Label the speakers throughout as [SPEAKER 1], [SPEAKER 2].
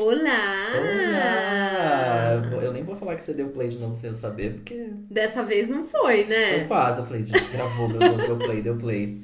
[SPEAKER 1] Olá!
[SPEAKER 2] Olá! Eu nem vou falar que você deu play de novo sem eu saber, porque.
[SPEAKER 1] Dessa vez não foi, né?
[SPEAKER 2] Foi quase. Eu falei, gente, gravou, meu Deus, deu play, deu play.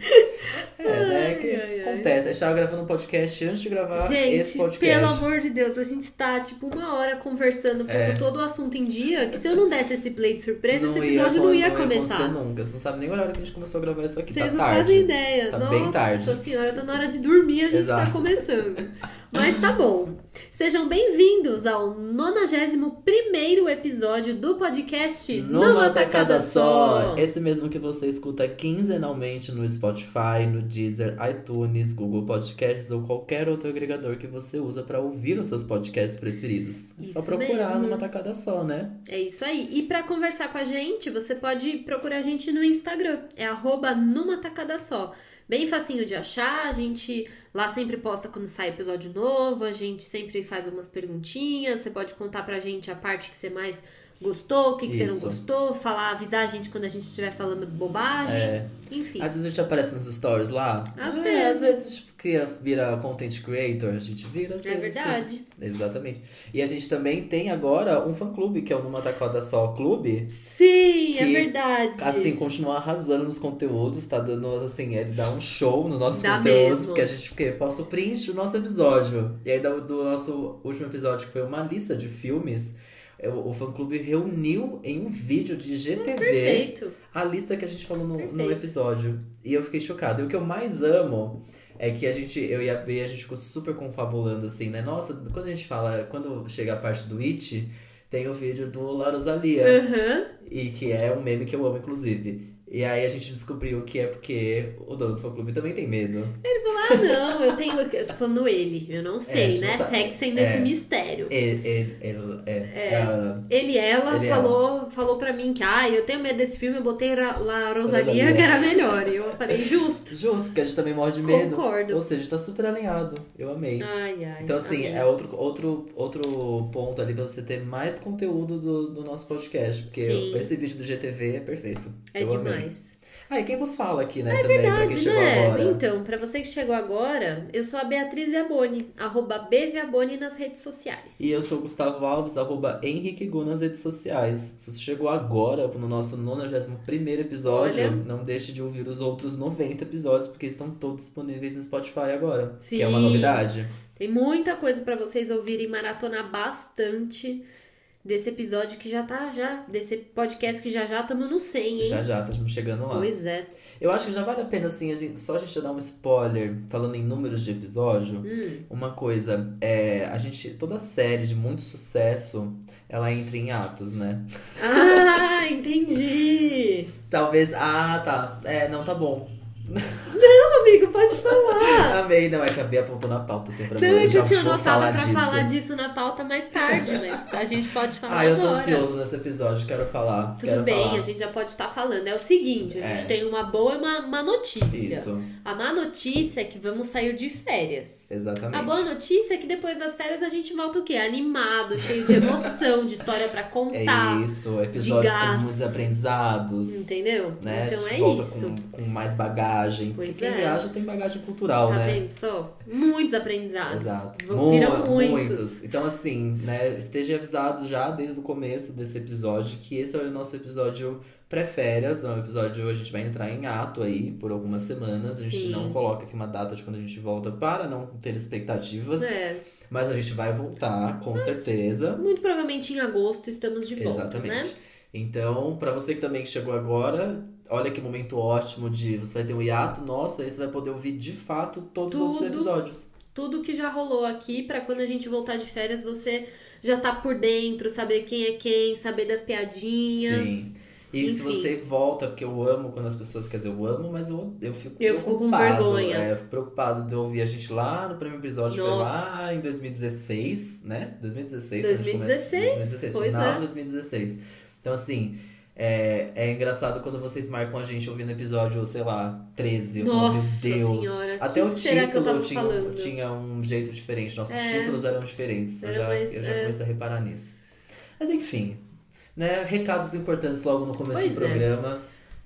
[SPEAKER 2] É, né? Que
[SPEAKER 1] ai, ai.
[SPEAKER 2] acontece. A gente tava gravando um podcast antes de gravar
[SPEAKER 1] Gente,
[SPEAKER 2] esse podcast.
[SPEAKER 1] pelo amor de Deus, a gente tá tipo uma hora conversando, pondo
[SPEAKER 2] É.
[SPEAKER 1] todo o assunto em dia, que se eu não desse esse play de surpresa, esse
[SPEAKER 2] Não
[SPEAKER 1] episódio não ia
[SPEAKER 2] acontecer
[SPEAKER 1] começar.
[SPEAKER 2] nunca. Você não sabe nem a hora que a gente começou a gravar isso aqui.
[SPEAKER 1] Vocês
[SPEAKER 2] tá
[SPEAKER 1] não
[SPEAKER 2] tarde.
[SPEAKER 1] fazem ideia.
[SPEAKER 2] Tá
[SPEAKER 1] Nossa
[SPEAKER 2] bem tarde.
[SPEAKER 1] senhora, tá na hora de dormir, a gente
[SPEAKER 2] Exato.
[SPEAKER 1] tá começando. Mas tá bom. Sejam bem-vindos ao 91 episódio do podcast
[SPEAKER 2] Numa tacada só. Esse mesmo que você escuta quinzenalmente no Spotify, no Deezer, iTunes, Google Podcasts ou qualquer outro agregador que você usa pra ouvir os seus podcasts preferidos. É só
[SPEAKER 1] Isso
[SPEAKER 2] procurar
[SPEAKER 1] mesmo.
[SPEAKER 2] numa tacada só, né?
[SPEAKER 1] É isso aí. E pra conversar com a gente, você pode procurar a gente no Instagram. É arroba numa tacada só. Bem facinho de achar, a gente lá sempre posta quando sai episódio novo, a gente sempre faz umas perguntinhas, você pode contar pra gente a parte que você mais gostou, o que, que você não gostou, falar, avisar a gente quando a gente estiver falando bobagem,
[SPEAKER 2] É.
[SPEAKER 1] enfim.
[SPEAKER 2] Às vezes a gente aparece nos stories lá.
[SPEAKER 1] Às
[SPEAKER 2] É,
[SPEAKER 1] vezes.
[SPEAKER 2] Às vezes cria, vira content creator, a gente vira às
[SPEAKER 1] É verdade.
[SPEAKER 2] sim. Exatamente. E a gente também tem agora um fã clube, que é o Numa Tacada Só Clube.
[SPEAKER 1] Sim, é
[SPEAKER 2] Que,
[SPEAKER 1] verdade.
[SPEAKER 2] Assim, continua arrasando nos conteúdos, tá dando, assim, ele dá um show nos nossos
[SPEAKER 1] Dá
[SPEAKER 2] conteúdos,
[SPEAKER 1] mesmo.
[SPEAKER 2] porque a gente porque, posta o print do nosso episódio. E aí, do, do nosso último episódio, que foi uma lista de filmes, é, o, o fã-clube reuniu em um vídeo de GTV
[SPEAKER 1] Perfeito.
[SPEAKER 2] a lista que a gente falou no, no episódio. E eu fiquei chocada. E o que eu mais amo é que a gente, eu e a B, a gente ficou super confabulando, assim, né? Nossa, quando a gente fala, quando chega a parte do It, tem o vídeo do La Rosalia.
[SPEAKER 1] Aham.
[SPEAKER 2] E que é um meme que eu amo, inclusive. E aí a gente descobriu que é porque o dono do fã clube também tem medo.
[SPEAKER 1] Ele falou, ah, não, eu tenho. Eu tô falando ele, eu não sei,
[SPEAKER 2] a gente
[SPEAKER 1] né?
[SPEAKER 2] não.
[SPEAKER 1] Segue sendo
[SPEAKER 2] É.
[SPEAKER 1] esse mistério.
[SPEAKER 2] Ele, ele, ele, é, ela-
[SPEAKER 1] Ele ela
[SPEAKER 2] Ele,
[SPEAKER 1] falou, falou pra mim que, ah, eu tenho medo desse filme, eu botei Ra- La Rosalia,
[SPEAKER 2] Rosalia.
[SPEAKER 1] que era melhor. E eu falei, justo.
[SPEAKER 2] Justo, porque a gente também morre de medo.
[SPEAKER 1] Concordo.
[SPEAKER 2] Ou seja, tá super alinhado. Eu amei.
[SPEAKER 1] Ai, ai.
[SPEAKER 2] Então, assim,
[SPEAKER 1] amei.
[SPEAKER 2] é outro, outro, outro ponto ali pra você ter mais conteúdo do, do nosso podcast. Porque
[SPEAKER 1] Sim.
[SPEAKER 2] esse vídeo do GTV é perfeito.
[SPEAKER 1] É
[SPEAKER 2] eu amei.
[SPEAKER 1] Demais.
[SPEAKER 2] Ah, e quem vos fala aqui, né? também, pra quem
[SPEAKER 1] Verdade, né?
[SPEAKER 2] agora.
[SPEAKER 1] Então, pra você que chegou agora, eu sou a Beatriz Viaboni, arroba Bviaboni nas redes sociais.
[SPEAKER 2] E eu sou o Gustavo Alves, arroba Henrique Gu nas redes sociais. Se você chegou agora no nosso 91 episódio,
[SPEAKER 1] Olha.
[SPEAKER 2] não deixe de ouvir os outros 90 episódios, porque estão todos disponíveis no Spotify agora.
[SPEAKER 1] Sim.
[SPEAKER 2] Que é uma novidade.
[SPEAKER 1] Tem muita coisa pra vocês ouvirem, maratonar bastante desse episódio que já tá já, desse podcast que já já estamos no 100, hein?
[SPEAKER 2] Já já, estamos chegando lá.
[SPEAKER 1] Pois é.
[SPEAKER 2] Eu acho que já vale a pena, assim, a gente, só a gente dar um spoiler, falando em números de episódio.
[SPEAKER 1] Hum.
[SPEAKER 2] Uma coisa, é, a gente, toda série de muito sucesso, ela entra em atos, né?
[SPEAKER 1] Ah, entendi.
[SPEAKER 2] Talvez, ah, tá, é, não, tá bom.
[SPEAKER 1] Não, amigo, pode falar.
[SPEAKER 2] Amei, não, é que a Bia apontou na pauta, assim, pra
[SPEAKER 1] Não,
[SPEAKER 2] mim,
[SPEAKER 1] é
[SPEAKER 2] eu já
[SPEAKER 1] tinha anotado
[SPEAKER 2] falar
[SPEAKER 1] pra
[SPEAKER 2] disso.
[SPEAKER 1] falar disso na pauta mais tarde, mas a gente pode falar
[SPEAKER 2] Ah, eu tô
[SPEAKER 1] agora.
[SPEAKER 2] ansioso nesse episódio, quero falar.
[SPEAKER 1] Tudo
[SPEAKER 2] quero
[SPEAKER 1] bem,
[SPEAKER 2] falar.
[SPEAKER 1] a gente já pode estar falando. É o seguinte, a gente
[SPEAKER 2] É.
[SPEAKER 1] tem uma boa e uma má notícia.
[SPEAKER 2] Isso,
[SPEAKER 1] A má notícia é que vamos sair de férias.
[SPEAKER 2] exatamente.
[SPEAKER 1] A boa notícia é que depois das férias a gente volta o quê? Animado, cheio de emoção, de história pra contar.
[SPEAKER 2] É isso, episódios com muitos aprendizados.
[SPEAKER 1] Entendeu?
[SPEAKER 2] Né?
[SPEAKER 1] Então
[SPEAKER 2] A gente
[SPEAKER 1] é isso.
[SPEAKER 2] Com, com mais bagagem.
[SPEAKER 1] Pois
[SPEAKER 2] porque quem
[SPEAKER 1] é.
[SPEAKER 2] viaja tem bagagem cultural,
[SPEAKER 1] Tá
[SPEAKER 2] né?
[SPEAKER 1] vendo só? Muitos aprendizados.
[SPEAKER 2] Exato.
[SPEAKER 1] Vão-
[SPEAKER 2] Mu-
[SPEAKER 1] Viram muitos.
[SPEAKER 2] Então, assim, né, esteja avisado já desde o começo desse episódio que esse é o nosso episódio pré-férias. É um episódio, a gente vai entrar em ato aí por algumas semanas. A gente
[SPEAKER 1] Sim.
[SPEAKER 2] não coloca aqui uma data de quando a gente volta para não ter expectativas.
[SPEAKER 1] É,
[SPEAKER 2] Mas a gente vai voltar, com certeza.
[SPEAKER 1] muito provavelmente em agosto estamos de volta,
[SPEAKER 2] Exatamente.
[SPEAKER 1] né?
[SPEAKER 2] Então, pra você que também chegou agora, olha que momento ótimo de você vai ter um hiato, nossa, aí você vai poder ouvir de fato todos os outros
[SPEAKER 1] Tudo.
[SPEAKER 2] episódios.
[SPEAKER 1] Tudo que já rolou aqui pra quando a gente voltar de férias você já tá por dentro, saber quem é quem, saber das piadinhas.
[SPEAKER 2] Sim. E se
[SPEAKER 1] Enfim.
[SPEAKER 2] você volta, porque eu amo quando as pessoas, quer dizer, eu amo, mas eu, eu fico
[SPEAKER 1] Eu fico com vergonha.
[SPEAKER 2] É, eu fico preocupado de ouvir a gente lá no primeiro episódio, que foi
[SPEAKER 1] Nossa.
[SPEAKER 2] lá em 2016, né? 2016. quando a gente come-
[SPEAKER 1] 2016,
[SPEAKER 2] 2016,
[SPEAKER 1] pois
[SPEAKER 2] final
[SPEAKER 1] é.
[SPEAKER 2] de 2016. Então, assim, é, é engraçado quando vocês marcam a gente ouvindo episódio, sei lá, 13. Eu falo,
[SPEAKER 1] Nossa
[SPEAKER 2] meu Deus.
[SPEAKER 1] senhora,
[SPEAKER 2] Até o
[SPEAKER 1] eu
[SPEAKER 2] título tinha,
[SPEAKER 1] falando?
[SPEAKER 2] tinha um jeito diferente. Nossos
[SPEAKER 1] É.
[SPEAKER 2] títulos eram diferentes. Eu
[SPEAKER 1] Era
[SPEAKER 2] já,
[SPEAKER 1] mais-
[SPEAKER 2] eu já
[SPEAKER 1] é.
[SPEAKER 2] comecei a reparar nisso. Mas enfim, né? Recados importantes logo no começo
[SPEAKER 1] Pois
[SPEAKER 2] do
[SPEAKER 1] é.
[SPEAKER 2] programa.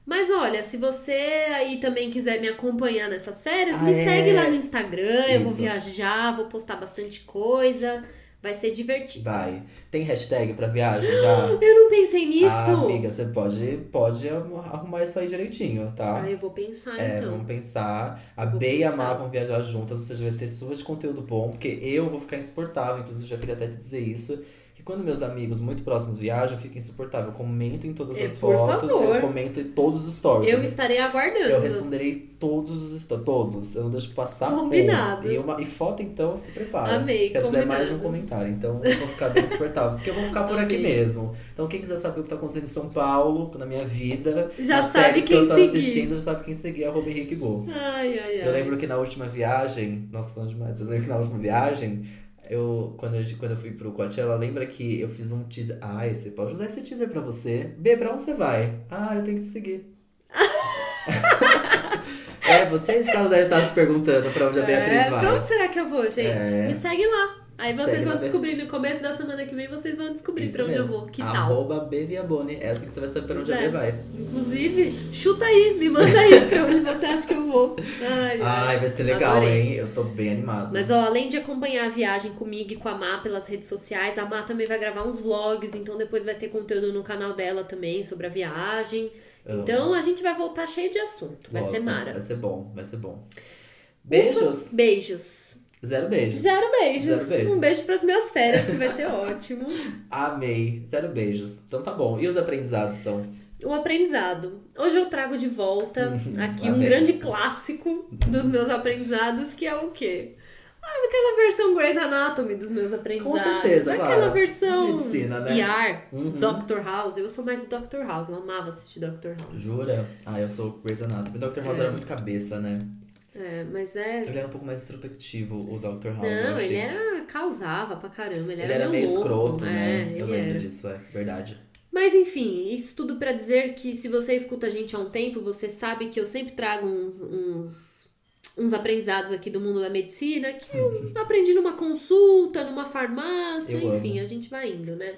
[SPEAKER 1] Mas olha, se você aí também quiser me acompanhar nessas férias,
[SPEAKER 2] Ah,
[SPEAKER 1] me
[SPEAKER 2] é.
[SPEAKER 1] segue lá no Instagram, eu vou
[SPEAKER 2] Isso.
[SPEAKER 1] viajar, vou postar bastante coisa. Vai ser divertido.
[SPEAKER 2] Vai. Tem hashtag pra viagem já?
[SPEAKER 1] Eu não pensei nisso.
[SPEAKER 2] Ah, amiga, você pode, pode arrumar isso aí direitinho, tá?
[SPEAKER 1] Ah, eu vou pensar
[SPEAKER 2] É,
[SPEAKER 1] então.
[SPEAKER 2] vamos pensar. A
[SPEAKER 1] Vou
[SPEAKER 2] B e a. Má vão viajar juntas, ou seja, vai ter surra de conteúdo bom, porque eu vou ficar insuportável. Inclusive, já queria até te dizer isso. Quando meus amigos muito próximos viajam, eu fico insuportável. Eu comento em todas
[SPEAKER 1] É,
[SPEAKER 2] as
[SPEAKER 1] por
[SPEAKER 2] fotos,
[SPEAKER 1] favor.
[SPEAKER 2] eu comento em todos os stories.
[SPEAKER 1] Eu estarei aguardando.
[SPEAKER 2] Eu responderei todos os stories, todos. Eu não deixo passar.
[SPEAKER 1] Combinado.
[SPEAKER 2] E, uma, e foto, então, se prepara.
[SPEAKER 1] Amei,
[SPEAKER 2] Quer dizer mais de um
[SPEAKER 1] combinado.
[SPEAKER 2] comentário. Então, eu vou ficar bem insuportável. Porque eu vou ficar por aqui
[SPEAKER 1] Amei.
[SPEAKER 2] mesmo. Então, quem quiser saber o que tá acontecendo em São Paulo, na minha vida,
[SPEAKER 1] Já sabe
[SPEAKER 2] séries que
[SPEAKER 1] quem
[SPEAKER 2] eu tô
[SPEAKER 1] seguir.
[SPEAKER 2] assistindo, já sabe quem seguir, arroba Henrique Go.
[SPEAKER 1] Ai, ai, ai.
[SPEAKER 2] Eu lembro que na última viagem, nossa, falando demais, eu lembro que na última viagem, eu, quando, eu, quando eu fui pro Coachella, lembra que eu fiz um teaser. Ah, você pode usar esse teaser pra você. B, pra onde você vai? Ah, eu tenho que te seguir. é, você aí de casa deve estar se perguntando pra onde a Beatriz
[SPEAKER 1] é,
[SPEAKER 2] vai.
[SPEAKER 1] Pra onde será que eu vou, gente?
[SPEAKER 2] É.
[SPEAKER 1] Me segue lá. Aí vocês
[SPEAKER 2] Segue
[SPEAKER 1] vão descobrir no começo da semana que vem, vocês vão descobrir
[SPEAKER 2] Isso
[SPEAKER 1] pra onde
[SPEAKER 2] mesmo.
[SPEAKER 1] eu vou. Que tal?
[SPEAKER 2] Arroba B Viaboni. É assim que você vai saber pra onde a
[SPEAKER 1] É.
[SPEAKER 2] B vai.
[SPEAKER 1] Inclusive, chuta aí, me manda aí pra onde você acha que eu vou. Ai,
[SPEAKER 2] Ai, vai ser legal,
[SPEAKER 1] Adorei.
[SPEAKER 2] hein? Eu tô bem animado.
[SPEAKER 1] Mas ó, além de acompanhar a viagem comigo e com a Má pelas redes sociais, a Má também vai gravar uns vlogs, então depois vai ter conteúdo no canal dela também sobre a viagem.
[SPEAKER 2] Eu
[SPEAKER 1] Então a gente vai voltar cheio de assunto. Vai ser
[SPEAKER 2] gosto.
[SPEAKER 1] mara.
[SPEAKER 2] Vai ser bom, vai ser bom. Beijos.
[SPEAKER 1] Beijos.
[SPEAKER 2] Zero beijos.
[SPEAKER 1] Zero beijos.
[SPEAKER 2] Zero beijos.
[SPEAKER 1] Um beijo pras minhas férias, que vai ser ótimo.
[SPEAKER 2] Amei. Zero beijos. Então tá bom. E os aprendizados, então?
[SPEAKER 1] O aprendizado. Hoje eu trago de volta aqui um grande clássico dos meus aprendizados, que é o quê? Ah, aquela versão Grey's Anatomy dos meus aprendizados.
[SPEAKER 2] certeza,
[SPEAKER 1] Aquela
[SPEAKER 2] claro.
[SPEAKER 1] versão
[SPEAKER 2] Medicina, né?
[SPEAKER 1] ER,
[SPEAKER 2] Uhum.
[SPEAKER 1] Dr. House. Eu sou mais do Dr. House, eu amava assistir Dr. House.
[SPEAKER 2] Jura? Ah, eu sou Grey's Anatomy. Dr. House
[SPEAKER 1] É.
[SPEAKER 2] era muito cabeça, né?
[SPEAKER 1] É, mas é.
[SPEAKER 2] Ele era um pouco mais introspectivo, o Dr. House.
[SPEAKER 1] Não, ele era. causava pra caramba. Ele,
[SPEAKER 2] Ele era meio
[SPEAKER 1] louco.
[SPEAKER 2] escroto,
[SPEAKER 1] é,
[SPEAKER 2] né?
[SPEAKER 1] Ele
[SPEAKER 2] Eu lembro
[SPEAKER 1] era.
[SPEAKER 2] disso, é verdade.
[SPEAKER 1] Mas enfim, isso tudo pra dizer que se você escuta a gente há um tempo, você sabe que eu sempre trago uns, uns, uns aprendizados aqui do mundo da medicina que eu aprendi numa consulta, numa farmácia,
[SPEAKER 2] Eu
[SPEAKER 1] enfim,
[SPEAKER 2] amo.
[SPEAKER 1] a gente vai indo, né?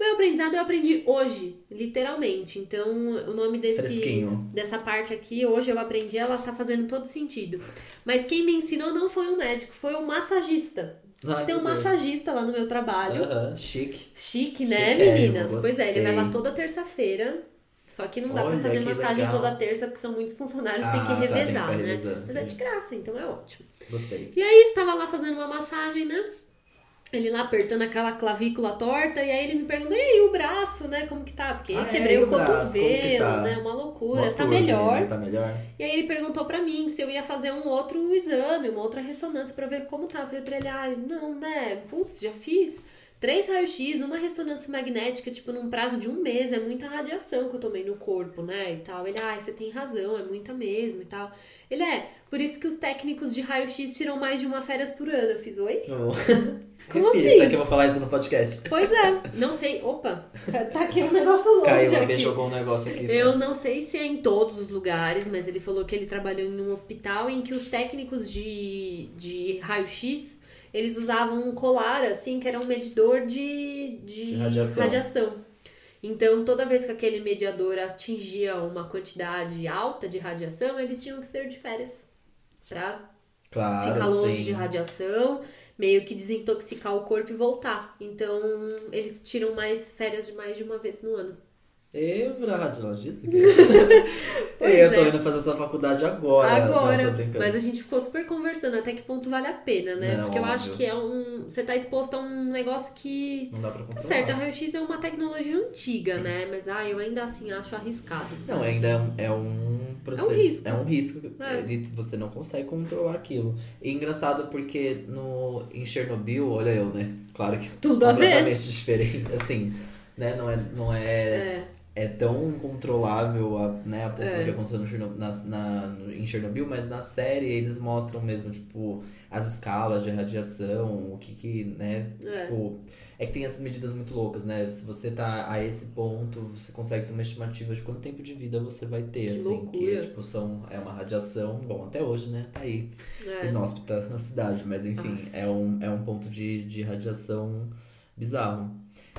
[SPEAKER 1] Meu aprendizado eu aprendi hoje, literalmente. Então, o nome desse
[SPEAKER 2] Fresquinho.
[SPEAKER 1] dessa parte aqui, hoje eu aprendi, ela tá fazendo todo sentido. Mas quem me ensinou não foi um médico, foi um massagista.
[SPEAKER 2] Ai,
[SPEAKER 1] Tem um
[SPEAKER 2] Deus.
[SPEAKER 1] massagista lá no meu trabalho.
[SPEAKER 2] Aham, chique.
[SPEAKER 1] Chique, né,
[SPEAKER 2] Chiquérrimo,
[SPEAKER 1] meninas? Pois é, ele vai lá toda terça-feira. Só que não dá
[SPEAKER 2] Olha,
[SPEAKER 1] pra fazer massagem
[SPEAKER 2] legal.
[SPEAKER 1] toda terça, porque são muitos funcionários, tem
[SPEAKER 2] Ah,
[SPEAKER 1] que
[SPEAKER 2] tá, tem que
[SPEAKER 1] revezar, né? Mas é de graça, então é ótimo.
[SPEAKER 2] Gostei.
[SPEAKER 1] E aí, estava lá fazendo uma massagem, né? Ele lá apertando aquela clavícula torta, e aí ele me perguntou, e aí o braço, né? Como que tá? Porque
[SPEAKER 2] Ah, é,
[SPEAKER 1] quebrei
[SPEAKER 2] e
[SPEAKER 1] o
[SPEAKER 2] o
[SPEAKER 1] cotovelo,
[SPEAKER 2] tá?
[SPEAKER 1] né? Uma loucura.
[SPEAKER 2] Motor
[SPEAKER 1] tá melhor.
[SPEAKER 2] tá melhor?
[SPEAKER 1] E aí ele perguntou pra mim se eu ia fazer um outro exame, uma outra ressonância pra ver como tava. Eu falei pra ele, ah, não, né? Putz, já fiz três raios-x, uma ressonância magnética, tipo, num prazo de um mês. É muita radiação que eu tomei no corpo, né? E tal. Ele, ah, você tem razão, é muita mesmo e tal. Ele é, por isso que os técnicos de raio-x tiram mais de uma férias por ano. Eu fiz, oi?
[SPEAKER 2] Oh.
[SPEAKER 1] Como
[SPEAKER 2] Repita
[SPEAKER 1] assim?
[SPEAKER 2] que eu vou falar isso no podcast.
[SPEAKER 1] Pois é, não sei. Opa, tá aqui um negócio longe
[SPEAKER 2] Caiu, a
[SPEAKER 1] aqui.
[SPEAKER 2] B jogou um negócio aqui.
[SPEAKER 1] Eu não sei se é em todos os lugares, mas ele falou que ele trabalhou em um hospital em que os técnicos de, de raio-x, eles usavam um colar, assim, que era um medidor de, de,
[SPEAKER 2] De radiação.
[SPEAKER 1] radiação. Então, toda vez que aquele mediador atingia uma quantidade alta de radiação, eles tinham que ser de férias. Pra
[SPEAKER 2] Claro,
[SPEAKER 1] ficar longe
[SPEAKER 2] sim.
[SPEAKER 1] de radiação, meio que desintoxicar o corpo e voltar. Então, eles tiram mais férias de mais de uma vez no ano.
[SPEAKER 2] Eu virar radiologista?
[SPEAKER 1] Pois
[SPEAKER 2] eu tô
[SPEAKER 1] é.
[SPEAKER 2] indo fazer essa faculdade agora.
[SPEAKER 1] Agora,
[SPEAKER 2] Não,
[SPEAKER 1] mas a gente ficou super conversando até que ponto vale a pena, né?
[SPEAKER 2] Não,
[SPEAKER 1] Porque eu
[SPEAKER 2] óbvio.
[SPEAKER 1] acho que é um. Você tá exposto a um negócio que.
[SPEAKER 2] Não dá pra
[SPEAKER 1] Tá
[SPEAKER 2] controlar.
[SPEAKER 1] certo, a raio-x é uma tecnologia antiga, né? Mas ah, eu ainda assim acho arriscado. sabe?
[SPEAKER 2] Não, ainda é um, é um processo.
[SPEAKER 1] risco.
[SPEAKER 2] É um risco.
[SPEAKER 1] É.
[SPEAKER 2] Você não consegue controlar aquilo. E engraçado porque no, em Chernobyl, olha eu, né? Claro que
[SPEAKER 1] Tudo a ver.
[SPEAKER 2] completamente diferente. Assim, né? Não é, não é,
[SPEAKER 1] É,
[SPEAKER 2] é tão incontrolável a, né, a ponto
[SPEAKER 1] É.
[SPEAKER 2] do que aconteceu no Chernobyl, na, na- em Chernobyl, mas na série eles mostram mesmo, tipo, as escalas de radiação, o que que, né?
[SPEAKER 1] é.
[SPEAKER 2] Tipo, é que tem essas medidas muito loucas, né? Se você tá a esse ponto, você consegue ter uma estimativa de quanto tempo de vida você vai ter,
[SPEAKER 1] Que
[SPEAKER 2] assim. Que,
[SPEAKER 1] loucura.
[SPEAKER 2] tipo, são, é uma radiação, bom, até hoje, né? Tá aí,
[SPEAKER 1] é.
[SPEAKER 2] inóspita na cidade. Mas, enfim, é, um, é um ponto de, de radiação bizarro.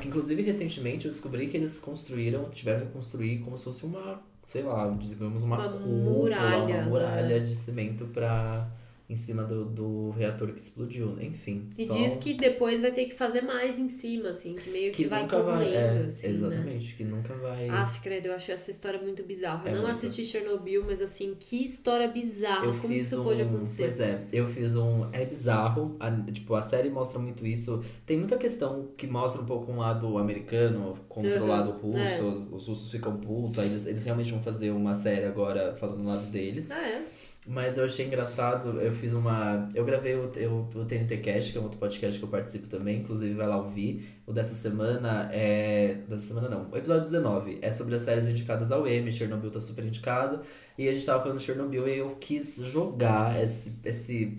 [SPEAKER 2] Que, inclusive, recentemente eu descobri que eles construíram, tiveram que construir como se fosse uma, sei lá, digamos, uma,
[SPEAKER 1] Uma
[SPEAKER 2] cúpula,
[SPEAKER 1] muralha,
[SPEAKER 2] uma muralha
[SPEAKER 1] é.
[SPEAKER 2] de cimento pra em cima do, do reator que explodiu, enfim.
[SPEAKER 1] E
[SPEAKER 2] só-
[SPEAKER 1] diz que depois vai ter que fazer mais em cima, assim, que meio que, vai
[SPEAKER 2] nunca
[SPEAKER 1] corroendo,
[SPEAKER 2] é,
[SPEAKER 1] assim, né?
[SPEAKER 2] Exatamente, que nunca vai.
[SPEAKER 1] Aff, credo, eu acho essa história muito bizarra.
[SPEAKER 2] É
[SPEAKER 1] Eu não
[SPEAKER 2] muito.
[SPEAKER 1] assisti Chernobyl, mas assim, que história bizarra.
[SPEAKER 2] eu
[SPEAKER 1] Como
[SPEAKER 2] fiz
[SPEAKER 1] isso
[SPEAKER 2] um.
[SPEAKER 1] pode acontecer?
[SPEAKER 2] Pois é, eu fiz um. É bizarro. A, tipo, a série mostra muito isso. Tem muita questão que mostra um pouco um lado americano contra o
[SPEAKER 1] Uhum,
[SPEAKER 2] lado russo.
[SPEAKER 1] é.
[SPEAKER 2] Os russos ficam putos. Aí eles, eles realmente vão fazer uma série agora falando do lado deles.
[SPEAKER 1] Ah, é?
[SPEAKER 2] Mas eu achei engraçado, eu fiz uma. Eu gravei o, eu, o TNT Cast, que é um outro podcast que eu participo também, inclusive vai lá ouvir. O dessa semana é. Dessa semana não. O episódio 19 é sobre as séries indicadas ao Emmy, Chernobyl tá super indicado. E a gente tava falando de Chernobyl e eu quis jogar esse. esse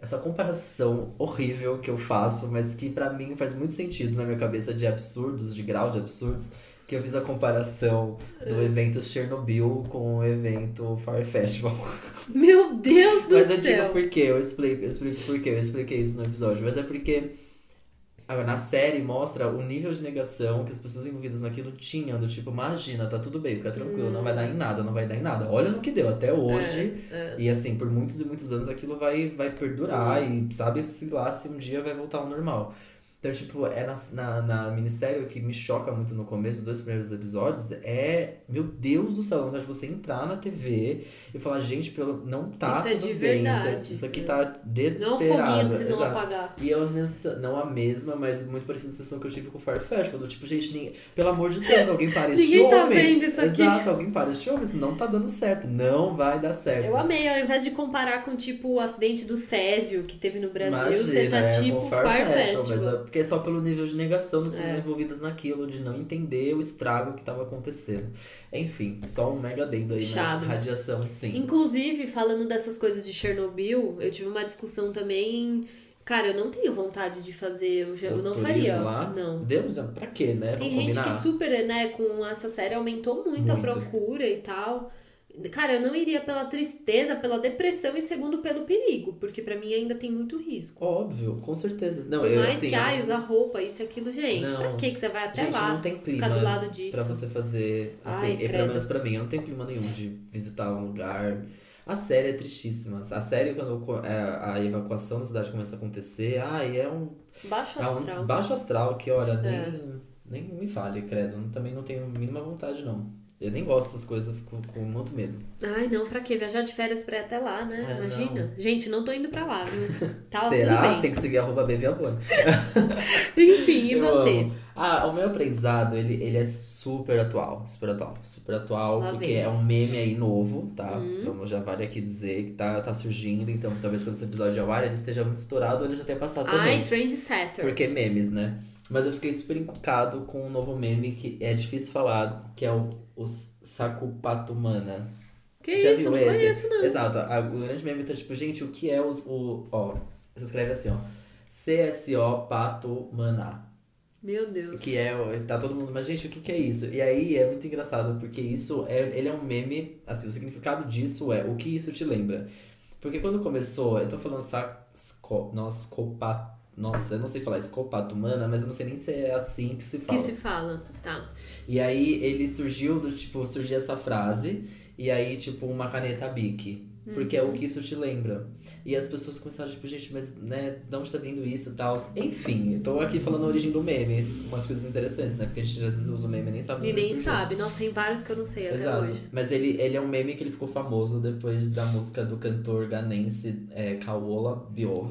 [SPEAKER 2] essa comparação horrível que eu faço, mas que pra mim faz muito sentido na minha cabeça de absurdos, de grau de absurdos, que eu fiz a comparação do
[SPEAKER 1] É.
[SPEAKER 2] evento Chernobyl com o evento Fire Festival.
[SPEAKER 1] Meu Deus do
[SPEAKER 2] Mas eu
[SPEAKER 1] céu!
[SPEAKER 2] digo por quê, eu explico, eu explico por quê, eu expliquei isso no episódio. Mas é porque ah, na série mostra o nível de negação que as pessoas envolvidas naquilo tinham. Do tipo, imagina, tá tudo bem, fica tranquilo, não vai dar em nada, não vai dar em nada. Olha no que deu até hoje.
[SPEAKER 1] É,
[SPEAKER 2] E assim, por muitos e muitos anos aquilo vai, vai perdurar e sabe se lá se um dia vai voltar ao normal. Então, tipo, é na, na, na minissérie que me choca muito no começo dos dois primeiros episódios é, meu Deus do céu, vontade de você entrar na TV e falar, gente, pelo, não tá
[SPEAKER 1] Isso é
[SPEAKER 2] tudo
[SPEAKER 1] de
[SPEAKER 2] bem, isso, é- isso aqui tá
[SPEAKER 1] Não é um
[SPEAKER 2] desesperado.
[SPEAKER 1] foguinho que vocês vão apagar.
[SPEAKER 2] E é a mesma, não a mesma, mas muito parecida a sensação que eu tive com o Fire Festival. Do tipo, gente, ninguém, pelo amor de Deus, alguém para este
[SPEAKER 1] Ninguém tá
[SPEAKER 2] homem.
[SPEAKER 1] vendo isso aqui.
[SPEAKER 2] Exato, alguém para este homem, isso não tá dando certo. Não vai dar certo.
[SPEAKER 1] Eu amei, ao invés de comparar com, tipo, o acidente do Césio que teve no Brasil, você tá,
[SPEAKER 2] é,
[SPEAKER 1] tipo,
[SPEAKER 2] com
[SPEAKER 1] Fire, Festival.
[SPEAKER 2] Mas é porque é só pelo nível de negação das pessoas
[SPEAKER 1] É.
[SPEAKER 2] envolvidas naquilo, de não entender o estrago que tava acontecendo. Enfim, só um mega dendo aí,
[SPEAKER 1] Chato.
[SPEAKER 2] mas radiação, sim.
[SPEAKER 1] Inclusive, falando dessas coisas de Chernobyl, eu tive uma discussão também. Cara, eu não tenho vontade de fazer. Eu, já- eu não faria.
[SPEAKER 2] lá?
[SPEAKER 1] Não.
[SPEAKER 2] Deus, pra quê, né?
[SPEAKER 1] Tem
[SPEAKER 2] Vamos
[SPEAKER 1] gente
[SPEAKER 2] combinar?
[SPEAKER 1] que super, né, com essa série aumentou muito, a
[SPEAKER 2] Muito.
[SPEAKER 1] procura e tal. Cara, eu não iria pela tristeza, pela depressão e segundo pelo perigo, porque pra mim ainda tem muito risco.
[SPEAKER 2] Óbvio, com certeza. Não,
[SPEAKER 1] Por
[SPEAKER 2] eu
[SPEAKER 1] mais
[SPEAKER 2] assim.
[SPEAKER 1] que, ai, usar roupa, isso e aquilo, gente,
[SPEAKER 2] Não.
[SPEAKER 1] pra que que você vai até
[SPEAKER 2] Gente,
[SPEAKER 1] lá?
[SPEAKER 2] não tem clima
[SPEAKER 1] ficar do lado disso.
[SPEAKER 2] pra você fazer. Assim,
[SPEAKER 1] Ai,
[SPEAKER 2] e pelo menos pra mim, eu não tenho clima nenhum de visitar um lugar. A série é tristíssima. A série, quando é, a evacuação da cidade começa a acontecer, ai, é um,
[SPEAKER 1] Baixo
[SPEAKER 2] é
[SPEAKER 1] astral.
[SPEAKER 2] um baixo astral que, olha, nem,
[SPEAKER 1] É.
[SPEAKER 2] nem me fale, credo. Também não tenho a mínima vontade, não. Eu nem gosto dessas coisas, eu fico com muito medo.
[SPEAKER 1] Ai, não, pra quê? Viajar de férias pra ir até lá, né?
[SPEAKER 2] É,
[SPEAKER 1] Imagina. Gente, não tô indo pra lá, viu? Tá
[SPEAKER 2] Será? Tem que seguir arroba BVAbona.
[SPEAKER 1] Enfim, e
[SPEAKER 2] Eu
[SPEAKER 1] você?
[SPEAKER 2] amo. Ah, o meu aprendizado, ele, ele é super atual, super atual, super atual,
[SPEAKER 1] Lá
[SPEAKER 2] porque
[SPEAKER 1] vem.
[SPEAKER 2] é um meme aí novo, tá?
[SPEAKER 1] Hum.
[SPEAKER 2] Então já vale aqui dizer que tá, tá surgindo, então talvez quando esse episódio ao ar ele esteja muito estourado ou ele já tenha passado também.
[SPEAKER 1] Ai, trendsetter.
[SPEAKER 2] Porque memes, né? Mas eu fiquei super encucado com um novo meme que é difícil falar, que é o, o Sakupatumana.
[SPEAKER 1] Que
[SPEAKER 2] Já
[SPEAKER 1] isso?
[SPEAKER 2] viu
[SPEAKER 1] Não
[SPEAKER 2] esse?
[SPEAKER 1] conheço, não.
[SPEAKER 2] Exato. A, o grande meme tá tipo, gente, o que é os, o. Ó, você escreve assim, ó. CSO Pato Maná.
[SPEAKER 1] Meu Deus.
[SPEAKER 2] Que é, tá todo mundo, mas gente, o que que é isso? E aí é muito engraçado, porque isso é, ele é um meme, assim, o significado disso é o que isso te lembra. Porque quando começou, eu tô falando sasco, nossa, copa, nossa, eu não sei falar escopato humana, mas eu não sei nem se é assim que se
[SPEAKER 1] Que
[SPEAKER 2] fala.
[SPEAKER 1] se fala. Tá.
[SPEAKER 2] E aí ele surgiu do tipo, surgiu essa frase, e aí, tipo, uma caneta Bic. Porque é o que isso te lembra. E as pessoas começaram, tipo, gente, mas, né, de onde tá vindo isso e tal? Enfim, tô aqui falando a origem do meme. Umas coisas interessantes, né? Porque a gente às vezes usa o meme e nem sabe
[SPEAKER 1] E nem
[SPEAKER 2] surgiu.
[SPEAKER 1] sabe. Nossa, tem vários que eu não sei até
[SPEAKER 2] Exato.
[SPEAKER 1] hoje.
[SPEAKER 2] Mas ele, ele é um meme que ele ficou famoso depois da música do cantor ganense é, Kaola Biov,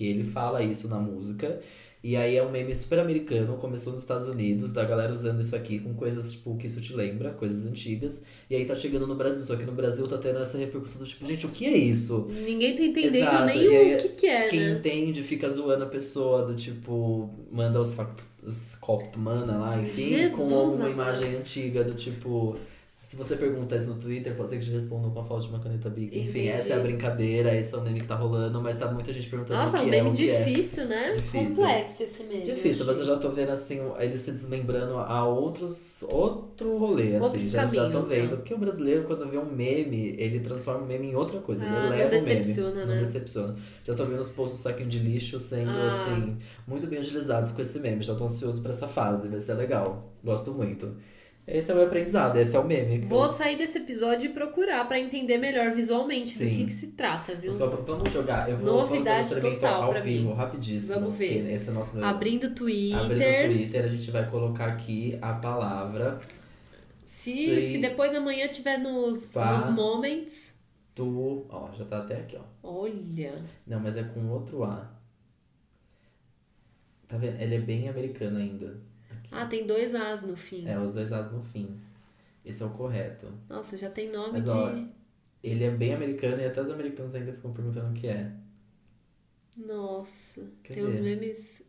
[SPEAKER 2] que ele fala isso na música. E aí é um meme super americano, começou nos Estados Unidos, da galera usando isso aqui com coisas tipo que isso te lembra, coisas antigas. E aí tá chegando no Brasil, só que no Brasil tá tendo essa repercussão do tipo, gente, o que é isso?
[SPEAKER 1] Ninguém tá entendendo
[SPEAKER 2] Exato,
[SPEAKER 1] nem
[SPEAKER 2] aí,
[SPEAKER 1] o que que é,
[SPEAKER 2] Quem
[SPEAKER 1] né?
[SPEAKER 2] entende fica zoando a pessoa do tipo, manda os, os mana lá, enfim,
[SPEAKER 1] Jesus
[SPEAKER 2] com uma
[SPEAKER 1] amado.
[SPEAKER 2] imagem antiga do tipo. Se você pergunta isso no Twitter, pode ser que te respondam com a falta de uma caneta Bic. Enfim,
[SPEAKER 1] Entendi.
[SPEAKER 2] essa é a brincadeira, esse é o meme que tá rolando, mas tá muita gente perguntando
[SPEAKER 1] Nossa,
[SPEAKER 2] o
[SPEAKER 1] é
[SPEAKER 2] que
[SPEAKER 1] um
[SPEAKER 2] é,
[SPEAKER 1] meme
[SPEAKER 2] o que é.
[SPEAKER 1] difícil, né?
[SPEAKER 2] Difícil.
[SPEAKER 1] Complexo esse meme.
[SPEAKER 2] Difícil, mas eu já tô vendo assim, ele se desmembrando a outros. outro rolê, assim.
[SPEAKER 1] Outros
[SPEAKER 2] já, já tô
[SPEAKER 1] caminhos,
[SPEAKER 2] vendo.
[SPEAKER 1] já.
[SPEAKER 2] Porque o brasileiro, quando vê um meme, ele transforma o meme em outra coisa.
[SPEAKER 1] Ah,
[SPEAKER 2] ele
[SPEAKER 1] não
[SPEAKER 2] eleva o meme.
[SPEAKER 1] decepciona,
[SPEAKER 2] Não
[SPEAKER 1] né?
[SPEAKER 2] decepciona. Já tô vendo os posts do saquinho de lixo sendo,
[SPEAKER 1] Ah.
[SPEAKER 2] assim, muito bem utilizados com esse meme. Já tô ansioso pra essa fase, vai ser legal. Gosto muito. Esse é o meu aprendizado, esse é o meme.
[SPEAKER 1] Vou
[SPEAKER 2] eu-
[SPEAKER 1] sair desse episódio e procurar pra entender melhor visualmente do
[SPEAKER 2] Sim.
[SPEAKER 1] que, que se trata, viu?
[SPEAKER 2] Só vamos jogar. Eu vou
[SPEAKER 1] Novidade
[SPEAKER 2] fazer um experimento ao vivo,
[SPEAKER 1] mim.
[SPEAKER 2] rapidíssimo.
[SPEAKER 1] Vamos ver.
[SPEAKER 2] Esse é nosso
[SPEAKER 1] Abrindo o Twitter.
[SPEAKER 2] Abrindo o Twitter, a gente vai colocar aqui a palavra
[SPEAKER 1] Se, se depois amanhã tiver nos,
[SPEAKER 2] Pá.
[SPEAKER 1] nos moments.
[SPEAKER 2] tu. Ó, já tá até aqui, ó.
[SPEAKER 1] Olha.
[SPEAKER 2] Não, mas é com outro A. Tá vendo? Ele é bem americano ainda.
[SPEAKER 1] Ah, tem dois As no fim.
[SPEAKER 2] É, os dois As no fim. Esse é o correto.
[SPEAKER 1] Nossa, já tem nome
[SPEAKER 2] Mas,
[SPEAKER 1] de.
[SPEAKER 2] ó, Ele é bem americano e até os americanos ainda ficam perguntando o que é.
[SPEAKER 1] Nossa,
[SPEAKER 2] Quer
[SPEAKER 1] tem uns
[SPEAKER 2] ver?
[SPEAKER 1] memes.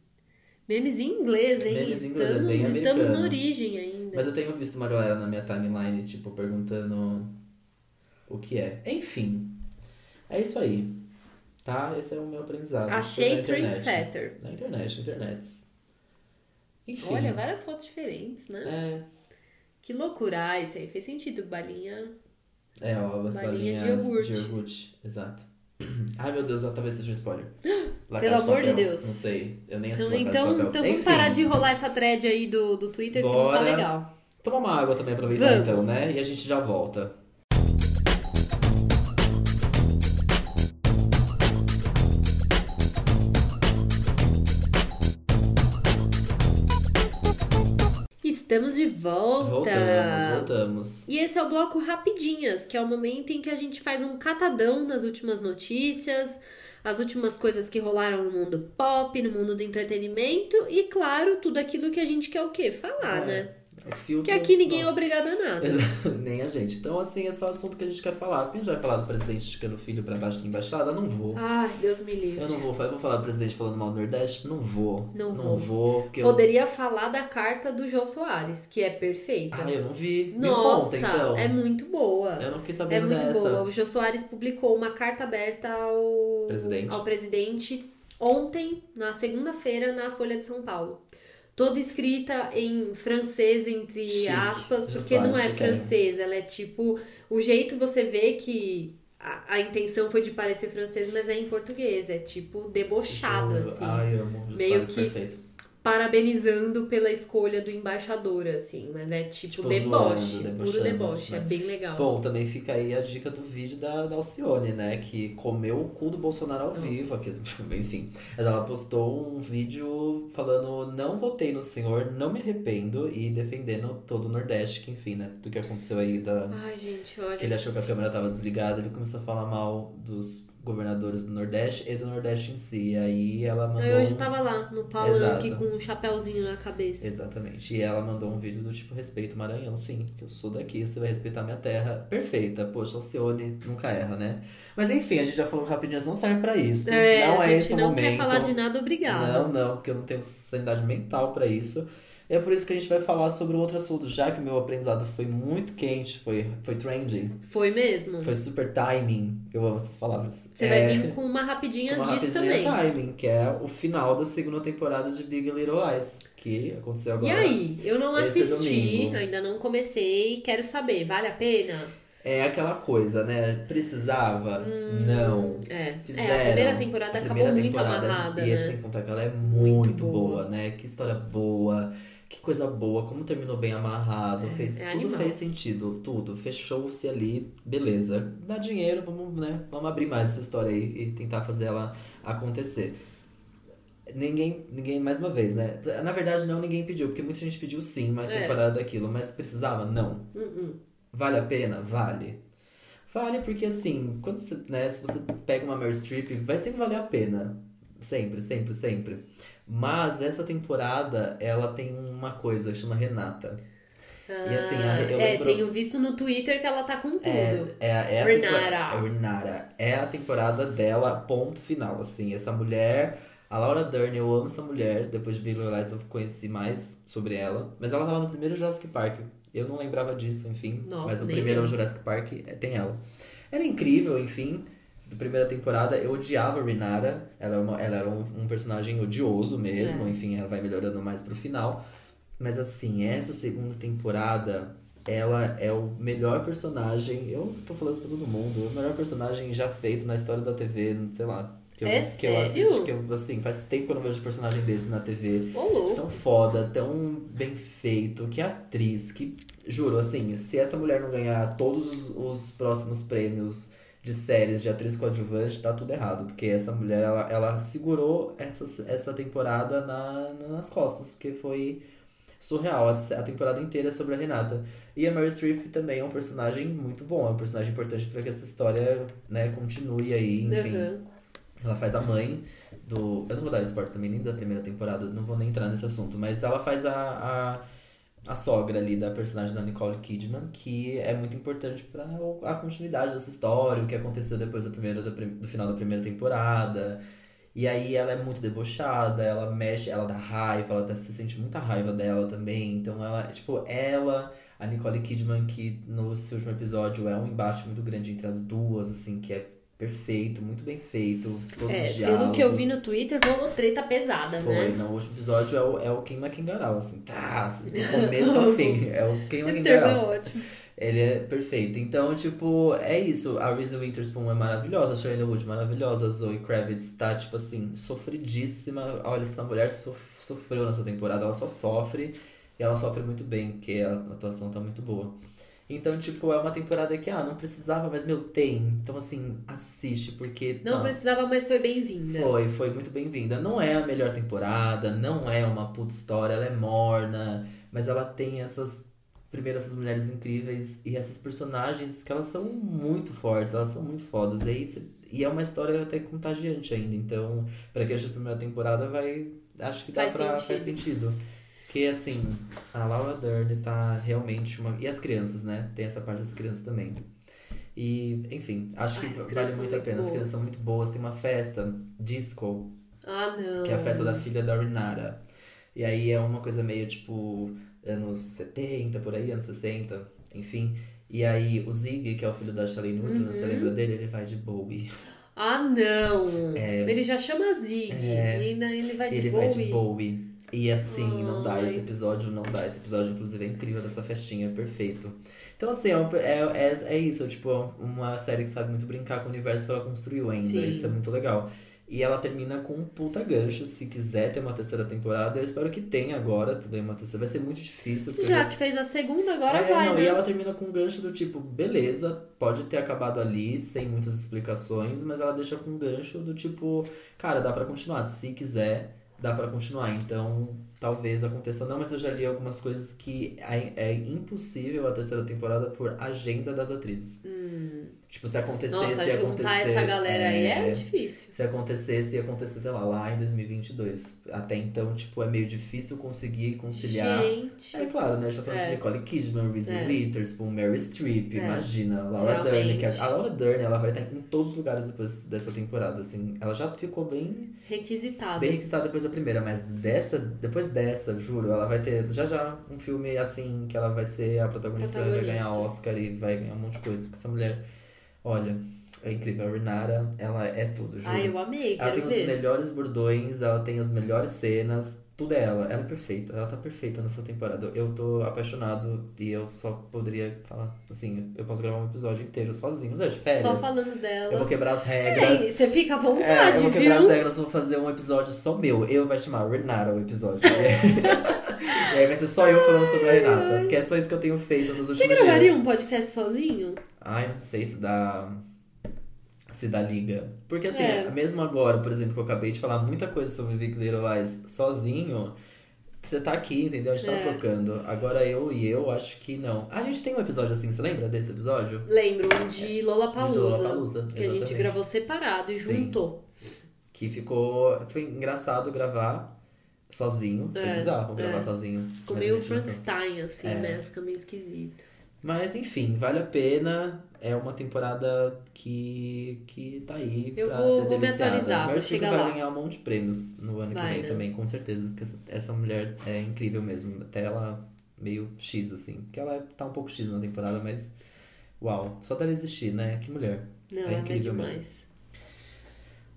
[SPEAKER 1] Memes em inglês, hein?
[SPEAKER 2] Memes em inglês, é
[SPEAKER 1] estamos,
[SPEAKER 2] bem
[SPEAKER 1] estamos na origem ainda.
[SPEAKER 2] Mas eu tenho visto uma galera na minha timeline, tipo, perguntando o que é. Enfim, é isso aí. Tá? Esse é o meu aprendizado.
[SPEAKER 1] Achei
[SPEAKER 2] na internet.
[SPEAKER 1] trendsetter.
[SPEAKER 2] Na internet, internet. Enfim.
[SPEAKER 1] Olha, várias fotos diferentes, né?
[SPEAKER 2] É,
[SPEAKER 1] Que loucura. Ah, isso aí fez sentido. Balinha.
[SPEAKER 2] é, ó, as
[SPEAKER 1] Balinha de
[SPEAKER 2] balinhas
[SPEAKER 1] iogurte.
[SPEAKER 2] de iogurte. Exato. Ai, meu Deus, talvez seja um spoiler.
[SPEAKER 1] Pelo amor de. Deus.
[SPEAKER 2] Não sei, eu nem
[SPEAKER 1] Então,
[SPEAKER 2] assisto
[SPEAKER 1] então,
[SPEAKER 2] Papel.
[SPEAKER 1] então vamos parar de rolar essa thread aí do, do Twitter que não tá
[SPEAKER 2] Bora.
[SPEAKER 1] legal.
[SPEAKER 2] Tomar uma água também, aproveitar então, né? E a gente já volta.
[SPEAKER 1] Estamos de volta.
[SPEAKER 2] Voltamos, voltamos.
[SPEAKER 1] E esse é o bloco Rapidinhas, que é o momento em que a gente faz um catadão nas últimas notícias, as últimas coisas que rolaram no mundo pop, no mundo do entretenimento e, claro, tudo aquilo que a gente quer o quê? Falar,
[SPEAKER 2] É,
[SPEAKER 1] né?
[SPEAKER 2] O filtro,
[SPEAKER 1] Que aqui ninguém é
[SPEAKER 2] nossa.
[SPEAKER 1] obrigado a nada.
[SPEAKER 2] Nem a gente. Então, assim, é só assunto que a gente quer falar. A gente vai falar do presidente esticando o filho pra baixo da embaixada? Não vou.
[SPEAKER 1] Ai, Deus me livre.
[SPEAKER 2] Eu não vou. Eu vou falar do presidente falando mal do Nordeste? Não vou.
[SPEAKER 1] Não
[SPEAKER 2] Não vou. eu...
[SPEAKER 1] Poderia falar da carta do Jô Soares, que é perfeita.
[SPEAKER 2] Ah, eu não vi.
[SPEAKER 1] Nossa,
[SPEAKER 2] conta, então.
[SPEAKER 1] é muito boa.
[SPEAKER 2] Eu não fiquei
[SPEAKER 1] É
[SPEAKER 2] sabendo
[SPEAKER 1] muito
[SPEAKER 2] dessa.
[SPEAKER 1] boa. O Jô Soares publicou uma carta aberta ao
[SPEAKER 2] Presidente.
[SPEAKER 1] ao presidente ontem, na segunda-feira, na Folha de São Paulo. Toda escrita em francês, entre
[SPEAKER 2] Chique.
[SPEAKER 1] aspas, porque não é francês, ela é tipo. O jeito você vê que a, a intenção foi de parecer francês, mas é em português. É tipo debochado, assim.
[SPEAKER 2] Ai, eu amo
[SPEAKER 1] Meio que-
[SPEAKER 2] perfeito.
[SPEAKER 1] Parabenizando pela escolha do embaixador, assim. Mas é tipo,
[SPEAKER 2] Tipo,
[SPEAKER 1] deboche.
[SPEAKER 2] zoando,
[SPEAKER 1] puro deboche.
[SPEAKER 2] né?
[SPEAKER 1] É bem legal.
[SPEAKER 2] Bom, também fica aí a dica do vídeo da, da Alcione, né? Que comeu o cu do Bolsonaro ao
[SPEAKER 1] Nossa.
[SPEAKER 2] vivo. Aqui, enfim. Ela postou um vídeo falando: Não votei no senhor, não me arrependo. E defendendo todo o Nordeste, que enfim, né? Do que aconteceu aí. Da...
[SPEAKER 1] Ai, gente, olha.
[SPEAKER 2] Que ele achou que a câmera tava desligada. Ele começou a falar mal dos governadores do Nordeste e do Nordeste em si. E aí ela mandou.
[SPEAKER 1] Eu hoje
[SPEAKER 2] um-
[SPEAKER 1] tava lá, no palanque, com um chapéuzinho na cabeça.
[SPEAKER 2] Exatamente. E ela mandou um vídeo do tipo, respeito Maranhão, sim, que eu sou daqui, você vai respeitar minha terra. Perfeita. Poxa, Alcione nunca erra, né? Mas enfim, a gente já falou que rapidinhas não serve pra isso.
[SPEAKER 1] É,
[SPEAKER 2] não é esse o
[SPEAKER 1] não
[SPEAKER 2] momento.
[SPEAKER 1] quer falar de nada, obrigado.
[SPEAKER 2] Não, não, porque eu não tenho sanidade mental pra isso. É por isso que a gente vai falar sobre outro assunto, já que o meu aprendizado foi muito quente, foi, foi trending,
[SPEAKER 1] Foi mesmo?
[SPEAKER 2] foi super timing. Eu amo essas palavras.
[SPEAKER 1] Você
[SPEAKER 2] É,
[SPEAKER 1] vai vir com uma rapidinhas
[SPEAKER 2] uma
[SPEAKER 1] disso
[SPEAKER 2] rapidinha
[SPEAKER 1] também.
[SPEAKER 2] timing, que é o final da segunda temporada de Big Little Lies, que aconteceu agora.
[SPEAKER 1] E aí? Eu não assisti,
[SPEAKER 2] domingo.
[SPEAKER 1] ainda não comecei, quero saber, vale a pena?
[SPEAKER 2] É aquela coisa, né? Precisava? não.
[SPEAKER 1] É,
[SPEAKER 2] Fizeram.
[SPEAKER 1] é a primeira temporada
[SPEAKER 2] A
[SPEAKER 1] acabou
[SPEAKER 2] primeira
[SPEAKER 1] muito
[SPEAKER 2] temporada,
[SPEAKER 1] amarrada,
[SPEAKER 2] E
[SPEAKER 1] né?
[SPEAKER 2] sem contar que ela é muito,
[SPEAKER 1] Muito boa.
[SPEAKER 2] boa. né? Que história boa. Que coisa boa, como terminou bem amarrado,
[SPEAKER 1] É,
[SPEAKER 2] fez,
[SPEAKER 1] é
[SPEAKER 2] tudo
[SPEAKER 1] animal.
[SPEAKER 2] fez sentido, tudo. Fechou-se ali, beleza. Dá dinheiro, vamos, né? Vamos abrir mais essa história aí e tentar fazer ela acontecer. Ninguém, ninguém, mais uma vez, né? Na verdade, não, ninguém pediu, porque muita gente pediu sim, mais
[SPEAKER 1] É.
[SPEAKER 2] temporada daquilo, mas precisava? Não.
[SPEAKER 1] Uh-uh.
[SPEAKER 2] Vale a pena? Vale. Vale porque, assim, quando você, né, se você pega uma Meryl Streep, vai sempre valer a pena. Sempre, sempre, sempre. Mas essa temporada, ela tem uma coisa chama Renata. E assim, a- eu
[SPEAKER 1] é,
[SPEAKER 2] lembro-
[SPEAKER 1] tenho visto no Twitter que ela tá com tudo.
[SPEAKER 2] É, é, é a
[SPEAKER 1] Renata.
[SPEAKER 2] é Renata. É a temporada dela, ponto final, assim. Essa mulher, a Laura Dern, eu amo essa mulher. Depois de Big Little Lies eu conheci mais sobre ela. Mas ela tava no primeiro Jurassic Park. Eu não lembrava disso, enfim.
[SPEAKER 1] Nossa,
[SPEAKER 2] mas o primeiro
[SPEAKER 1] eu.
[SPEAKER 2] Jurassic Park é, tem ela. Ela é incrível, enfim. Da primeira temporada, eu odiava a Renata. Ela, é uma- ela era um, um personagem odioso mesmo.
[SPEAKER 1] É.
[SPEAKER 2] Enfim, ela vai melhorando mais pro final. Mas assim, essa segunda temporada, ela é o melhor personagem. Eu tô falando isso pra todo mundo. O melhor personagem já feito na história da TV, sei lá. Que eu,
[SPEAKER 1] É
[SPEAKER 2] que eu
[SPEAKER 1] sério?
[SPEAKER 2] assisto, que eu, assim, faz tempo que eu não vejo personagem desse na TV.
[SPEAKER 1] Ô.
[SPEAKER 2] Tão foda, tão bem feito, que atriz, que juro, assim, se essa mulher não ganhar todos os, os próximos prêmios de séries de atriz coadjuvante, tá tudo errado. Porque essa mulher, ela, ela segurou essa, essa temporada na, nas costas, porque foi surreal. A, temporada inteira é sobre a Renata. E a Mary Streep também é um personagem muito bom, é um personagem importante para que essa história né, continue aí, enfim.
[SPEAKER 1] Uhum.
[SPEAKER 2] Ela faz a mãe do. Eu não vou dar spoiler também, nem da primeira temporada, não vou nem entrar nesse assunto, mas ela faz a, a, a sogra ali da personagem da Nicole Kidman, que é muito importante para a continuidade dessa história, o que aconteceu depois do, final da primeira temporada. E aí ela é muito debochada, ela mexe, ela dá raiva, ela se sente muita raiva dela também. Então ela, tipo, ela, a Nicole Kidman, que no seu último episódio é um embate muito grande entre as duas, assim, que é perfeito, muito bem feito, todos
[SPEAKER 1] É,
[SPEAKER 2] os diálogos.
[SPEAKER 1] pelo que eu vi no Twitter, rolou treta pesada,
[SPEAKER 2] Foi,
[SPEAKER 1] né?
[SPEAKER 2] no último episódio é o, é o Queima Quingaral, assim, tá, assim, do começo ao fim, é o Queima
[SPEAKER 1] Esse termo é ótimo.
[SPEAKER 2] Ele é perfeito. Então, tipo, é isso. A Reese Witherspoon é maravilhosa, a Shailene Wood maravilhosa, a Zoe Kravitz tá, tipo assim, sofridíssima. Olha, essa mulher sof- sofreu nessa temporada, ela só sofre. E ela sofre muito bem, porque a atuação tá muito boa. Então, tipo, é uma temporada que, ah, não precisava, mas, meu, tem. Então, assim, assiste, porque...
[SPEAKER 1] Não
[SPEAKER 2] tá-
[SPEAKER 1] precisava, mas foi bem-vinda.
[SPEAKER 2] foi, foi muito bem-vinda. Não é a melhor temporada, não é uma puta história, ela é morna, mas ela tem essas primeiro essas mulheres incríveis e essas personagens que elas são muito fortes, elas são muito fodas. E, aí cê- e é uma história até contagiante ainda. Então, pra quem achou a primeira temporada, vai. Acho que dá
[SPEAKER 1] Faz
[SPEAKER 2] pra.
[SPEAKER 1] sentido.
[SPEAKER 2] Faz sentido. Porque assim, a Laura Dern tá realmente uma. E as crianças, né? Tem essa parte das crianças também. E, enfim, acho
[SPEAKER 1] Ai,
[SPEAKER 2] que
[SPEAKER 1] as
[SPEAKER 2] vale
[SPEAKER 1] crianças
[SPEAKER 2] muito a pena.
[SPEAKER 1] muito
[SPEAKER 2] As crianças são
[SPEAKER 1] boas.
[SPEAKER 2] muito boas. Tem uma festa, disco,
[SPEAKER 1] Ah, não.
[SPEAKER 2] que é a festa da filha da Renata. E aí é uma coisa meio tipo anos 70, por aí, anos 60, enfim. E aí o Zig, que é o filho da Shailene Woodley, você
[SPEAKER 1] Uhum.
[SPEAKER 2] lembra dele? Ele vai de Bowie.
[SPEAKER 1] Ah, não. Ele já chama Zig.
[SPEAKER 2] É.
[SPEAKER 1] E ainda ele vai de
[SPEAKER 2] ele
[SPEAKER 1] Bowie.
[SPEAKER 2] vai de Bowie. E assim, não dá esse episódio, não dá. Esse episódio, inclusive, é incrível dessa festinha, é perfeito. Então, assim, é, um- é, é, é isso, tipo, é uma série que sabe muito brincar com o universo que ela construiu ainda.
[SPEAKER 1] Sim.
[SPEAKER 2] Isso é muito legal. E ela termina com um puta gancho. Se quiser ter uma terceira temporada, eu espero que tenha agora também uma terceira. Vai ser muito difícil.
[SPEAKER 1] Já
[SPEAKER 2] já
[SPEAKER 1] que fez a segunda, agora
[SPEAKER 2] é,
[SPEAKER 1] vai,
[SPEAKER 2] não,
[SPEAKER 1] né?
[SPEAKER 2] E ela termina com um gancho do tipo, beleza, pode ter acabado ali, sem muitas explicações, mas ela deixa com um gancho do tipo, cara, dá pra continuar. Se quiser, dá pra continuar. Então, talvez aconteça não, mas eu já li algumas coisas que é, é impossível a terceira temporada por agenda das atrizes. Tipo, se acontecesse,
[SPEAKER 1] Hum. Nossa, juntar
[SPEAKER 2] acontecer.
[SPEAKER 1] essa galera aí é difícil.
[SPEAKER 2] Se acontecesse, ia acontecer, sei lá, lá em 2022. Até então, tipo, é meio difícil conseguir conciliar.
[SPEAKER 1] Gente.
[SPEAKER 2] É claro, né? A gente tá falando
[SPEAKER 1] É.
[SPEAKER 2] de Nicole Kidman, Reese
[SPEAKER 1] É.
[SPEAKER 2] Witherspoon, Mary Streep,
[SPEAKER 1] É.
[SPEAKER 2] imagina, Laura
[SPEAKER 1] Realmente.
[SPEAKER 2] Dern. Que a, a Laura Dern, ela vai estar em todos os lugares depois dessa temporada, assim. Ela já ficou bem,
[SPEAKER 1] Requisitada.
[SPEAKER 2] bem requisitada depois da primeira, mas dessa, depois dessa, juro, ela vai ter já já um filme, assim, que ela vai ser a protagonista, vai
[SPEAKER 1] Protagonista.
[SPEAKER 2] ganhar Oscar e vai ganhar um monte de coisa. Porque essa mulher, olha, é incrível. A Renata, ela é tudo, juro.
[SPEAKER 1] Ai, eu amei,
[SPEAKER 2] Ela tem os
[SPEAKER 1] ver.
[SPEAKER 2] melhores bordões, ela tem as melhores cenas, tudo é ela. Ela é perfeita, ela tá perfeita nessa temporada. Eu tô apaixonado e eu só poderia falar, assim, eu posso gravar um episódio inteiro sozinho, Zé, de férias.
[SPEAKER 1] Só falando dela.
[SPEAKER 2] Eu vou quebrar as regras.
[SPEAKER 1] Você fica à
[SPEAKER 2] É,
[SPEAKER 1] vontade,
[SPEAKER 2] eu vou quebrar
[SPEAKER 1] viu?
[SPEAKER 2] as regras, vou fazer um episódio só meu. Eu vai chamar Renata o episódio. e aí vai ser só eu falando sobre a Renata. Porque é só isso que eu tenho feito nos
[SPEAKER 1] Você
[SPEAKER 2] últimos
[SPEAKER 1] gravaria
[SPEAKER 2] dias.
[SPEAKER 1] um podcast sozinho?
[SPEAKER 2] Ai, não sei se dá. Se dá liga. Porque assim,
[SPEAKER 1] É.
[SPEAKER 2] mesmo agora, por exemplo, que eu acabei de falar muita coisa sobre Big Little Lies sozinho, você tá aqui, entendeu? A gente
[SPEAKER 1] É.
[SPEAKER 2] tá trocando. Agora eu e eu acho que não. A gente tem um episódio assim, você lembra desse episódio?
[SPEAKER 1] Lembro, um de Lollapalooza.
[SPEAKER 2] De Lollapalooza,
[SPEAKER 1] que a gente
[SPEAKER 2] exatamente.
[SPEAKER 1] gravou separado e
[SPEAKER 2] Sim.
[SPEAKER 1] juntou.
[SPEAKER 2] Que ficou. Foi engraçado gravar sozinho. Foi
[SPEAKER 1] É,
[SPEAKER 2] bizarro gravar
[SPEAKER 1] é.
[SPEAKER 2] sozinho.
[SPEAKER 1] Ficou meio. Frankenstein, assim,
[SPEAKER 2] É.
[SPEAKER 1] né? Fica meio esquisito.
[SPEAKER 2] Mas enfim, vale a pena. É uma temporada que, que tá aí
[SPEAKER 1] Eu
[SPEAKER 2] pra
[SPEAKER 1] vou-
[SPEAKER 2] ser
[SPEAKER 1] vou me
[SPEAKER 2] deliciada. Streep
[SPEAKER 1] chegar
[SPEAKER 2] vai
[SPEAKER 1] lá.
[SPEAKER 2] ganhar um monte de prêmios no ano
[SPEAKER 1] Vai,
[SPEAKER 2] que vem
[SPEAKER 1] né?
[SPEAKER 2] também, com certeza. Porque essa, mulher é incrível mesmo. Até ela meio X, assim. Porque ela tá um pouco X na temporada, mas. Uau, só dela existir, né? Que mulher.
[SPEAKER 1] Não,
[SPEAKER 2] É
[SPEAKER 1] é
[SPEAKER 2] incrível
[SPEAKER 1] demais.
[SPEAKER 2] mesmo.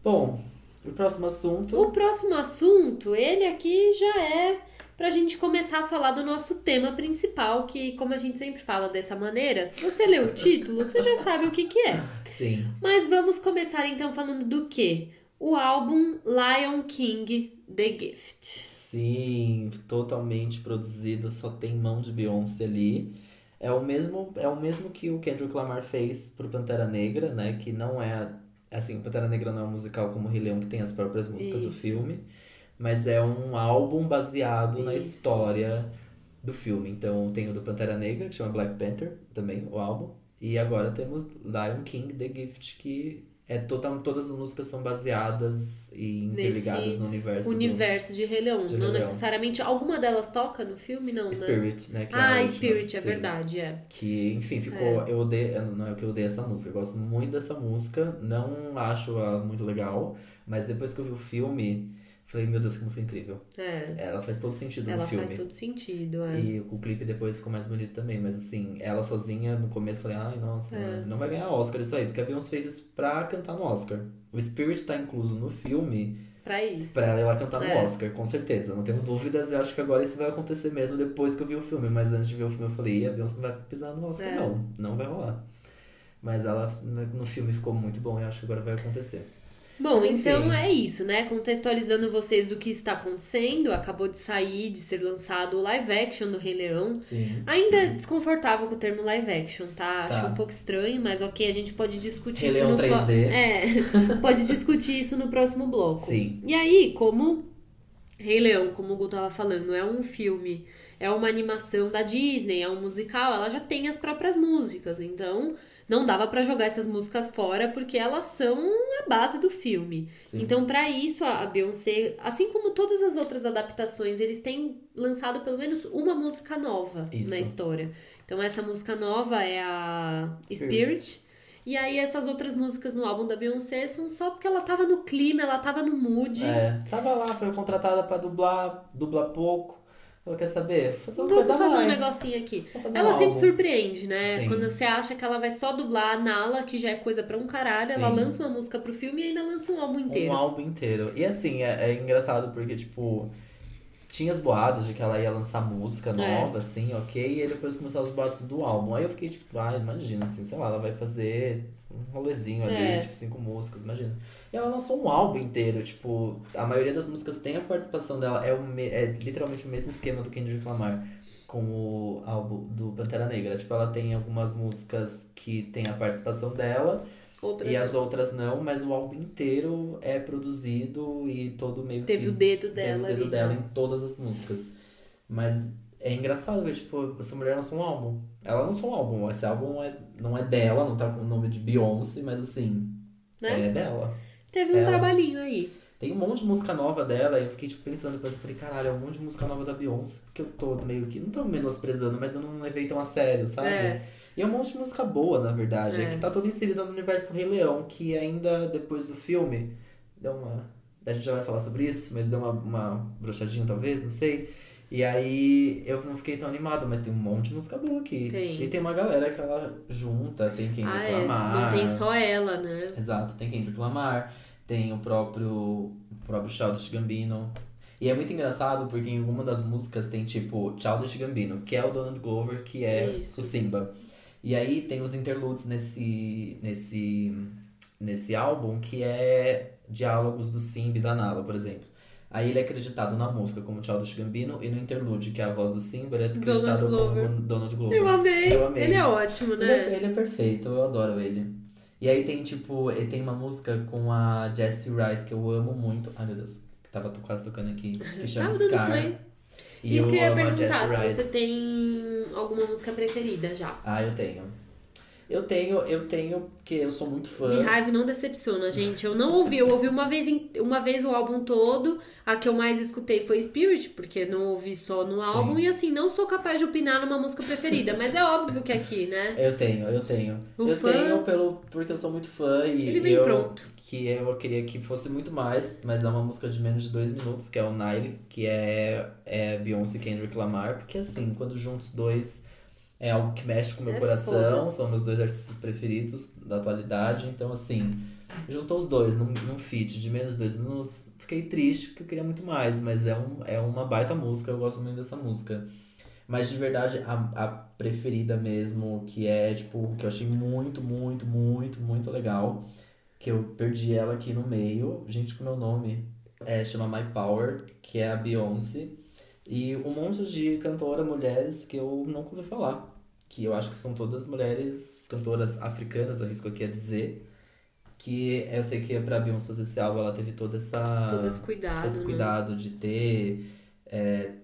[SPEAKER 2] Bom, o próximo assunto.
[SPEAKER 1] O próximo assunto, ele aqui já é pra gente começar a falar do nosso tema principal, que, como a gente sempre fala dessa maneira, se você lê o título, você já sabe o que, que é.
[SPEAKER 2] Sim.
[SPEAKER 1] Mas vamos começar então falando do quê? O álbum Lion King The Gift.
[SPEAKER 2] Sim, totalmente produzido, só tem mão de Beyoncé ali. É o mesmo, é o mesmo que o Kendrick Lamar fez pro Pantera Negra, né? Que não é. Assim, o Pantera Negra não é um musical como o Rei Leão, que tem as próprias músicas do
[SPEAKER 1] Isso.
[SPEAKER 2] filme. Mas é um álbum baseado na
[SPEAKER 1] Isso.
[SPEAKER 2] história do filme. Então tem o do Pantera Negra, que chama Black Panther, também, o álbum. E agora temos Lion King, The Gift, que é total, todas as músicas são baseadas e interligadas
[SPEAKER 1] Nesse
[SPEAKER 2] no universo. do-
[SPEAKER 1] Universo de Rei Leão.
[SPEAKER 2] De
[SPEAKER 1] não
[SPEAKER 2] Rei Leão.
[SPEAKER 1] necessariamente. Alguma delas toca no filme? Não, né?
[SPEAKER 2] Spirit, né? que é a
[SPEAKER 1] Ah,
[SPEAKER 2] última,
[SPEAKER 1] Spirit, é
[SPEAKER 2] sim.
[SPEAKER 1] verdade, é.
[SPEAKER 2] Que, enfim, ficou. Eu odeio. Não é que eu odeio essa música. Eu gosto muito dessa música. Não acho ela muito legal. Mas depois que eu vi o filme, falei, meu Deus, que música incrível.
[SPEAKER 1] É.
[SPEAKER 2] Ela faz todo sentido
[SPEAKER 1] Ela
[SPEAKER 2] no filme.
[SPEAKER 1] faz todo sentido, é.
[SPEAKER 2] E o clipe depois ficou mais bonito também. Mas assim, ela sozinha no começo falei, ai, nossa,
[SPEAKER 1] É.
[SPEAKER 2] não vai ganhar Oscar isso aí. Porque a Beyoncé fez isso pra cantar no Oscar. O Spirit tá incluso no filme
[SPEAKER 1] Pra isso.
[SPEAKER 2] pra ela ir lá cantar no
[SPEAKER 1] É.
[SPEAKER 2] Oscar, com certeza. Não tenho dúvidas. Eu acho que agora isso vai acontecer mesmo depois que eu vi o filme. Mas antes de ver o filme eu falei, "Ih, a Beyoncé não vai pisar no Oscar,
[SPEAKER 1] É.
[SPEAKER 2] não. Não vai rolar. Mas ela no filme ficou muito bom e acho que agora vai acontecer.
[SPEAKER 1] Bom,
[SPEAKER 2] Mas,
[SPEAKER 1] então é isso, né? Contextualizando vocês do que está acontecendo, acabou de sair, de ser lançado o live action do Rei Leão.
[SPEAKER 2] Sim.
[SPEAKER 1] Ainda desconfortável com o termo live action, tá?
[SPEAKER 2] Tá.
[SPEAKER 1] Acho um pouco estranho, mas ok, a gente pode discutir
[SPEAKER 2] Rei
[SPEAKER 1] isso
[SPEAKER 2] Leão
[SPEAKER 1] no pro-
[SPEAKER 2] 3D.
[SPEAKER 1] É, pode discutir isso no próximo bloco.
[SPEAKER 2] Sim.
[SPEAKER 1] E aí, como Rei Leão, como o Gu tava falando, é um filme, é uma animação da Disney, é um musical, ela já tem as próprias músicas, então não dava pra jogar essas músicas fora porque elas são a base do filme.
[SPEAKER 2] Sim.
[SPEAKER 1] Então, pra isso, a Beyoncé, assim como todas as outras adaptações, eles têm lançado pelo menos uma música nova
[SPEAKER 2] Isso.
[SPEAKER 1] na história. Então, essa música nova é a
[SPEAKER 2] Spirit.
[SPEAKER 1] Spirit. E aí, essas outras músicas no álbum da Beyoncé são só porque ela tava no clima, ela tava no mood.
[SPEAKER 2] É, tava lá, foi contratada pra dublar, dubla pouco. Ela quer saber? Fazer uma
[SPEAKER 1] Vamos
[SPEAKER 2] coisa a
[SPEAKER 1] fazer um
[SPEAKER 2] mais.
[SPEAKER 1] negocinho aqui.
[SPEAKER 2] Vou fazer
[SPEAKER 1] Ela
[SPEAKER 2] um
[SPEAKER 1] sempre
[SPEAKER 2] álbum.
[SPEAKER 1] surpreende, né?
[SPEAKER 2] Sim.
[SPEAKER 1] Quando você acha que ela vai só dublar a Nala, que já é coisa pra um caralho, ela
[SPEAKER 2] Sim.
[SPEAKER 1] lança uma música pro filme e ainda lança um álbum inteiro.
[SPEAKER 2] Um álbum inteiro. E assim, é, é engraçado porque, tipo, tinha as boatos de que ela ia lançar música
[SPEAKER 1] É.
[SPEAKER 2] nova, assim, ok? E aí depois começaram os boatos do álbum. Aí eu fiquei, tipo, ah, imagina, assim, sei lá, ela vai fazer um rolezinho ali,
[SPEAKER 1] É.
[SPEAKER 2] tipo, cinco músicas, imagina. E ela lançou um álbum inteiro, tipo, a maioria das músicas tem a participação dela, é, o me- é literalmente o mesmo esquema do Kendrick Lamar com o álbum do Pantera Negra. Tipo, ela tem algumas músicas que tem a participação dela,
[SPEAKER 1] Outra
[SPEAKER 2] e as outras não, mas o álbum inteiro é produzido e todo meio
[SPEAKER 1] Teve
[SPEAKER 2] que
[SPEAKER 1] o dedo
[SPEAKER 2] teve
[SPEAKER 1] dela
[SPEAKER 2] o dedo
[SPEAKER 1] ali.
[SPEAKER 2] dela
[SPEAKER 1] né?
[SPEAKER 2] em todas as músicas. Mas é engraçado ver, tipo, essa mulher lançou um álbum. Ela lançou um álbum. Esse álbum é, não é dela, não tá com o nome de Beyoncé, mas assim,
[SPEAKER 1] Né?
[SPEAKER 2] é dela.
[SPEAKER 1] Teve um
[SPEAKER 2] Ela-
[SPEAKER 1] trabalhinho aí.
[SPEAKER 2] Tem um monte de música nova dela, e eu fiquei, tipo, pensando depois, eu falei, caralho, é um monte de música nova da Beyoncé, porque eu tô meio que, não tô menosprezando, mas eu não levei tão a sério, sabe?
[SPEAKER 1] É.
[SPEAKER 2] E é um monte de música boa, na verdade, é.
[SPEAKER 1] É.
[SPEAKER 2] que tá toda inserida no universo Rei Leão, que ainda depois do filme deu uma. A gente já vai falar sobre isso, mas deu uma, uma brochadinha talvez, não sei. E aí eu não fiquei tão animado, mas tem um monte de música boa aqui.
[SPEAKER 1] Tem.
[SPEAKER 2] E tem uma galera que ela junta, tem quem
[SPEAKER 1] Ah, é.
[SPEAKER 2] reclamar.
[SPEAKER 1] Não tem só ela, né?
[SPEAKER 2] Exato, tem Kendrick Lamar, tem o próprio, o próprio Childish Gambino. E é muito engraçado porque em alguma das músicas tem tipo Childish Gambino, que é o Donald Glover, que é
[SPEAKER 1] Isso.
[SPEAKER 2] o Simba. E aí tem os interludes nesse, nesse, nesse álbum que é diálogos do Simba e da Nala, por exemplo. Aí ele é acreditado na música como Childish Gambino e no interlude, que é a voz do Simba, ele é
[SPEAKER 1] Donald
[SPEAKER 2] acreditado
[SPEAKER 1] Glover.
[SPEAKER 2] como Donald Glover.
[SPEAKER 1] Eu amei.
[SPEAKER 2] Eu amei.
[SPEAKER 1] Ele é ótimo,
[SPEAKER 2] Ele
[SPEAKER 1] né?
[SPEAKER 2] é, ele é perfeito, eu adoro ele. E aí tem, tipo, tem uma música com a Jessie Rice que eu amo muito. Ai, meu Deus, que tava quase tocando aqui. Que chama
[SPEAKER 1] dando
[SPEAKER 2] Scar.
[SPEAKER 1] play.
[SPEAKER 2] E
[SPEAKER 1] Isso
[SPEAKER 2] eu
[SPEAKER 1] que eu ia perguntar, se
[SPEAKER 2] Rice.
[SPEAKER 1] você tem alguma música preferida já.
[SPEAKER 2] Ah, eu tenho. Eu tenho, eu tenho, porque eu sou muito fã.
[SPEAKER 1] Beehive não decepciona, gente. Eu não ouvi, eu ouvi uma vez, uma vez o álbum todo. A que eu mais escutei foi Spirit, porque não ouvi só no álbum. E assim, não sou capaz de opinar numa música preferida. Mas é óbvio que aqui, né?
[SPEAKER 2] Eu tenho, eu tenho.
[SPEAKER 1] O
[SPEAKER 2] eu
[SPEAKER 1] fã-
[SPEAKER 2] tenho pelo, porque eu sou muito fã e
[SPEAKER 1] Ele vem
[SPEAKER 2] eu,
[SPEAKER 1] pronto.
[SPEAKER 2] que eu queria que fosse muito mais, mas é uma música de menos de dois minutos, que é o Nile, que é, é Beyoncé e Kendrick Lamar, porque assim, quando juntos dois é algo que mexe com o meu
[SPEAKER 1] É
[SPEAKER 2] coração,
[SPEAKER 1] foda.
[SPEAKER 2] são meus dois artistas preferidos da atualidade, então assim, juntou os dois num, num feat de menos de dois minutos, fiquei triste porque eu queria muito mais, mas é, um, é uma baita música, eu gosto muito dessa música. Mas de verdade, a, a preferida mesmo, que é, tipo, que eu achei muito, muito, muito, muito legal, que eu perdi ela aqui no meio, gente, com meu nome, é, chama My Power, que é a Beyoncé, e um monte de cantora mulheres que eu nunca ouvi falar, que eu acho que são todas mulheres cantoras africanas, arrisco aqui a dizer. Que eu sei que pra Beyoncé fazer esse álbum, ela teve toda essa,
[SPEAKER 1] Todo esse cuidado.
[SPEAKER 2] esse
[SPEAKER 1] né?
[SPEAKER 2] cuidado de ter é,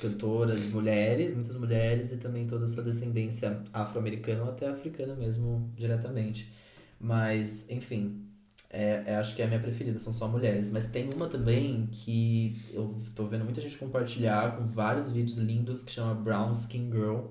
[SPEAKER 2] cantoras mulheres, muitas mulheres, e também toda essa descendência afro-americana ou até africana mesmo, diretamente. Mas, enfim, é, é, acho que é a minha preferida, são só mulheres. Mas tem uma também que eu tô vendo muita gente compartilhar com vários vídeos lindos que chama Brown Skin Girl,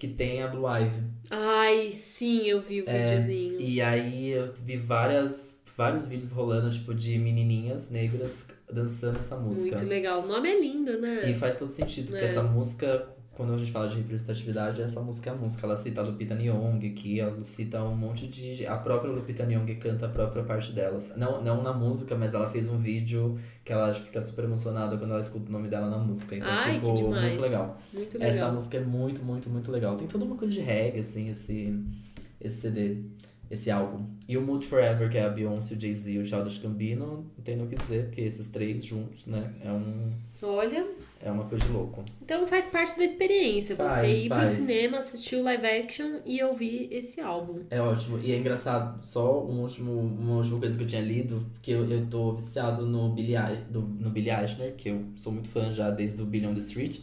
[SPEAKER 2] que tem a Blue Ivy.
[SPEAKER 1] Ai, sim, eu vi o
[SPEAKER 2] É,
[SPEAKER 1] videozinho.
[SPEAKER 2] E aí eu vi várias, vários vídeos rolando, tipo, de menininhas negras dançando essa música.
[SPEAKER 1] Muito legal. O nome é lindo, né?
[SPEAKER 2] E faz todo sentido, porque
[SPEAKER 1] É.
[SPEAKER 2] essa música, quando a gente fala de representatividade, essa música é a música. Ela cita a Lupita Nyong'o aqui, ela cita um monte de... A própria Lupita Nyong'o canta a própria parte delas. Não, não na música, mas ela fez um vídeo que ela fica super emocionada quando ela escuta o nome dela na música. Então,
[SPEAKER 1] Ai,
[SPEAKER 2] tipo,
[SPEAKER 1] que
[SPEAKER 2] muito legal.
[SPEAKER 1] Muito legal.
[SPEAKER 2] Essa música é muito, muito, muito legal. Tem toda uma coisa de reggae, assim, esse, esse CD, esse álbum. E o Mood Forever, que é a Beyoncé, o Jay-Z e o Childish Gambino, não tem no que dizer, porque esses três juntos, né, é, um,
[SPEAKER 1] Olha,
[SPEAKER 2] é uma coisa de louco.
[SPEAKER 1] então faz parte da experiência.
[SPEAKER 2] Faz,
[SPEAKER 1] você ir
[SPEAKER 2] faz.
[SPEAKER 1] pro cinema, assistir o live action e ouvir esse álbum.
[SPEAKER 2] É ótimo. E é engraçado, só um último, uma última coisa que eu tinha lido, que eu, eu tô viciado no Billy, do, no Billy Eichner, que eu sou muito fã já desde o Billy on the Street,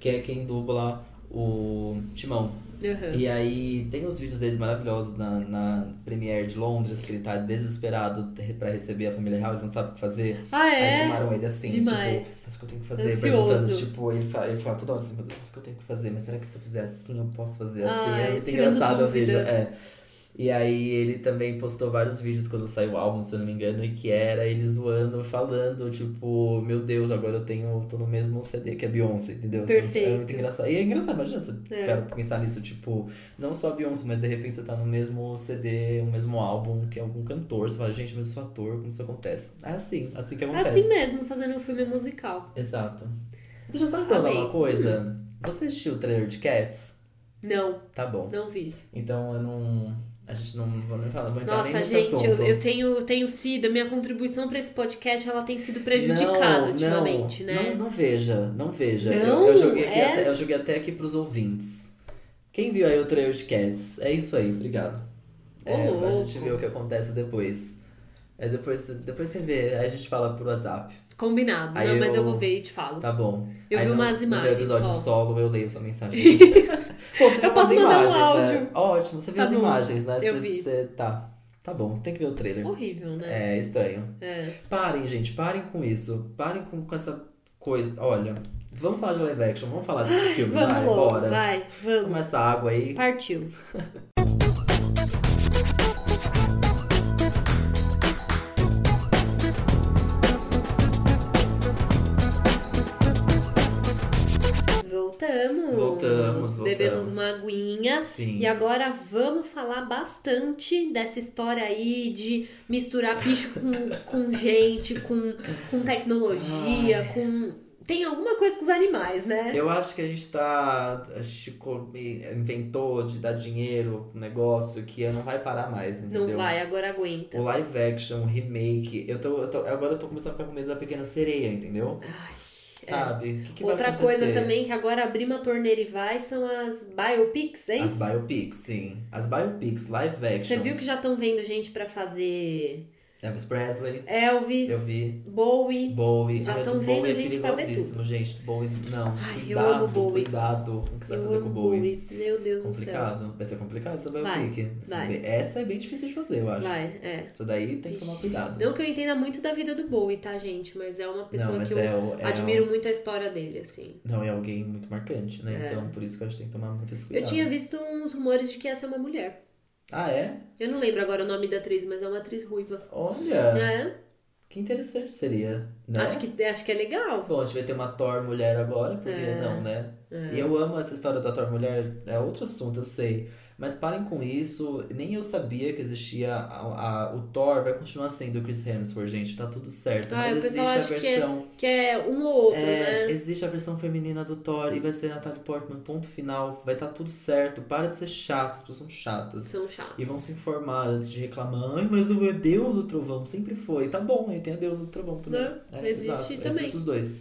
[SPEAKER 2] que é quem dubla o Timão.
[SPEAKER 1] Aham.
[SPEAKER 2] E aí tem os vídeos deles maravilhosos na, na Premiere de Londres, que ele tá desesperado pra receber a família real, ele não sabe o que fazer.
[SPEAKER 1] Ah,
[SPEAKER 2] Aí
[SPEAKER 1] é?
[SPEAKER 2] filmaram ele assim,
[SPEAKER 1] Demais.
[SPEAKER 2] tipo, mas o que eu tenho que fazer?
[SPEAKER 1] Ansioso.
[SPEAKER 2] Perguntando, tipo, ele fala, ele fala toda hora assim, meu Deus, o que eu tenho que fazer? Mas será que se eu fizer assim, eu posso fazer assim?
[SPEAKER 1] Ai,
[SPEAKER 2] é muito engraçado o vídeo. É. E aí ele também postou vários vídeos quando saiu o álbum, se eu não me engano, e que era ele zoando, falando, tipo, meu Deus, agora eu tenho, tô no mesmo CD que a Beyoncé, entendeu?
[SPEAKER 1] Perfeito.
[SPEAKER 2] É muito engraçado. E é engraçado, imagina você
[SPEAKER 1] É.
[SPEAKER 2] quero pensar nisso, tipo, não só a Beyoncé, mas de repente você tá no mesmo CD, o mesmo álbum que algum cantor, você fala, gente, mas eu sou ator, como isso acontece? É assim, assim que acontece.
[SPEAKER 1] Assim mesmo, fazendo um filme musical.
[SPEAKER 2] Exato. Deixa eu só falar uma coisa. Você assistiu o trailer de Cats?
[SPEAKER 1] Não,
[SPEAKER 2] Tá bom.
[SPEAKER 1] não vi.
[SPEAKER 2] Então eu não. A gente não vou nem falar, vou nem
[SPEAKER 1] Nossa,
[SPEAKER 2] nesse
[SPEAKER 1] gente,
[SPEAKER 2] assunto.
[SPEAKER 1] eu, eu tenho, tenho sido, a minha contribuição pra esse podcast, ela tem sido prejudicada
[SPEAKER 2] não,
[SPEAKER 1] ultimamente,
[SPEAKER 2] não,
[SPEAKER 1] né?
[SPEAKER 2] Não, não veja, não veja.
[SPEAKER 1] Não?
[SPEAKER 2] eu, eu joguei aqui
[SPEAKER 1] É?
[SPEAKER 2] até, eu joguei até aqui pros ouvintes. Quem viu aí o trailer de Cats? É isso aí, obrigado. É, a gente vê o que acontece depois. Mas depois, depois você vê, a gente fala por WhatsApp.
[SPEAKER 1] Combinado.
[SPEAKER 2] Aí
[SPEAKER 1] não, mas eu
[SPEAKER 2] eu-
[SPEAKER 1] vou ver e te falo.
[SPEAKER 2] Tá bom.
[SPEAKER 1] Eu
[SPEAKER 2] Aí
[SPEAKER 1] vi
[SPEAKER 2] no-
[SPEAKER 1] umas
[SPEAKER 2] No
[SPEAKER 1] imagens
[SPEAKER 2] episódio
[SPEAKER 1] só.
[SPEAKER 2] solo eu leio sua mensagem.
[SPEAKER 1] Isso.
[SPEAKER 2] Pô, você
[SPEAKER 1] Eu posso mandar um
[SPEAKER 2] imagens,
[SPEAKER 1] áudio.
[SPEAKER 2] Né? Ótimo, você viu
[SPEAKER 1] Tá
[SPEAKER 2] as
[SPEAKER 1] bom.
[SPEAKER 2] imagens, né?
[SPEAKER 1] Eu
[SPEAKER 2] Você-
[SPEAKER 1] vi.
[SPEAKER 2] você- tá. Tá bom, você tem que ver o trailer.
[SPEAKER 1] Horrível, né?
[SPEAKER 2] É estranho.
[SPEAKER 1] É.
[SPEAKER 2] Parem, gente, parem com isso. Parem com, com essa coisa. Olha, vamos falar de live action, vamos falar desse filme,
[SPEAKER 1] Vamos
[SPEAKER 2] vai,
[SPEAKER 1] logo,
[SPEAKER 2] bora.
[SPEAKER 1] vai, vamos.
[SPEAKER 2] Toma essa água aí.
[SPEAKER 1] Partiu. Voltamos.
[SPEAKER 2] Voltamos,
[SPEAKER 1] Bebemos uma aguinha.
[SPEAKER 2] Sim.
[SPEAKER 1] E agora vamos falar bastante dessa história aí de misturar bicho com, com gente, com, com tecnologia, com. Tem alguma coisa com os animais, né?
[SPEAKER 2] Eu acho que a gente tá. A gente inventou de dar dinheiro pro negócio que não vai parar mais, entendeu?
[SPEAKER 1] Não vai, agora aguenta.
[SPEAKER 2] O live action, o remake. Eu tô, eu tô- agora eu tô começando a ficar com medo da pequena sereia, entendeu?
[SPEAKER 1] Ai,
[SPEAKER 2] Sabe? O que, que
[SPEAKER 1] Outra coisa também que agora abrir uma torneira e vai são as biopics, é
[SPEAKER 2] As
[SPEAKER 1] isso?
[SPEAKER 2] biopics, sim. As biopics, live action.
[SPEAKER 1] Você viu que já estão vendo gente pra fazer
[SPEAKER 2] Elvis Presley,
[SPEAKER 1] Elvis,
[SPEAKER 2] eu vi.
[SPEAKER 1] Bowie.
[SPEAKER 2] Bowie.
[SPEAKER 1] Já
[SPEAKER 2] Ai,
[SPEAKER 1] tão
[SPEAKER 2] o
[SPEAKER 1] vendo
[SPEAKER 2] Bowie é
[SPEAKER 1] gente ver
[SPEAKER 2] perigosíssimo, gente. Bowie, não.
[SPEAKER 1] Ai, eu
[SPEAKER 2] cuidado,
[SPEAKER 1] amo Bowie.
[SPEAKER 2] cuidado com o que você vai
[SPEAKER 1] Eu
[SPEAKER 2] fazer com o Bowie.
[SPEAKER 1] Bowie. Meu Deus do céu.
[SPEAKER 2] Complicado. Vai ser complicado essa
[SPEAKER 1] Vai,
[SPEAKER 2] biopic. Essa
[SPEAKER 1] vai.
[SPEAKER 2] é Essa é bem difícil de fazer, eu acho.
[SPEAKER 1] Vai, é.
[SPEAKER 2] Essa daí tem que tomar cuidado.
[SPEAKER 1] Não que eu entenda muito da vida do Bowie, tá, gente? Mas é uma pessoa
[SPEAKER 2] Não,
[SPEAKER 1] que eu
[SPEAKER 2] é o- é
[SPEAKER 1] admiro
[SPEAKER 2] o-
[SPEAKER 1] muito a história dele, assim.
[SPEAKER 2] Não, é alguém muito marcante, né?
[SPEAKER 1] É.
[SPEAKER 2] Então, por isso que a gente tem que tomar muito esse
[SPEAKER 1] Eu
[SPEAKER 2] cuidado.
[SPEAKER 1] tinha visto uns rumores de que ia ser uma mulher.
[SPEAKER 2] Ah, é?
[SPEAKER 1] Eu não lembro agora o nome da atriz, mas é uma atriz ruiva.
[SPEAKER 2] Olha,
[SPEAKER 1] É,
[SPEAKER 2] que interessante seria, né?
[SPEAKER 1] acho, que, acho que é legal.
[SPEAKER 2] Bom, a gente vai ter uma Thor mulher agora, porque
[SPEAKER 1] É.
[SPEAKER 2] não, né? E eu amo essa história da Thor mulher, é outro assunto, eu sei. Mas parem com isso, nem eu sabia que existia a, a- o Thor, vai continuar sendo o Chris Hemsworth, gente, tá tudo certo.
[SPEAKER 1] Ah,
[SPEAKER 2] mas existe a
[SPEAKER 1] acha que é-
[SPEAKER 2] versão.
[SPEAKER 1] Que é um ou outro,
[SPEAKER 2] É,
[SPEAKER 1] né?
[SPEAKER 2] existe a versão feminina do Thor e vai ser Natalie Portman, ponto final. Vai estar tudo certo. Para de ser chato, as pessoas são chatas.
[SPEAKER 1] São chatos.
[SPEAKER 2] E vão se informar antes de reclamar. Ai, mas o é Deus o trovão sempre foi. Tá bom, aí tem a Deus o trovão também.
[SPEAKER 1] Né?
[SPEAKER 2] É,
[SPEAKER 1] Existe
[SPEAKER 2] exato.
[SPEAKER 1] também.
[SPEAKER 2] Existe os dois.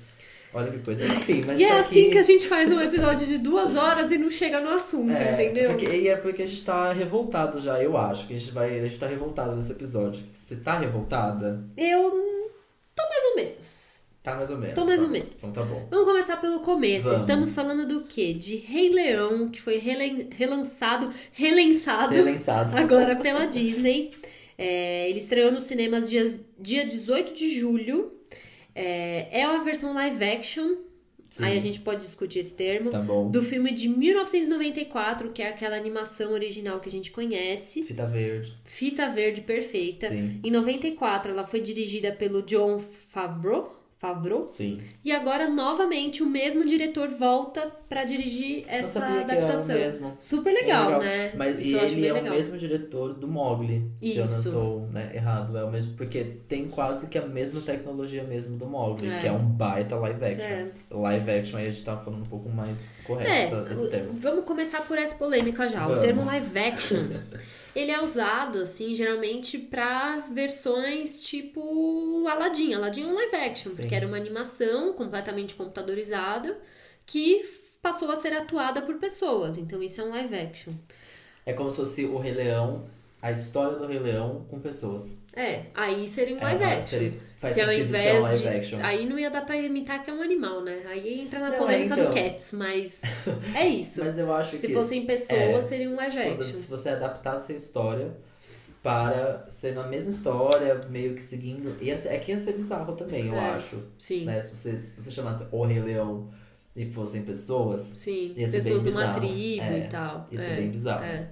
[SPEAKER 2] Olha que coisa. Enfim, mas
[SPEAKER 1] E é assim
[SPEAKER 2] aqui...
[SPEAKER 1] que a gente faz um episódio de duas horas e não chega no assunto,
[SPEAKER 2] É,
[SPEAKER 1] entendeu?
[SPEAKER 2] Porque, e é porque a gente tá revoltado já, eu acho. Que a gente vai. A gente tá revoltado nesse episódio. Você tá revoltada?
[SPEAKER 1] Eu tô mais ou menos.
[SPEAKER 2] Tá mais ou menos.
[SPEAKER 1] Tô mais
[SPEAKER 2] tá
[SPEAKER 1] ou menos.
[SPEAKER 2] Então tá bom.
[SPEAKER 1] Vamos começar pelo começo.
[SPEAKER 2] Vamos.
[SPEAKER 1] Estamos falando do quê? De Rei Leão, que foi relen- relançado, relançado
[SPEAKER 2] Relançado.
[SPEAKER 1] agora pela Disney. É, ele estreou nos cinemas dias, dia 18 de julho. É, é uma versão live action.
[SPEAKER 2] Sim.
[SPEAKER 1] Aí a gente pode discutir esse termo.
[SPEAKER 2] Tá.
[SPEAKER 1] Do filme de 1994, que é aquela animação original que a gente conhece.
[SPEAKER 2] Fita verde.
[SPEAKER 1] Fita Verde Perfeita.
[SPEAKER 2] Sim.
[SPEAKER 1] Em 94, ela foi dirigida pelo John Favreau. Favreau.
[SPEAKER 2] Sim.
[SPEAKER 1] E agora, novamente, o mesmo diretor volta pra dirigir essa adaptação.
[SPEAKER 2] o mesmo.
[SPEAKER 1] Super legal,
[SPEAKER 2] É legal.
[SPEAKER 1] né?
[SPEAKER 2] Mas
[SPEAKER 1] Isso
[SPEAKER 2] e ele é
[SPEAKER 1] legal.
[SPEAKER 2] o mesmo diretor do Mogli, se eu não estou né, errado. É o mesmo, porque tem quase que a mesma tecnologia mesmo do Mogli,
[SPEAKER 1] É.
[SPEAKER 2] que é um baita live action.
[SPEAKER 1] É.
[SPEAKER 2] Live action aí a gente tá falando um pouco mais correto
[SPEAKER 1] É,
[SPEAKER 2] esse
[SPEAKER 1] o-
[SPEAKER 2] termo.
[SPEAKER 1] vamos começar por essa polêmica já. O
[SPEAKER 2] Vamos.
[SPEAKER 1] termo live action, ele é usado, assim, geralmente pra versões tipo Aladdin. Aladdin é um live action,
[SPEAKER 2] Sim.
[SPEAKER 1] porque era uma animação completamente computadorizada que passou a ser atuada por pessoas. Então isso é um live action.
[SPEAKER 2] É como se fosse o Rei Leão, a história do Rei Leão com pessoas.
[SPEAKER 1] É, aí seria um
[SPEAKER 2] É,
[SPEAKER 1] live action.
[SPEAKER 2] seria- faz
[SPEAKER 1] Se ao
[SPEAKER 2] sentido ser um
[SPEAKER 1] invés
[SPEAKER 2] live
[SPEAKER 1] de.
[SPEAKER 2] action.
[SPEAKER 1] Aí não ia dar pra imitar que é um animal, né? Aí entra na
[SPEAKER 2] Não, é,
[SPEAKER 1] polêmica do
[SPEAKER 2] então.
[SPEAKER 1] Cats, mas é isso.
[SPEAKER 2] Mas eu acho
[SPEAKER 1] Se
[SPEAKER 2] que
[SPEAKER 1] fossem pessoas,
[SPEAKER 2] é,
[SPEAKER 1] seria um live
[SPEAKER 2] tipo,
[SPEAKER 1] action.
[SPEAKER 2] se você adaptasse a história para ser na mesma história, meio que seguindo. Ia ser, é que ia ser bizarro também, eu
[SPEAKER 1] É.
[SPEAKER 2] acho.
[SPEAKER 1] Sim,
[SPEAKER 2] Né? Se, você, se você chamasse O Rei Leão e fossem pessoas,
[SPEAKER 1] sim.
[SPEAKER 2] Ia ser
[SPEAKER 1] Pessoas
[SPEAKER 2] bem
[SPEAKER 1] de uma tribo
[SPEAKER 2] É,
[SPEAKER 1] e tal.
[SPEAKER 2] ia ser
[SPEAKER 1] é,
[SPEAKER 2] bem bizarro.
[SPEAKER 1] É.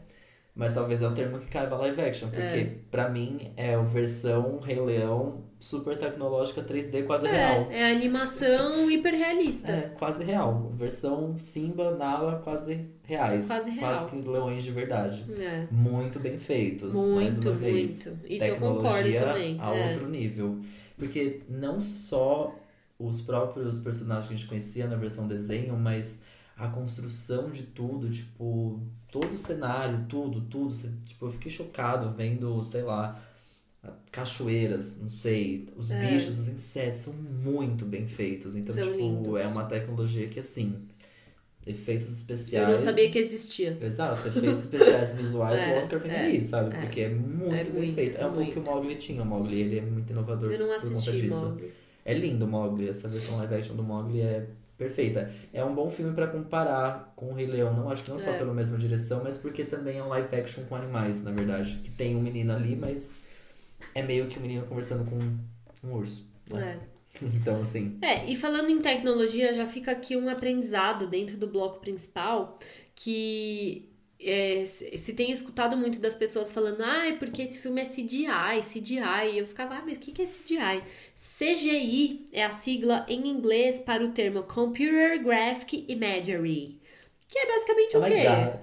[SPEAKER 2] Mas talvez é um termo que caiba live action, porque
[SPEAKER 1] É.
[SPEAKER 2] pra mim é a versão Rei Leão super tecnológica 3D quase real.
[SPEAKER 1] É, é animação hiperrealista.
[SPEAKER 2] É, quase real. Versão Simba, Nala, quase reais.
[SPEAKER 1] Quase real.
[SPEAKER 2] Quase que leões de verdade.
[SPEAKER 1] É.
[SPEAKER 2] Muito bem feitos, mais
[SPEAKER 1] Muito,
[SPEAKER 2] uma vez.
[SPEAKER 1] muito. Isso eu concordo
[SPEAKER 2] Tecnologia
[SPEAKER 1] também.
[SPEAKER 2] a
[SPEAKER 1] é.
[SPEAKER 2] outro nível. Porque não só os próprios personagens que a gente conhecia na versão desenho, mas a construção de tudo, tipo, todo o cenário, tudo, tudo. Tipo, eu fiquei chocado vendo, sei lá, cachoeiras, não sei, os
[SPEAKER 1] É.
[SPEAKER 2] bichos, os insetos são muito bem feitos. Então,
[SPEAKER 1] São
[SPEAKER 2] tipo,
[SPEAKER 1] lindos.
[SPEAKER 2] é uma tecnologia que assim, efeitos especiais.
[SPEAKER 1] Eu não sabia que existia.
[SPEAKER 2] Exato, efeitos especiais visuais,
[SPEAKER 1] É,
[SPEAKER 2] o Oscar vem
[SPEAKER 1] é,
[SPEAKER 2] ali, sabe?
[SPEAKER 1] é.
[SPEAKER 2] Porque é muito
[SPEAKER 1] É
[SPEAKER 2] bem
[SPEAKER 1] muito,
[SPEAKER 2] feito. É um pouco que o Mogli tinha. O Mogli ele é muito inovador
[SPEAKER 1] Eu não
[SPEAKER 2] por conta
[SPEAKER 1] assisti,
[SPEAKER 2] disso.
[SPEAKER 1] Mogli.
[SPEAKER 2] É lindo o Mogli, essa versão live action do Mogli é perfeita. É um bom filme pra comparar com o Rei Leão. Não acho que não só
[SPEAKER 1] É.
[SPEAKER 2] pela mesma direção, mas porque também é um live action com animais, na verdade. Que tem um menino ali, mas é meio que um menino conversando com um urso. né?
[SPEAKER 1] É.
[SPEAKER 2] Então, assim.
[SPEAKER 1] É, e falando em tecnologia, já fica aqui um aprendizado dentro do bloco principal que é, se tem escutado muito das pessoas falando, ah, é porque esse filme é CGI, CGI. E eu ficava, ah, mas o que que é CGI? CGI é a sigla em inglês para o termo Computer Graphic Imagery, que é basicamente o
[SPEAKER 2] Oh my
[SPEAKER 1] quê?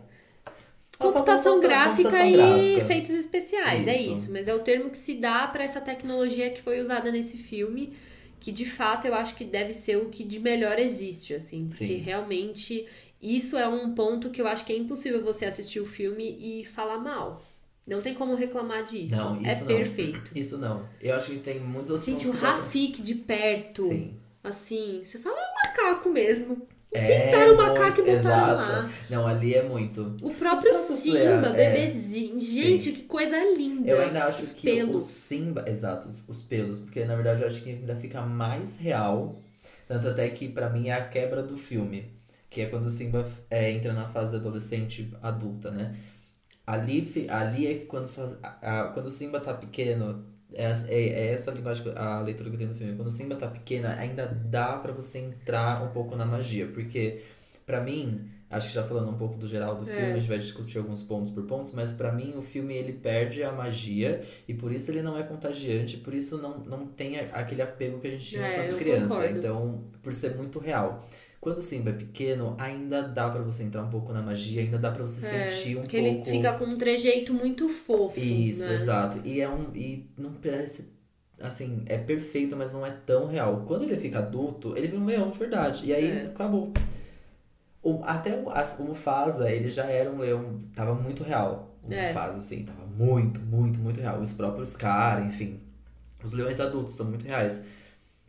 [SPEAKER 1] Computação
[SPEAKER 2] Computação
[SPEAKER 1] gráfica e
[SPEAKER 2] gráfica.
[SPEAKER 1] efeitos especiais, é
[SPEAKER 2] Isso.
[SPEAKER 1] isso. Mas é o termo que se dá para essa tecnologia que foi usada nesse filme, que de fato eu acho que deve ser o que de melhor existe, assim, porque
[SPEAKER 2] Sim.
[SPEAKER 1] realmente isso é um ponto que eu acho que é impossível você assistir o filme e falar mal. Não tem como reclamar disso.
[SPEAKER 2] Não,
[SPEAKER 1] é
[SPEAKER 2] isso não.
[SPEAKER 1] perfeito.
[SPEAKER 2] Isso não. Eu acho que tem muitos outros
[SPEAKER 1] Gente, o Rafik de perto,
[SPEAKER 2] Sim.
[SPEAKER 1] assim, você fala, é um macaco mesmo.
[SPEAKER 2] É
[SPEAKER 1] Pintaram o macaco
[SPEAKER 2] muito-
[SPEAKER 1] e botaram
[SPEAKER 2] exato.
[SPEAKER 1] lá.
[SPEAKER 2] Não, ali é muito.
[SPEAKER 1] O próprio Simba,
[SPEAKER 2] Leia, é.
[SPEAKER 1] bebezinho. Gente, que coisa linda.
[SPEAKER 2] Eu ainda acho
[SPEAKER 1] Os
[SPEAKER 2] que
[SPEAKER 1] pelos.
[SPEAKER 2] o Simba. Exato, os, os pelos. Porque na verdade eu acho que ainda fica mais real. Tanto até que pra mim é a quebra do filme. Que é quando o Simba é, entra na fase adolescente adulta, né? Ali, ali é que quando, faz, a- a- quando o Simba tá pequeno. É, é, é essa a linguagem, a leitura que eu tenho no filme. Quando o Simba tá pequeno, ainda dá pra você entrar um pouco na magia. Porque, pra mim, acho que já falando um pouco do geral do
[SPEAKER 1] É.
[SPEAKER 2] filme, a gente vai discutir alguns pontos por pontos, mas pra mim o filme ele perde a magia e por isso ele não é contagiante, por isso não, não tem aquele apego que a gente tinha
[SPEAKER 1] É,
[SPEAKER 2] quando criança.
[SPEAKER 1] concordo.
[SPEAKER 2] Então, por ser muito real. Quando o Simba é pequeno, ainda dá pra você entrar um pouco na magia, ainda dá pra você
[SPEAKER 1] É,
[SPEAKER 2] sentir um
[SPEAKER 1] porque
[SPEAKER 2] pouco.
[SPEAKER 1] ele fica com um trejeito muito fofo.
[SPEAKER 2] Isso,
[SPEAKER 1] né?
[SPEAKER 2] exato. E é um. E não parece. Assim, é perfeito, mas não é tão real. Quando ele fica adulto, ele vira um leão de verdade. E aí
[SPEAKER 1] É.
[SPEAKER 2] acabou. O, até o, as- o Mufasa, ele já era um leão. Tava muito real. O
[SPEAKER 1] É.
[SPEAKER 2] Mufasa, assim, tava muito, muito, muito real. Os próprios caras, enfim. Os leões adultos estão muito reais.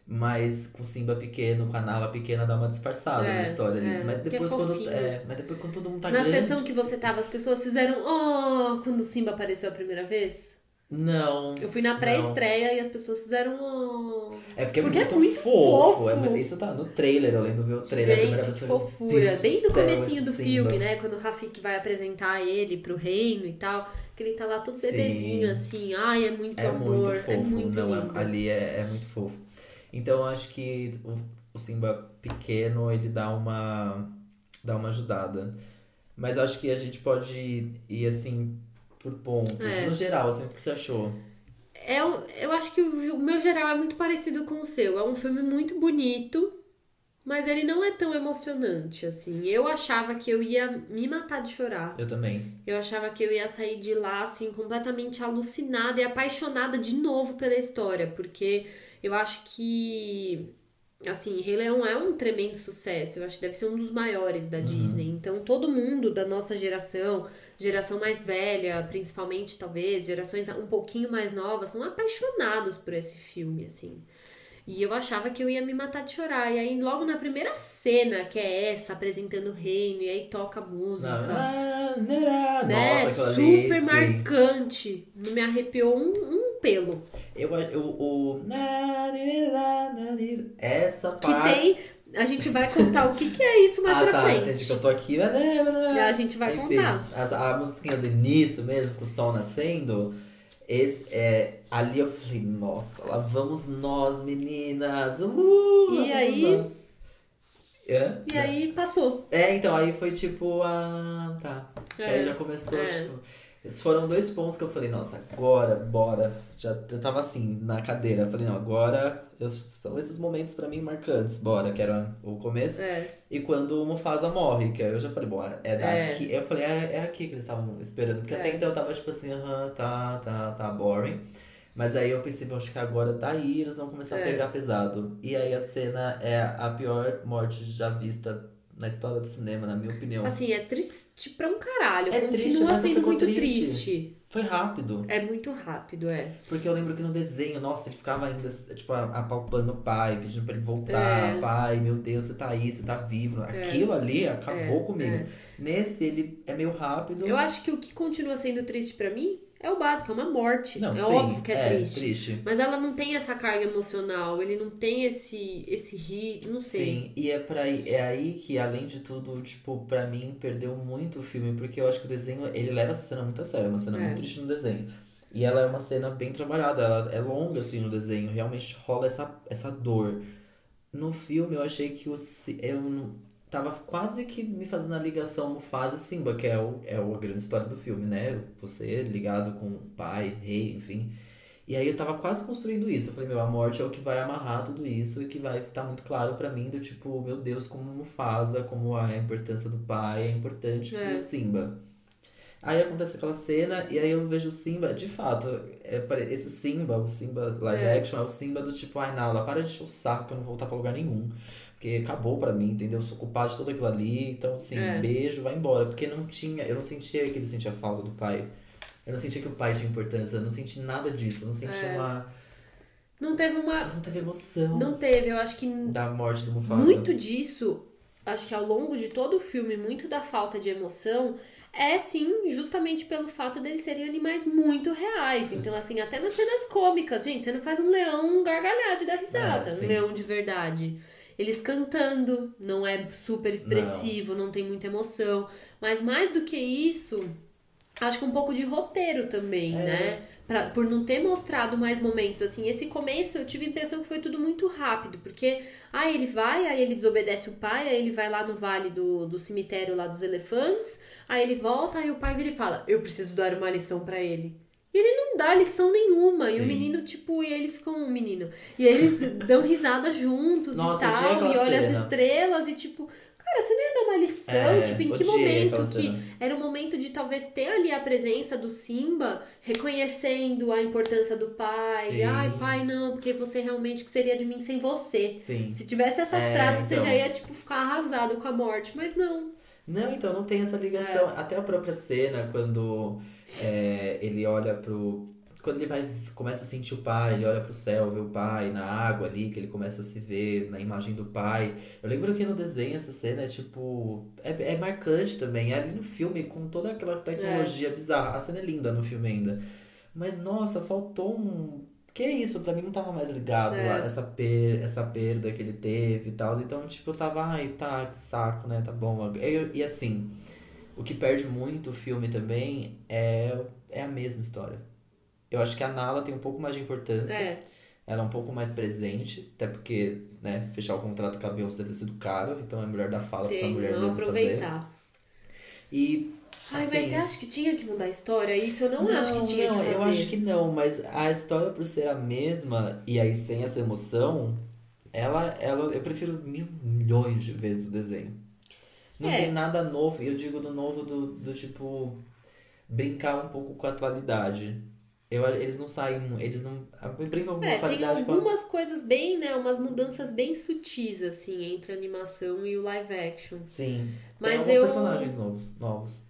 [SPEAKER 2] Mas com Simba pequeno, com a Nala pequena, dá uma disfarçada
[SPEAKER 1] É,
[SPEAKER 2] na história ali.
[SPEAKER 1] é,
[SPEAKER 2] mas
[SPEAKER 1] é
[SPEAKER 2] depois quando.
[SPEAKER 1] fofinho.
[SPEAKER 2] É, mas depois quando todo mundo tá
[SPEAKER 1] Na
[SPEAKER 2] grande.
[SPEAKER 1] sessão que você tava, as pessoas fizeram oh quando o Simba apareceu a primeira vez?
[SPEAKER 2] Não.
[SPEAKER 1] Eu fui na pré-estreia e as pessoas fizeram oh.
[SPEAKER 2] É porque é
[SPEAKER 1] Porque é
[SPEAKER 2] muito,
[SPEAKER 1] muito
[SPEAKER 2] fofo.
[SPEAKER 1] fofo.
[SPEAKER 2] É- isso tá no trailer, eu lembro ver o trailer. a primeira
[SPEAKER 1] Gente, que
[SPEAKER 2] eu falei,
[SPEAKER 1] fofura.
[SPEAKER 2] "Meu Deus
[SPEAKER 1] Desde o comecinho do
[SPEAKER 2] esse
[SPEAKER 1] filme,
[SPEAKER 2] Simba."
[SPEAKER 1] né? Quando o Rafik vai apresentar ele pro reino e tal. Que ele tá lá todo
[SPEAKER 2] Sim.
[SPEAKER 1] bebezinho, assim. Ai, é muito
[SPEAKER 2] É
[SPEAKER 1] amor.
[SPEAKER 2] muito fofo,
[SPEAKER 1] é muito
[SPEAKER 2] não, é-
[SPEAKER 1] lindo.
[SPEAKER 2] ali é, é muito fofo. Então eu acho que o, o Simba pequeno, ele dá uma dá uma ajudada. Mas acho que a gente pode ir assim por pontos.
[SPEAKER 1] É.
[SPEAKER 2] No geral, assim, o que você achou?
[SPEAKER 1] É, eu acho que o meu geral é muito parecido com o seu. É um filme muito bonito, mas ele não é tão emocionante, assim. Eu achava que eu ia me matar de chorar.
[SPEAKER 2] Eu também.
[SPEAKER 1] Eu achava que eu ia sair de lá, assim, completamente alucinada e apaixonada de novo pela história, porque eu acho que, assim, Rei Leão é um tremendo sucesso. Eu acho que deve ser um dos maiores da Disney. Então, todo mundo da nossa geração, geração mais velha, principalmente, talvez, gerações um pouquinho mais novas, são apaixonados por esse filme, assim. E eu achava que eu ia me matar de chorar. E aí, logo na primeira cena, que é essa, apresentando o reino, e aí toca a música
[SPEAKER 2] Ah, né?
[SPEAKER 1] né?
[SPEAKER 2] Nossa, aquela ali,
[SPEAKER 1] Super
[SPEAKER 2] sim.
[SPEAKER 1] marcante. Não me arrepiou um, um pelo.
[SPEAKER 2] Eu, eu, o... Essa
[SPEAKER 1] Que
[SPEAKER 2] parte...
[SPEAKER 1] tem. A gente vai contar o que, que é isso mais
[SPEAKER 2] ah,
[SPEAKER 1] pra
[SPEAKER 2] tá,
[SPEAKER 1] frente.
[SPEAKER 2] entendi que eu tô aqui.
[SPEAKER 1] E a gente vai
[SPEAKER 2] Enfim,
[SPEAKER 1] contar.
[SPEAKER 2] as- a musiquinha do início mesmo, com o sol nascendo, esse, é, ali eu falei, nossa, lá vamos nós, meninas. Lá
[SPEAKER 1] E aí-
[SPEAKER 2] nós. É?
[SPEAKER 1] E aí passou.
[SPEAKER 2] É, então, aí foi tipo, ah, tá.
[SPEAKER 1] É,
[SPEAKER 2] Aí já começou,
[SPEAKER 1] é.
[SPEAKER 2] tipo. Esses foram dois pontos que eu falei, nossa, agora, bora. Já eu tava assim, na cadeira. Eu falei, não, agora eu- são esses momentos pra mim marcantes, bora, que era o começo.
[SPEAKER 1] É.
[SPEAKER 2] E quando o Mufasa morre, que eu já falei, bora, é daqui. Eu falei, é, é aqui que eles estavam esperando. Porque
[SPEAKER 1] É.
[SPEAKER 2] até então eu tava tipo assim, aham, tá, tá, tá boring. Mas aí eu pensei, acho que agora tá aí, eles vão começar a
[SPEAKER 1] É.
[SPEAKER 2] pegar pesado. E aí a cena é a pior morte já vista na história do cinema, na minha opinião.
[SPEAKER 1] Assim, é triste pra um caralho.
[SPEAKER 2] É
[SPEAKER 1] Continua
[SPEAKER 2] triste, mas
[SPEAKER 1] sendo muito
[SPEAKER 2] triste.
[SPEAKER 1] triste.
[SPEAKER 2] Foi rápido.
[SPEAKER 1] É muito rápido, é.
[SPEAKER 2] Porque eu lembro que no desenho, nossa, ele ficava ainda, tipo, apalpando o pai, pedindo pra ele voltar.
[SPEAKER 1] É.
[SPEAKER 2] Pai, meu Deus, você tá aí, você tá vivo. Aquilo ali acabou
[SPEAKER 1] É,
[SPEAKER 2] comigo.
[SPEAKER 1] é.
[SPEAKER 2] Nesse, ele é meio rápido.
[SPEAKER 1] Eu acho que o que continua sendo triste pra mim é o básico, é uma morte.
[SPEAKER 2] Não,
[SPEAKER 1] é
[SPEAKER 2] sim,
[SPEAKER 1] óbvio que é, triste.
[SPEAKER 2] triste.
[SPEAKER 1] Mas ela não tem essa carga emocional, ele não tem esse esse ri, não sei.
[SPEAKER 2] Sim, e é, pra, aí- é aí que, além de tudo, tipo, pra mim, perdeu muito o filme, porque eu acho que o desenho, ele leva essa cena muito a sério, é uma cena
[SPEAKER 1] É.
[SPEAKER 2] muito triste no desenho. E ela é uma cena bem trabalhada, ela é longa, assim, no desenho, realmente rola essa, essa dor. No filme, eu achei que o, eu não- tava quase que me fazendo a ligação Mufasa e Simba, que é, o, é a grande história do filme, né? Você ligado com o pai, rei, enfim. E aí eu tava quase construindo isso. Eu falei, meu, a morte é o que vai amarrar tudo isso e que vai estar muito claro pra mim do tipo, meu Deus, como Mufasa, como a importância do pai é importante
[SPEAKER 1] É.
[SPEAKER 2] pro Simba. Aí acontece aquela cena e aí eu vejo o Simba, de fato, é, esse Simba, o Simba live
[SPEAKER 1] É.
[SPEAKER 2] action, é o Simba do tipo, ai Nala, para de encher o saco que eu não vou voltar pra lugar nenhum. Porque acabou pra mim, entendeu? Eu sou culpado de tudo aquilo ali, então assim,
[SPEAKER 1] É.
[SPEAKER 2] beijo, vai embora. Porque não tinha, eu não sentia que ele sentia falta do pai. Eu não sentia que o pai tinha importância, eu não senti nada disso, eu não senti
[SPEAKER 1] É.
[SPEAKER 2] uma.
[SPEAKER 1] Não teve uma.
[SPEAKER 2] Não teve emoção
[SPEAKER 1] Não teve, eu acho que
[SPEAKER 2] da morte do Mufasa.
[SPEAKER 1] muito disso, acho que ao longo de todo o filme, muito da falta de emoção é sim justamente pelo fato deles serem animais muito reais. Então, assim, até nas cenas cômicas, gente, você não faz um leão gargalhar de dar risada,
[SPEAKER 2] sim.
[SPEAKER 1] um leão de verdade. Eles cantando, não é super expressivo, não. tem muita emoção. Mas mais do que isso, acho que um pouco de roteiro também,
[SPEAKER 2] É.
[SPEAKER 1] né? Pra, por não ter mostrado mais momentos assim. Esse começo eu tive a impressão que foi tudo muito rápido, porque aí ele vai, aí ele desobedece o pai, aí ele vai lá no vale do, do cemitério lá dos elefantes, aí ele volta, aí o pai vira e fala: Eu preciso dar uma lição pra ele. E ele não dá lição nenhuma. E o
[SPEAKER 2] Sim.
[SPEAKER 1] menino, tipo, e eles ficam um menino. E eles dão risada juntos
[SPEAKER 2] Nossa,
[SPEAKER 1] e tal, e olha as estrelas e tipo. Cara, você não ia dar uma lição?
[SPEAKER 2] É,
[SPEAKER 1] tipo, em que momento que
[SPEAKER 2] cena.
[SPEAKER 1] era o momento de talvez ter ali a presença do Simba, reconhecendo a importância do pai.
[SPEAKER 2] Sim.
[SPEAKER 1] Ai, pai, não, porque você realmente, que seria de mim sem você?
[SPEAKER 2] Sim.
[SPEAKER 1] Se tivesse essa
[SPEAKER 2] É,
[SPEAKER 1] frase, você
[SPEAKER 2] então.
[SPEAKER 1] já ia, tipo, ficar arrasado com a morte. Mas não.
[SPEAKER 2] Não, então não tem essa ligação. Até a própria cena, quando é, ele olha pro. quando ele vai, começa a sentir o pai, ele olha pro céu, vê o pai na água ali, que ele começa a se ver na imagem do pai. Eu lembro que no desenho essa cena é tipo. É, é marcante também. É ali no filme, com toda aquela tecnologia é. bizarra. A cena é linda no filme ainda. Mas nossa, faltou um. Que é isso? Pra mim não tava mais ligado é. a essa, per... essa perda que ele teve e tal. Então, tipo, eu tava, ai, tá, que saco, né? Tá bom. Eu, e assim, o que perde muito o filme também é, é a mesma história. Eu acho que a Nala tem um pouco mais de importância. É. Ela é um pouco mais presente, até porque, né, fechar o contrato com a Beyoncé deve ter sido caro, então é melhor dar fala tem, pra essa mulher mesmo aproveitar. fazer. E
[SPEAKER 1] Ai, assim, mas você acha que tinha que mudar a história? Isso eu não, não acho que tinha
[SPEAKER 2] não,
[SPEAKER 1] que fazer.
[SPEAKER 2] Eu acho que não, mas a história por ser a mesma e aí sem essa emoção, ela, ela eu prefiro mil milhões de vezes o desenho. Não é. tem nada novo, eu digo do novo do, do tipo brincar um pouco com a atualidade. Eu, eles não saem, eles não brincam com
[SPEAKER 1] é,
[SPEAKER 2] a atualidade.
[SPEAKER 1] Tem algumas a... coisas bem, né, umas mudanças bem sutis assim entre a animação e o live action.
[SPEAKER 2] Sim. Mas tem eu personagens novos, novos.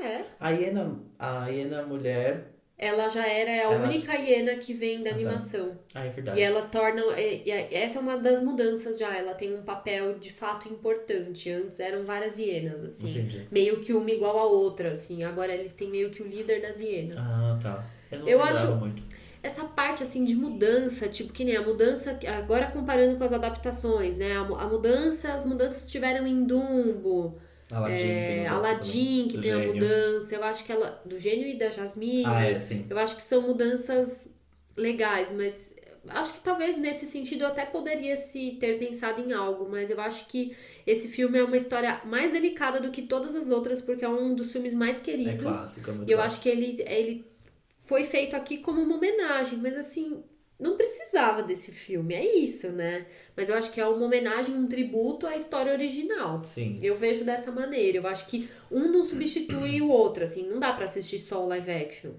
[SPEAKER 1] É.
[SPEAKER 2] A hiena, a hiena mulher.
[SPEAKER 1] Ela já era a ela... única hiena que vem da ah, tá. animação.
[SPEAKER 2] Tá. Ah, é verdade.
[SPEAKER 1] E ela torna. E, essa é uma das mudanças já. Ela tem um papel de fato importante. Antes eram várias hienas, assim.
[SPEAKER 2] Entendi.
[SPEAKER 1] Meio que uma igual a outra, assim. Agora eles têm meio que o líder das hienas.
[SPEAKER 2] Ah, tá. Eu, não
[SPEAKER 1] eu acho.
[SPEAKER 2] Muito.
[SPEAKER 1] Essa parte assim de mudança, tipo que nem a mudança, agora comparando com as adaptações, né? A, a mudança, as mudanças tiveram em Dumbo,
[SPEAKER 2] Aladdin, é,
[SPEAKER 1] Aladdin que tem gênio. a mudança. Eu acho que ela. Do gênio e da Jasmine.
[SPEAKER 2] Ah, é, sim.
[SPEAKER 1] Eu acho que são mudanças legais, mas acho que talvez nesse sentido eu até poderia se ter pensado em algo, mas eu acho que esse filme é uma história mais delicada do que todas as outras, porque é um dos filmes mais queridos. É
[SPEAKER 2] clássico, é
[SPEAKER 1] e eu acho que ele, ele foi feito aqui como uma homenagem, mas assim, não precisava desse filme, é isso, né? Mas eu acho que é uma homenagem, um tributo à história original.
[SPEAKER 2] Sim.
[SPEAKER 1] Eu vejo dessa maneira. Eu acho que um não substitui o outro, assim, não dá para assistir só o live action.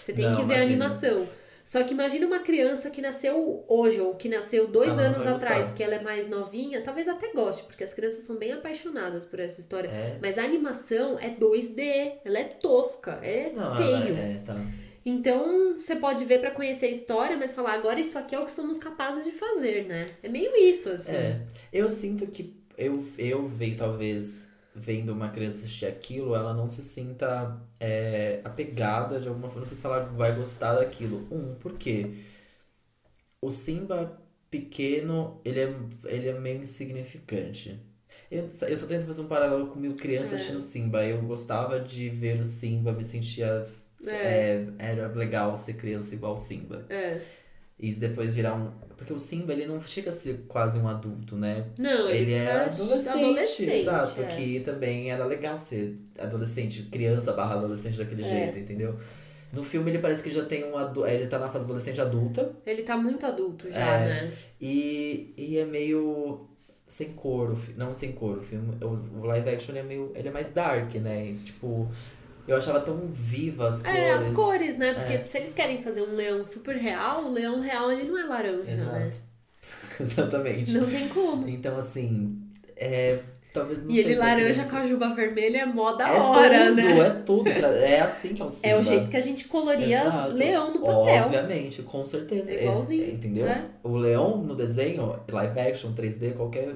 [SPEAKER 1] Você tem não, que ver imagina. a animação. Só que imagina uma criança que nasceu hoje, ou que nasceu dois ah, anos atrás, gostar. que ela é mais novinha, talvez até goste, porque as crianças são bem apaixonadas por essa história.
[SPEAKER 2] É.
[SPEAKER 1] Mas a animação é 2D, ela é tosca, é não, feio.
[SPEAKER 2] É, tá.
[SPEAKER 1] Então, você pode ver para conhecer a história, mas falar, agora isso aqui é o que somos capazes de fazer, né? É meio isso, assim.
[SPEAKER 2] É. Eu sinto que eu, eu vejo, talvez, vendo uma criança assistir aquilo, ela não se sinta é, apegada de alguma forma. Não sei se ela vai gostar daquilo. Um, por quê? O Simba pequeno, ele é, ele é meio insignificante. Eu, eu tô tentando fazer um paralelo com mil crianças é. assistindo Simba. Eu gostava de ver o Simba, me sentia é. É, era legal ser criança igual o Simba.
[SPEAKER 1] É.
[SPEAKER 2] E depois virar um. Porque o Simba, ele não chega a ser quase um adulto, né?
[SPEAKER 1] Não, ele, ele é adolescente. adolescente
[SPEAKER 2] exato.
[SPEAKER 1] É.
[SPEAKER 2] Que também era legal ser adolescente, criança barra adolescente daquele é. jeito, entendeu? No filme ele parece que já tem um adulto. Ele tá na fase adolescente adulta.
[SPEAKER 1] Ele tá muito adulto já, é, né?
[SPEAKER 2] E, e é meio sem cor, não sem cor. O filme, o, live action é meio. Ele é mais dark, né? Tipo, eu achava tão viva as cores.
[SPEAKER 1] É, as cores, né? Porque é. se eles querem fazer um leão super real, o leão real ele não é laranja,
[SPEAKER 2] Exato.
[SPEAKER 1] né?
[SPEAKER 2] Exatamente.
[SPEAKER 1] Não tem como.
[SPEAKER 2] Então, assim, é, talvez não
[SPEAKER 1] E ele laranja com a juba vermelha é mó da é hora,
[SPEAKER 2] tudo,
[SPEAKER 1] né?
[SPEAKER 2] É tudo, é assim que é o Simba.
[SPEAKER 1] É o jeito que a gente coloria Exato. leão no papel.
[SPEAKER 2] Obviamente, com certeza.
[SPEAKER 1] É igualzinho.
[SPEAKER 2] É, entendeu?
[SPEAKER 1] É.
[SPEAKER 2] O leão no desenho, live action, 3D, qualquer...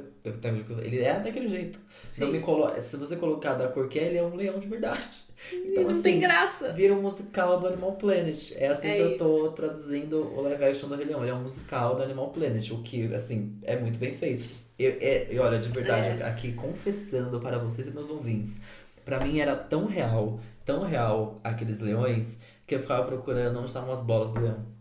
[SPEAKER 2] Ele é daquele jeito. Não me colo... Se você colocar da cor que é, ele é um leão de verdade.
[SPEAKER 1] Então, não assim, tem graça.
[SPEAKER 2] Vira um musical do Animal Planet. É assim é que eu tô traduzindo o live action do Rei Leão. Ele é um musical do Animal Planet, o que, assim, é muito bem feito. Eu, é, e olha, de verdade, é. aqui confessando para vocês e meus ouvintes, para mim era tão real, tão real aqueles leões, que eu ficava procurando onde estavam as bolas do leão.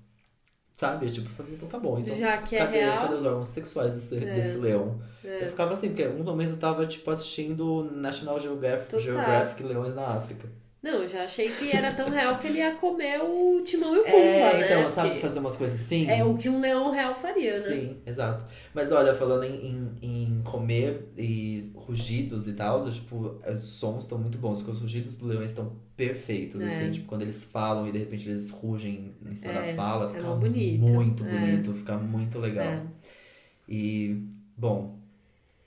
[SPEAKER 2] Sabe? Tipo, fazer, então tá bom. Então,
[SPEAKER 1] Já que é
[SPEAKER 2] cadê,
[SPEAKER 1] real?
[SPEAKER 2] cadê os órgãos sexuais desse, é. desse leão? É. Eu ficava assim, porque um momento eu tava, tipo, assistindo National Geographic, Geographic Leões na África.
[SPEAKER 1] Não, eu já achei que era tão real que ele ia comer o timão e o pumba,
[SPEAKER 2] é,
[SPEAKER 1] né?
[SPEAKER 2] então, sabe fazer umas coisas assim?
[SPEAKER 1] É o que um leão real faria, né?
[SPEAKER 2] Sim, exato. Mas olha, falando em, em, em comer e rugidos e tal, tipo, os sons estão muito bons, porque os rugidos do leão estão perfeitos, é. assim, tipo, quando eles falam e de repente eles rugem em cima é, da fala, fica é bonito. muito bonito, é. fica muito legal.
[SPEAKER 1] É.
[SPEAKER 2] E, bom,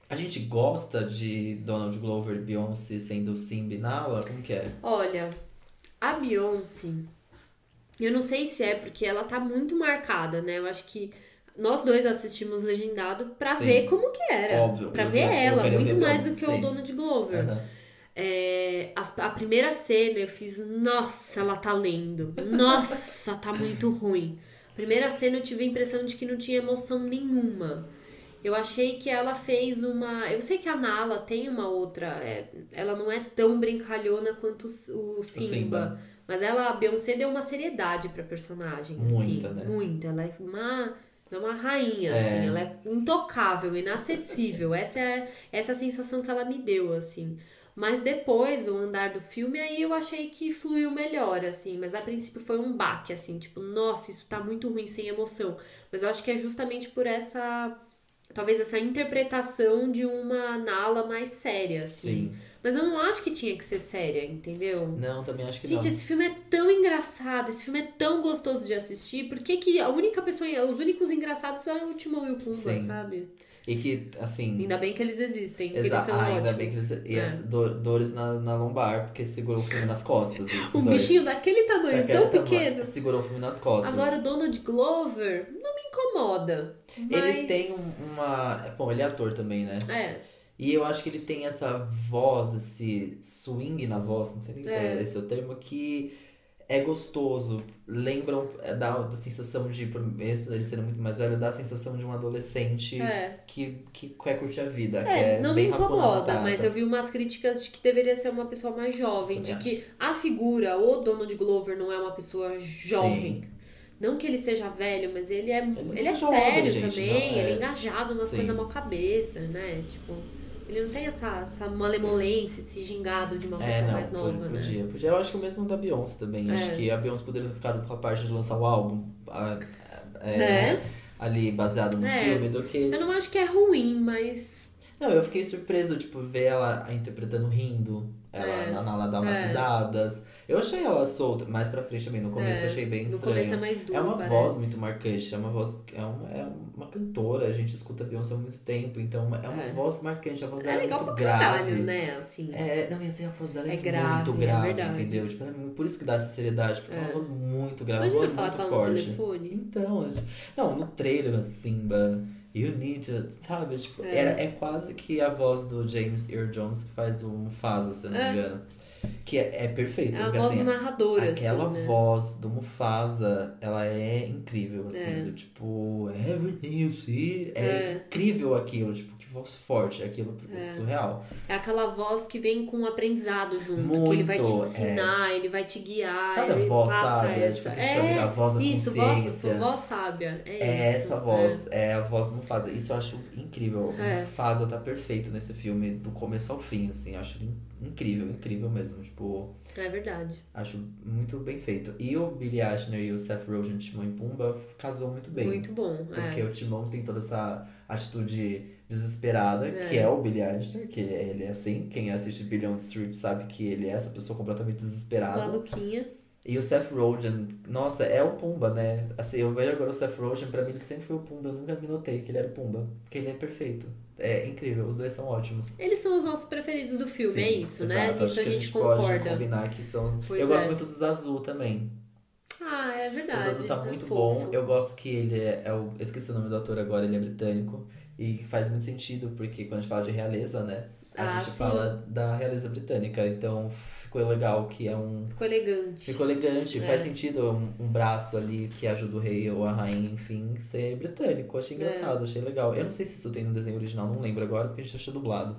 [SPEAKER 2] a gente gosta de Donald Glover e Beyoncé sendo e Nala? Como que é?
[SPEAKER 1] Olha, a Beyoncé, Eu não sei se é porque ela tá muito marcada, né? Eu acho que nós dois assistimos legendado pra
[SPEAKER 2] Sim.
[SPEAKER 1] ver como que era.
[SPEAKER 2] Óbvio,
[SPEAKER 1] Pra ver
[SPEAKER 2] vi-
[SPEAKER 1] ela, muito
[SPEAKER 2] ver
[SPEAKER 1] mais do que o
[SPEAKER 2] sim.
[SPEAKER 1] Donald Glover.
[SPEAKER 2] Aham.
[SPEAKER 1] É, a, a primeira cena eu fiz, nossa, ela tá lendo. Nossa, tá muito ruim. Primeira cena eu tive a impressão de que não tinha emoção nenhuma. Eu achei que ela fez uma. Eu sei que a Nala tem uma outra. é, ela não é tão brincalhona quanto o, o Simba.
[SPEAKER 2] Simba.
[SPEAKER 1] Mas ela, a Beyoncé deu uma seriedade pra personagem.
[SPEAKER 2] Muita,
[SPEAKER 1] assim,
[SPEAKER 2] né?
[SPEAKER 1] Muita. Ela é uma. É uma rainha,
[SPEAKER 2] É.
[SPEAKER 1] assim, ela é intocável, inacessível. Essa é, essa é a sensação que ela me deu, assim. Mas depois, o andar do filme, aí eu achei que fluiu melhor, assim. Mas a princípio foi um baque, assim, tipo, nossa, isso tá muito ruim, sem emoção. Mas eu acho que é justamente por essa. Talvez essa interpretação de uma Nala mais séria, assim.
[SPEAKER 2] Sim.
[SPEAKER 1] Mas eu não acho que tinha que ser séria, entendeu?
[SPEAKER 2] Não, também acho que
[SPEAKER 1] Gente,
[SPEAKER 2] não.
[SPEAKER 1] esse filme é tão engraçado, esse filme é tão gostoso de assistir. Por que, que a única pessoa, os únicos engraçados são o Timão e o Pumba, sabe?
[SPEAKER 2] E que, assim.
[SPEAKER 1] Ainda bem que eles existem, porque eles são
[SPEAKER 2] ah, ainda bem que eles. E
[SPEAKER 1] É.
[SPEAKER 2] do- dores na, na lombar, porque segurou o filme nas costas.
[SPEAKER 1] Um
[SPEAKER 2] dois.
[SPEAKER 1] bichinho daquele tamanho,
[SPEAKER 2] Daquele
[SPEAKER 1] tão
[SPEAKER 2] tamanho,
[SPEAKER 1] pequeno.
[SPEAKER 2] Segurou o filme nas costas.
[SPEAKER 1] Agora o Donald Glover incomoda.
[SPEAKER 2] Ele
[SPEAKER 1] mas-
[SPEAKER 2] tem um- uma. Bom, ele é ator também, né?
[SPEAKER 1] É,
[SPEAKER 2] E eu acho que ele tem essa voz, esse swing na voz, não sei nem se é
[SPEAKER 1] É.
[SPEAKER 2] esse o termo, que é gostoso. Lembram, é, dá da sensação de, por mesmo ele sendo muito mais velho, dá a sensação de um adolescente
[SPEAKER 1] é.
[SPEAKER 2] que, que quer curtir a vida.
[SPEAKER 1] É,
[SPEAKER 2] é
[SPEAKER 1] não me incomoda, mas eu vi umas críticas de que deveria ser uma pessoa mais jovem, de
[SPEAKER 2] Também
[SPEAKER 1] que a figura, o Donald Glover, não é uma pessoa jovem. Não que ele seja velho, mas ele é, ele
[SPEAKER 2] é
[SPEAKER 1] é
[SPEAKER 2] jovem,
[SPEAKER 1] sério
[SPEAKER 2] gente,
[SPEAKER 1] também,
[SPEAKER 2] não é-
[SPEAKER 1] ele é engajado umas
[SPEAKER 2] Sim.
[SPEAKER 1] coisas mal cabeça, né? Tipo, ele não tem essa, essa malemolência, esse gingado de uma
[SPEAKER 2] É,
[SPEAKER 1] pessoa
[SPEAKER 2] não,
[SPEAKER 1] mais nova,
[SPEAKER 2] podia,
[SPEAKER 1] né?
[SPEAKER 2] podia, podia. Eu acho que o mesmo da Beyoncé também.
[SPEAKER 1] É.
[SPEAKER 2] Acho que a Beyoncé poderia ter ficado com a parte de lançar o álbum a- é,
[SPEAKER 1] Né?
[SPEAKER 2] ali baseado no
[SPEAKER 1] É.
[SPEAKER 2] filme do que.
[SPEAKER 1] Eu não acho que é ruim, mas.
[SPEAKER 2] Não, eu fiquei surpreso, tipo, ver ela interpretando rindo. Ela
[SPEAKER 1] É.
[SPEAKER 2] na Nala dar umas
[SPEAKER 1] É.
[SPEAKER 2] risadas. Eu achei ela solta, mais pra frente também. No começo
[SPEAKER 1] É,
[SPEAKER 2] eu achei bem
[SPEAKER 1] No
[SPEAKER 2] estranho.
[SPEAKER 1] começo é mais duro.
[SPEAKER 2] É uma
[SPEAKER 1] parece.
[SPEAKER 2] voz muito marcante, é uma voz. É uma, é uma cantora, a gente escuta Beyoncé há muito tempo, então é uma
[SPEAKER 1] É.
[SPEAKER 2] voz marcante, a voz dela
[SPEAKER 1] É
[SPEAKER 2] é,
[SPEAKER 1] legal
[SPEAKER 2] muito
[SPEAKER 1] pra
[SPEAKER 2] grave.
[SPEAKER 1] caralho, né? Assim.
[SPEAKER 2] É, não, e assim, a voz dela é,
[SPEAKER 1] É grave,
[SPEAKER 2] muito
[SPEAKER 1] é
[SPEAKER 2] grave,
[SPEAKER 1] verdade.
[SPEAKER 2] entendeu? Tipo, é muito- por isso que dá essa seriedade, porque é,
[SPEAKER 1] É.
[SPEAKER 2] uma voz muito grave,
[SPEAKER 1] Imagina
[SPEAKER 2] uma voz muito
[SPEAKER 1] no
[SPEAKER 2] forte.
[SPEAKER 1] telefone.
[SPEAKER 2] Então, não, no trailer, a Simba, you need to, sabe? Tipo,
[SPEAKER 1] É.
[SPEAKER 2] era, é quase que a voz do James Earl Jones que faz o Mufasa, se eu não
[SPEAKER 1] É.
[SPEAKER 2] me engano. Que é, é perfeito,
[SPEAKER 1] É a
[SPEAKER 2] porque
[SPEAKER 1] voz
[SPEAKER 2] assim,
[SPEAKER 1] do narrador,
[SPEAKER 2] aquela
[SPEAKER 1] assim, né?
[SPEAKER 2] voz do Mufasa, ela é incrível, assim,
[SPEAKER 1] É.
[SPEAKER 2] do tipo, everything you see, é,
[SPEAKER 1] É.
[SPEAKER 2] incrível aquilo, tipo, voz forte, aquilo é surreal.
[SPEAKER 1] É aquela voz que vem com um aprendizado junto, que ele vai te
[SPEAKER 2] Muito,
[SPEAKER 1] ensinar, ele vai te guiar.
[SPEAKER 2] Sabe a voz sábia? Tipo, que a gente vai virar a voz da
[SPEAKER 1] isso,
[SPEAKER 2] consciência.
[SPEAKER 1] voz, voz sábia. É,
[SPEAKER 2] É
[SPEAKER 1] isso,
[SPEAKER 2] essa voz, é. a voz do Mufasa. Isso eu acho incrível. O
[SPEAKER 1] É.
[SPEAKER 2] Mufasa tá perfeito nesse filme, do começo ao fim, assim. Eu acho in- incrível, incrível mesmo. Tipo,
[SPEAKER 1] É, é verdade.
[SPEAKER 2] acho muito bem feito. E o Billy Ashner e o Seth Rogen, Timão e Pumba, casou muito bem.
[SPEAKER 1] Muito bom.
[SPEAKER 2] Porque
[SPEAKER 1] é.
[SPEAKER 2] o Timão tem toda essa atitude desesperada,
[SPEAKER 1] É.
[SPEAKER 2] que é o Billy Ashner, que ele é assim. Quem assiste Billion Street sabe que ele é essa pessoa completamente desesperada.
[SPEAKER 1] Maluquinha.
[SPEAKER 2] E o Seth Rogen, nossa, é o Pumba, né? Assim, eu vejo agora o Seth Rogen, pra mim ele sempre foi o Pumba, eu nunca me notei que ele era o Pumba. Porque ele é perfeito. É incrível, os dois são ótimos.
[SPEAKER 1] Eles são os nossos preferidos do filme,
[SPEAKER 2] Sim,
[SPEAKER 1] é isso, né?
[SPEAKER 2] exato.
[SPEAKER 1] Isso
[SPEAKER 2] Acho
[SPEAKER 1] a
[SPEAKER 2] que
[SPEAKER 1] gente,
[SPEAKER 2] pode
[SPEAKER 1] concorda.
[SPEAKER 2] combinar que são.
[SPEAKER 1] Pois
[SPEAKER 2] eu gosto
[SPEAKER 1] é.
[SPEAKER 2] muito dos azul também.
[SPEAKER 1] Ah, é verdade.
[SPEAKER 2] o azul tá
[SPEAKER 1] é
[SPEAKER 2] muito
[SPEAKER 1] fofo.
[SPEAKER 2] bom. Eu gosto que ele é, é o. Esqueci o nome do ator agora, ele é britânico. E faz muito sentido, porque quando a gente fala de realeza, né? A
[SPEAKER 1] Ah,
[SPEAKER 2] gente
[SPEAKER 1] sim.
[SPEAKER 2] fala da realeza britânica. Então ficou legal que é um.
[SPEAKER 1] Ficou elegante.
[SPEAKER 2] Ficou elegante,
[SPEAKER 1] É.
[SPEAKER 2] faz sentido um, um braço ali que ajuda o rei ou a rainha, enfim, ser britânico. Achei engraçado, achei legal. Eu não sei se isso tem no desenho original, não lembro agora, porque a gente achou dublado.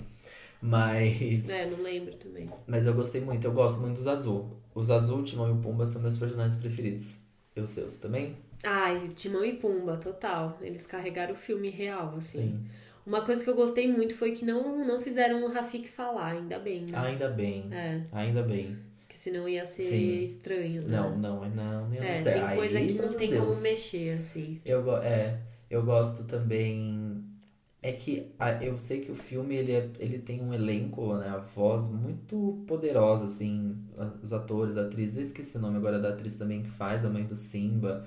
[SPEAKER 2] Mas.
[SPEAKER 1] É, não lembro também.
[SPEAKER 2] Mas eu gostei muito, eu gosto muito dos azul. Os azul, Timão e o Pumba são meus personagens preferidos. E os seus também?
[SPEAKER 1] Ai, Timão e Pumba, total. Eles carregaram o filme real, assim.
[SPEAKER 2] Sim.
[SPEAKER 1] Uma coisa que eu gostei muito foi que não, não fizeram o Rafik falar, ainda bem. Né?
[SPEAKER 2] Ainda bem.
[SPEAKER 1] É,
[SPEAKER 2] Ainda bem.
[SPEAKER 1] porque senão ia ser
[SPEAKER 2] Sim.
[SPEAKER 1] estranho, né?
[SPEAKER 2] Não, não, não, nem
[SPEAKER 1] É,
[SPEAKER 2] não sei.
[SPEAKER 1] tem
[SPEAKER 2] Aí,
[SPEAKER 1] coisa que não tem
[SPEAKER 2] de Deus.
[SPEAKER 1] como mexer, assim.
[SPEAKER 2] Eu, é, eu gosto também. É que eu sei que o filme ele, é- ele tem um elenco, né, a voz muito poderosa, assim, os atores, a atriz. Eu esqueci o nome agora da atriz também que faz a mãe do Simba.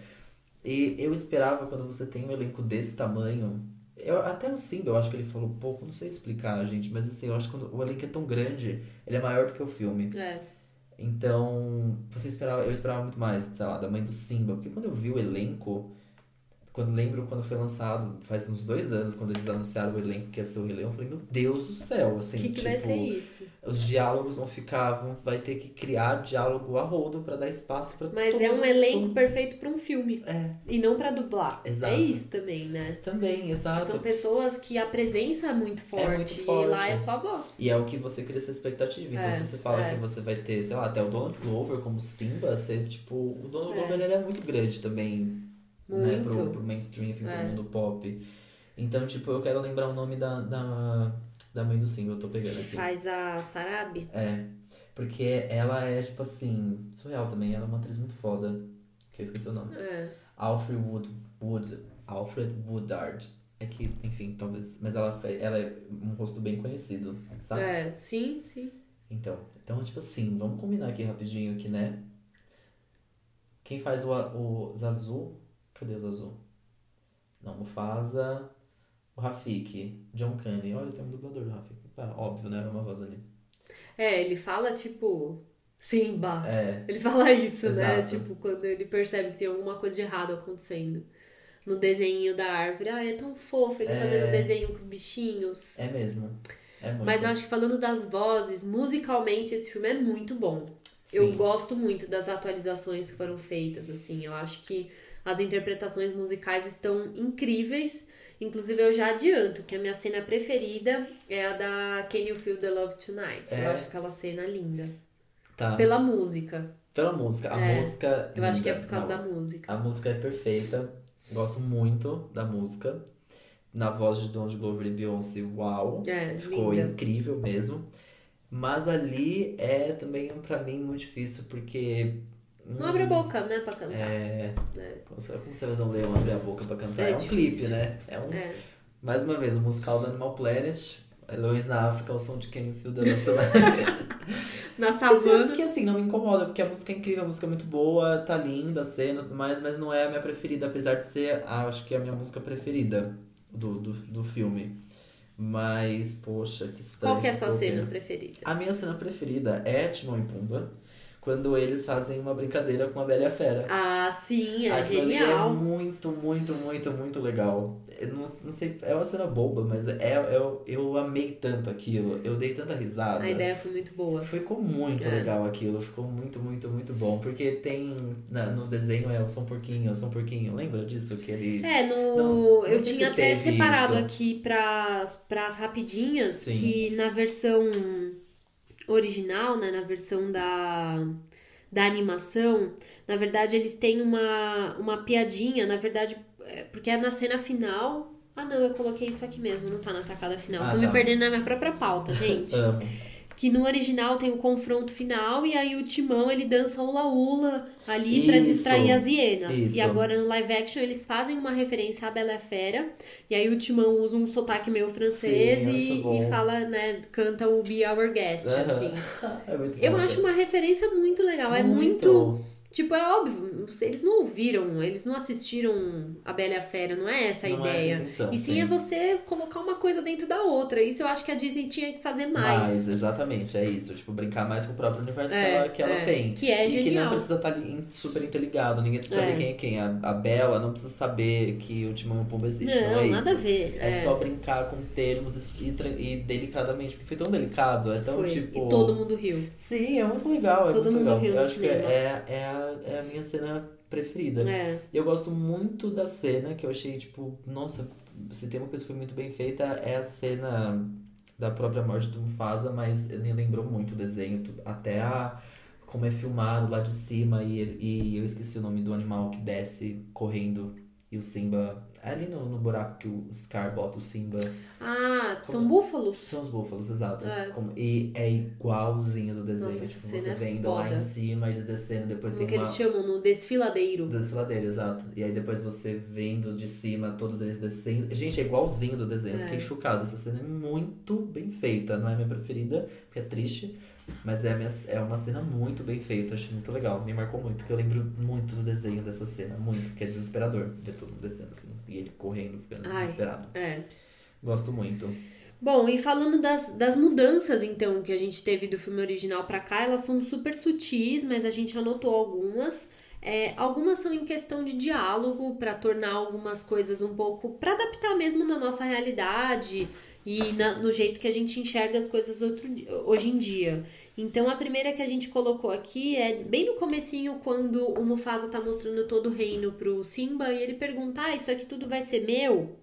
[SPEAKER 2] E eu esperava quando você tem um elenco desse tamanho. Eu, até o Simba, eu acho que ele falou pouco, não sei explicar, gente, mas assim, eu acho que quando o elenco é tão grande, ele é maior do que o filme.
[SPEAKER 1] É,
[SPEAKER 2] Então, você esperava, eu esperava muito mais, sei lá, da mãe do Simba. Porque quando eu vi o elenco, quando lembro quando foi lançado, faz uns dois anos, quando eles anunciaram o elenco que ia ser o Rei Leão, eu falei, meu Deus do céu, assim,
[SPEAKER 1] que, que
[SPEAKER 2] tipo,
[SPEAKER 1] vai ser isso?
[SPEAKER 2] os diálogos não ficavam, vai ter que criar diálogo a rodo pra dar espaço pra
[SPEAKER 1] Mas é um elenco perfeito pra um filme.
[SPEAKER 2] É,
[SPEAKER 1] E não pra dublar.
[SPEAKER 2] Exato.
[SPEAKER 1] É isso também, né?
[SPEAKER 2] também, exato.
[SPEAKER 1] São pessoas que a presença é muito forte,
[SPEAKER 2] muito
[SPEAKER 1] e
[SPEAKER 2] forte.
[SPEAKER 1] lá é só a voz.
[SPEAKER 2] E é o que você cria essa expectativa. Então,
[SPEAKER 1] É,
[SPEAKER 2] se você fala
[SPEAKER 1] é.
[SPEAKER 2] que você vai ter, sei lá, até o Donald Glover como Simba, você, tipo, o Donald
[SPEAKER 1] É.
[SPEAKER 2] Glover ele é muito grande também, né,
[SPEAKER 1] Muito.
[SPEAKER 2] pro, pro mainstream, enfim,
[SPEAKER 1] É.
[SPEAKER 2] pro mundo pop. Então, tipo, eu quero lembrar o nome da, da, da mãe do Simba, eu tô pegando
[SPEAKER 1] Que
[SPEAKER 2] aqui.
[SPEAKER 1] faz a Sarabi.
[SPEAKER 2] É, porque ela é, tipo assim, surreal também, ela é uma atriz muito foda, que eu esqueci o nome.
[SPEAKER 1] É.
[SPEAKER 2] Alfred Wood, Wood, Alfred Woodard. É que, enfim, talvez, mas ela, ela é um rosto bem conhecido, sabe?
[SPEAKER 1] É, sim, sim.
[SPEAKER 2] Então, então, tipo assim, vamos combinar aqui rapidinho que, né? Quem faz o, o Zazu? Cadê o Zazu? Não, Mufasa, o Rafik, John Candy. Olha, tem um dublador do Rafik. Tá, óbvio, né? Era uma voz ali.
[SPEAKER 1] É, ele fala tipo. Simba.
[SPEAKER 2] É,
[SPEAKER 1] Ele fala isso, né?
[SPEAKER 2] Exato.
[SPEAKER 1] Tipo, quando ele percebe que tem alguma coisa de errado acontecendo. No desenho da árvore. Ah, é tão fofo ele
[SPEAKER 2] É.
[SPEAKER 1] fazendo desenho com os bichinhos.
[SPEAKER 2] é mesmo. É muito.
[SPEAKER 1] Mas eu acho que falando das vozes, musicalmente esse filme é muito bom.
[SPEAKER 2] Sim.
[SPEAKER 1] Eu gosto muito das atualizações que foram feitas, assim. Eu acho que as interpretações musicais estão incríveis. Inclusive, eu já adianto que a minha cena preferida é a da Can You Feel the Love Tonight.
[SPEAKER 2] É.
[SPEAKER 1] Eu acho aquela cena linda.
[SPEAKER 2] Tá.
[SPEAKER 1] Pela música.
[SPEAKER 2] Pela música. A
[SPEAKER 1] É,
[SPEAKER 2] música.
[SPEAKER 1] Eu acho que é por causa
[SPEAKER 2] Não,
[SPEAKER 1] da música.
[SPEAKER 2] A música é perfeita. Gosto muito da música. Na voz de Donald Glover e Beyoncé, uau.
[SPEAKER 1] É,
[SPEAKER 2] Ficou
[SPEAKER 1] linda.
[SPEAKER 2] incrível mesmo. Mas ali é também pra mim muito difícil, porque.
[SPEAKER 1] Não abre a boca, né, pra cantar.
[SPEAKER 2] É.
[SPEAKER 1] É.
[SPEAKER 2] Como você vai fazer um leão abrir a boca pra cantar?
[SPEAKER 1] É
[SPEAKER 2] É, um
[SPEAKER 1] difícil.
[SPEAKER 2] clipe, né? É um,
[SPEAKER 1] É.
[SPEAKER 2] Mais uma vez, o musical do Animal Planet. Heloís na África, o som de Feel the Love Tonight.
[SPEAKER 1] Na savana.
[SPEAKER 2] que assim, não me incomoda, porque a música é incrível, a música é muito boa, tá linda a cena e tudo mais, mas não é a minha preferida, apesar de ser, ah, acho que é a minha música preferida do, do, do filme. Mas, poxa, que estranho.
[SPEAKER 1] Qual que é a sua cena preferida?
[SPEAKER 2] A minha cena preferida é Timão e Pumba, quando eles fazem uma brincadeira com a Bela e a Fera.
[SPEAKER 1] Ah, sim, é
[SPEAKER 2] Aquilo ali
[SPEAKER 1] genial.
[SPEAKER 2] É muito, muito, muito, muito legal. Eu não, não sei, é uma cena boba, mas é, eu, eu amei tanto aquilo. Eu dei tanta risada.
[SPEAKER 1] A ideia foi muito boa.
[SPEAKER 2] Ficou muito
[SPEAKER 1] É.
[SPEAKER 2] legal aquilo, ficou muito, muito, muito bom. Porque tem na- no desenho é o São Porquinho, o São Porquinho, lembra disso? Que ele.
[SPEAKER 1] É, no.
[SPEAKER 2] Não, não
[SPEAKER 1] eu
[SPEAKER 2] sei
[SPEAKER 1] tinha até separado
[SPEAKER 2] isso.
[SPEAKER 1] aqui pras, pras rapidinhas
[SPEAKER 2] Sim.
[SPEAKER 1] que na versão original, né? Na versão da, da animação, na verdade eles têm uma, uma piadinha, na verdade, é, porque é na cena final. Ah, não, eu coloquei isso aqui mesmo, não tá na tacada final.
[SPEAKER 2] Ah,
[SPEAKER 1] Tô me
[SPEAKER 2] tá.
[SPEAKER 1] perdendo na minha própria pauta, gente. Que no original tem o confronto final e aí o Timão ele dança o ula ali pra
[SPEAKER 2] Isso,
[SPEAKER 1] distrair as hienas.
[SPEAKER 2] isso.
[SPEAKER 1] E agora no live action eles fazem uma referência à Bela Fera e aí o Timão usa um sotaque meio francês
[SPEAKER 2] Sim, é
[SPEAKER 1] e,
[SPEAKER 2] muito
[SPEAKER 1] e fala, né, canta o Be Our Guest, assim.
[SPEAKER 2] É muito
[SPEAKER 1] Eu
[SPEAKER 2] bom,
[SPEAKER 1] acho
[SPEAKER 2] cara.
[SPEAKER 1] uma referência muito legal, é muito Tipo, é óbvio, eles não ouviram, eles não assistiram a Bela e a Fera, não é essa a
[SPEAKER 2] Não é essa a
[SPEAKER 1] ideia.
[SPEAKER 2] intenção,
[SPEAKER 1] e sim,
[SPEAKER 2] sim.
[SPEAKER 1] é você colocar uma coisa dentro da outra. Isso eu acho que a Disney tinha que fazer mais.
[SPEAKER 2] Mais, exatamente, é isso. Tipo, brincar mais com o próprio universo
[SPEAKER 1] É,
[SPEAKER 2] que ela, que ela
[SPEAKER 1] é.
[SPEAKER 2] tem.
[SPEAKER 1] Que é
[SPEAKER 2] e que não
[SPEAKER 1] genial.
[SPEAKER 2] precisa estar ali in- super interligado, ninguém precisa
[SPEAKER 1] É.
[SPEAKER 2] saber quem é quem. A, a Bela não precisa saber que o Timão e o Pumba existem, não,
[SPEAKER 1] Não,
[SPEAKER 2] é
[SPEAKER 1] nada
[SPEAKER 2] isso.
[SPEAKER 1] a ver.
[SPEAKER 2] É, só brincar com termos e, e delicadamente, porque foi tão delicado, é tão
[SPEAKER 1] Foi.
[SPEAKER 2] tipo.
[SPEAKER 1] E todo mundo riu.
[SPEAKER 2] Sim, é muito legal, é
[SPEAKER 1] Todo
[SPEAKER 2] muito
[SPEAKER 1] mundo
[SPEAKER 2] legal.
[SPEAKER 1] riu
[SPEAKER 2] Eu
[SPEAKER 1] no
[SPEAKER 2] acho que é, é, a, é a minha cena preferida.
[SPEAKER 1] É.
[SPEAKER 2] Eu gosto muito da cena que eu achei, tipo, nossa, se tem uma coisa que foi muito bem feita, é a cena da própria morte do Mufasa, mas me lembrou muito o desenho, até a como é filmado lá de cima e, e eu esqueci o nome do animal que desce correndo e o Simba ali no, no buraco que o Scar bota o Simba.
[SPEAKER 1] Ah, são
[SPEAKER 2] Como-
[SPEAKER 1] búfalos?
[SPEAKER 2] São os búfalos, exato.
[SPEAKER 1] É.
[SPEAKER 2] Como- e é igualzinho do desenho.
[SPEAKER 1] Nossa,
[SPEAKER 2] tipo, você
[SPEAKER 1] é
[SPEAKER 2] vendo lá em cima, eles descendo, depois
[SPEAKER 1] No
[SPEAKER 2] tem
[SPEAKER 1] que
[SPEAKER 2] uma.
[SPEAKER 1] eles chamam no desfiladeiro.
[SPEAKER 2] Desfiladeira, exato. E aí depois você vendo de cima todos eles descendo. Gente, é igualzinho do desenho. Eu
[SPEAKER 1] É.
[SPEAKER 2] Fiquei chocado. Essa cena é muito bem feita. Não é minha preferida, porque é triste. Mas é, minha, é uma cena muito bem feita. Achei muito legal. Me marcou muito. Porque eu lembro muito do desenho dessa cena. Muito. Que é desesperador ver todo mundo descendo assim. E ele correndo, ficando
[SPEAKER 1] Ai.
[SPEAKER 2] desesperado.
[SPEAKER 1] É.
[SPEAKER 2] Gosto muito.
[SPEAKER 1] Bom, e falando das, das mudanças, então, que a gente teve do filme original pra cá, elas são super sutis, mas a gente anotou algumas. É, algumas são em questão de diálogo, para tornar algumas coisas um pouco. para adaptar mesmo na nossa realidade e na, no jeito que a gente enxerga as coisas outro, hoje em dia. Então a primeira que a gente colocou aqui é bem no comecinho quando o Mufasa tá mostrando todo o reino pro Simba e ele pergunta: "Ah, isso aqui tudo vai ser meu?"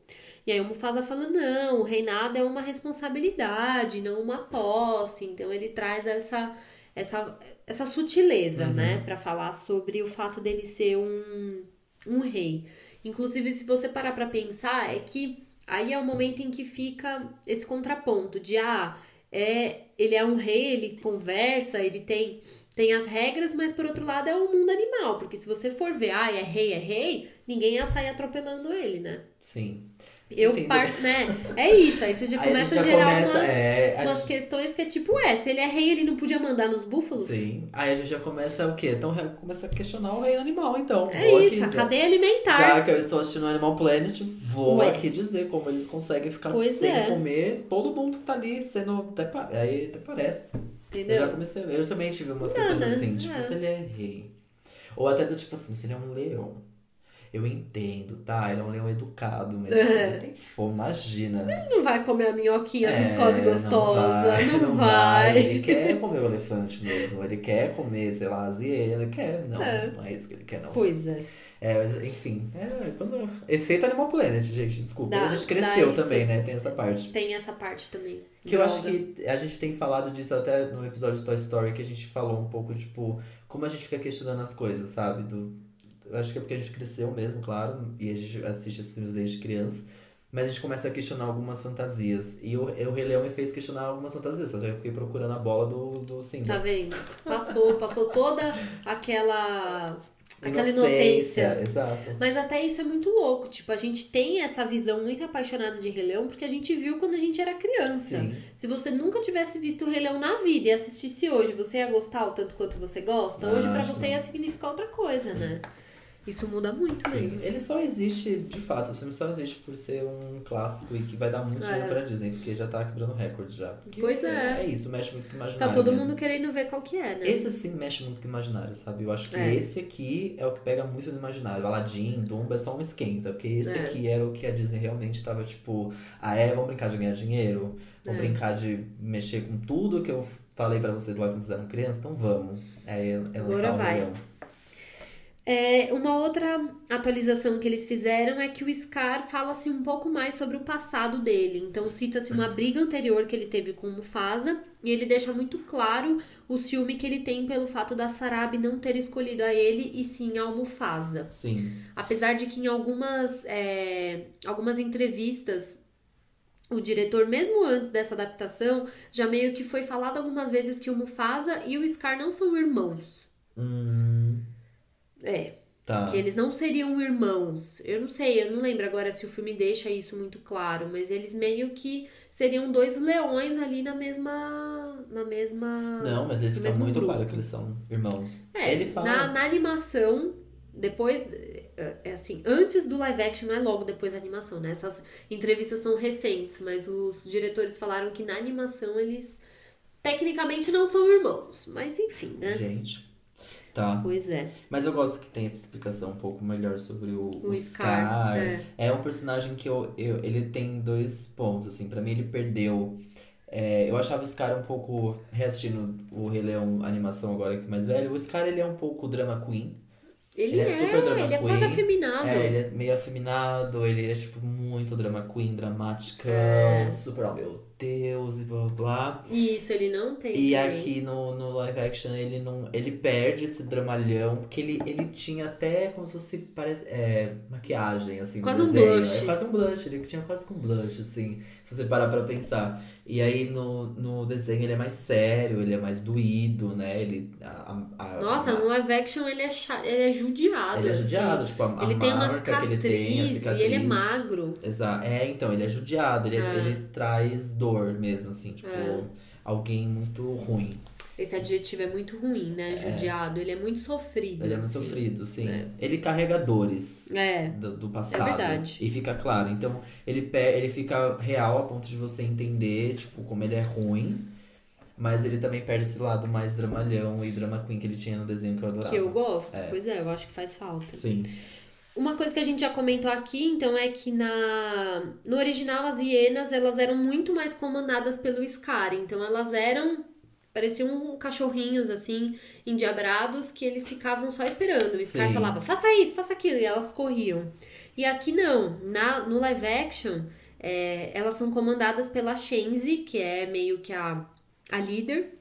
[SPEAKER 1] E aí o Mufasa fala: "Não, o reinado é uma responsabilidade, não uma posse". Então ele traz essa essa essa sutileza, uhum. né, para falar sobre o fato dele ser um um rei. Inclusive, se você parar para pensar, é que aí é o momento em que fica esse contraponto de ah, é, ele é um rei, ele conversa, ele tem, tem as regras, mas por outro lado é o um mundo animal, porque se você for ver, ah, é rei, é rei, ninguém ia sair atropelando ele, né?
[SPEAKER 2] Sim.
[SPEAKER 1] Eu par, né? É isso, aí você já aí começa a, a gerar começa, umas, é, a umas gente... questões que é tipo, é, se ele é rei, ele não podia mandar nos búfalos?
[SPEAKER 2] Sim. Aí a gente já começa o quê? Então começa a questionar o reino animal, então.
[SPEAKER 1] É vou isso, aqui, a cadeia alimentar.
[SPEAKER 2] Já que eu estou assistindo Animal Planet, vou Ué. aqui dizer como eles conseguem ficar pois sem é. comer. Todo mundo tá ali sendo. Até, aí até parece. Entendeu? Eu já comecei. Eu também tive umas questões assim, tipo, é. se ele é rei. Ou até do tipo assim, se ele é um leão. Eu entendo, tá? Ele é um leão educado, mas é. ele tem fome, imagina.
[SPEAKER 1] Ele não vai comer a minhoquinha é, viscosa e gostosa. Não vai, não,
[SPEAKER 2] não vai. vai. Ele quer comer o elefante mesmo. Ele quer comer, sei lá, a Ele quer. Não, é. não é isso que ele quer, não.
[SPEAKER 1] Pois é.
[SPEAKER 2] É, mas, enfim, é, quando... efeito Animal Planet, gente, desculpa. Dá, a gente cresceu também, né? Tem essa parte.
[SPEAKER 1] Tem essa parte também.
[SPEAKER 2] Que eu acho que a gente tem falado disso até no episódio de Toy Story, que a gente falou um pouco, tipo, como a gente fica questionando as coisas, sabe? Do, acho que é porque a gente cresceu mesmo, claro, e a gente assiste esses filmes desde criança. Mas a gente começa a questionar algumas fantasias. E o, o Rei Leão me fez questionar algumas fantasias. Eu fiquei procurando a bola do, do Simba.
[SPEAKER 1] Tá vendo? Passou, passou toda aquela aquela
[SPEAKER 2] inocência, inocência. Exato.
[SPEAKER 1] Mas até isso é muito louco. Tipo, a gente tem essa visão muito apaixonada de Rei Leão porque a gente viu quando a gente era criança. Sim. Se você nunca tivesse visto o Rei Leão na vida e assistisse hoje, você ia gostar o tanto quanto você gosta? Hoje, para você, ia significar outra coisa, né? Isso muda muito Sim. mesmo.
[SPEAKER 2] Ele só existe, de fato, o filme só existe por ser um clássico e que vai dar muito é. dinheiro pra Disney, porque já tá quebrando recorde já. Porque
[SPEAKER 1] pois é.
[SPEAKER 2] é. É isso, mexe muito com o imaginário.
[SPEAKER 1] Tá todo
[SPEAKER 2] mesmo.
[SPEAKER 1] mundo querendo ver qual que é, né?
[SPEAKER 2] Esse sim mexe muito com o imaginário, sabe? Eu acho que é. esse aqui é o que pega muito no imaginário. Aladdin, Dumbo é só um esquenta, porque esse é. aqui era o que a Disney realmente tava tipo, ah é, vamos brincar de ganhar dinheiro? Vamos é. brincar de mexer com tudo que eu falei para vocês lá quando vocês eram crianças? Então vamos. Aí é lançar
[SPEAKER 1] Agora vai. Leão. É, uma outra atualização que eles fizeram é que o Scar fala-se um pouco mais sobre o passado dele. Então cita-se uma briga anterior que ele teve com o Mufasa e ele deixa muito claro o ciúme que ele tem pelo fato da Sarabi não ter escolhido a ele e sim ao Mufasa.
[SPEAKER 2] Sim.
[SPEAKER 1] Apesar de que em algumas, é, algumas entrevistas o diretor, mesmo antes dessa adaptação, já meio que foi falado algumas vezes que o Mufasa e o Scar não são irmãos.
[SPEAKER 2] Hum.
[SPEAKER 1] É.
[SPEAKER 2] Tá.
[SPEAKER 1] Que eles não seriam irmãos. Eu não sei, eu não lembro agora se o filme deixa isso muito claro, mas eles meio que seriam dois leões ali na mesma. Na mesma.
[SPEAKER 2] Não, mas ele fica muito grupo. claro que eles são irmãos.
[SPEAKER 1] É,
[SPEAKER 2] ele fala...
[SPEAKER 1] na, na animação, depois. É assim, antes do live action, não é logo depois da animação, né? Essas entrevistas são recentes, mas os diretores falaram que na animação eles tecnicamente não são irmãos. Mas enfim, né?
[SPEAKER 2] Gente. Tá.
[SPEAKER 1] Pois é.
[SPEAKER 2] Mas eu gosto que tem essa explicação um pouco melhor sobre o, o, o Scar. Scar. É. é. um personagem que eu, eu, ele tem dois pontos, assim. para mim, ele perdeu. É, eu achava o Scar um pouco, reassistindo o Rei Leão animação agora que mais velho, o Scar ele é um pouco drama queen.
[SPEAKER 1] Ele, ele é, é, super drama ele queen. é quase afeminado.
[SPEAKER 2] É, ele é meio afeminado, ele é tipo muito drama queen, dramática, é. super, oh meu Deus, e blá blá blá.
[SPEAKER 1] Isso, ele não tem.
[SPEAKER 2] E também. aqui no, no live action ele não. Ele perde esse dramalhão, porque ele, ele tinha até como se fosse parece, é, maquiagem, assim,
[SPEAKER 1] quase um blush.
[SPEAKER 2] É quase um blush, ele tinha quase com um blush, assim, se você parar pra pensar. E aí no, no desenho ele é mais sério, ele é mais doído, né? Ele. A, a,
[SPEAKER 1] Nossa, a, no live action ele é, ele é judiado.
[SPEAKER 2] Ele é judiado, assim. tipo, a, ele tem marca que ele tem, a cicatriz.
[SPEAKER 1] E ele é magro.
[SPEAKER 2] Exato. É, então, ele é judiado, ele, é. ele traz dor mesmo, assim, tipo, é. alguém muito ruim.
[SPEAKER 1] esse adjetivo é muito ruim, né? Judiado. Ele é muito sofrido.
[SPEAKER 2] Ele é muito
[SPEAKER 1] assim.
[SPEAKER 2] sofrido, sim.
[SPEAKER 1] É.
[SPEAKER 2] Ele carrega dores
[SPEAKER 1] É.
[SPEAKER 2] do, do passado.
[SPEAKER 1] É verdade.
[SPEAKER 2] E fica claro. Então, ele, ele fica real a ponto de você entender, tipo, como ele é ruim. Mas ele também perde esse lado mais dramalhão e drama queen que ele tinha no desenho que eu adorava.
[SPEAKER 1] Que eu gosto.
[SPEAKER 2] É.
[SPEAKER 1] Pois é, eu acho que faz falta.
[SPEAKER 2] Sim.
[SPEAKER 1] Uma coisa que a gente já comentou aqui, então, é que na no original as hienas, elas eram muito mais comandadas pelo Scar. Então, elas eram pareciam cachorrinhos assim, endiabrados, que eles ficavam só esperando. O Scar
[SPEAKER 2] Sim.
[SPEAKER 1] falava: "Faça isso, faça aquilo", e elas corriam. E aqui não, na no live action, é, elas são comandadas pela Shenzi, que é meio que a a líder.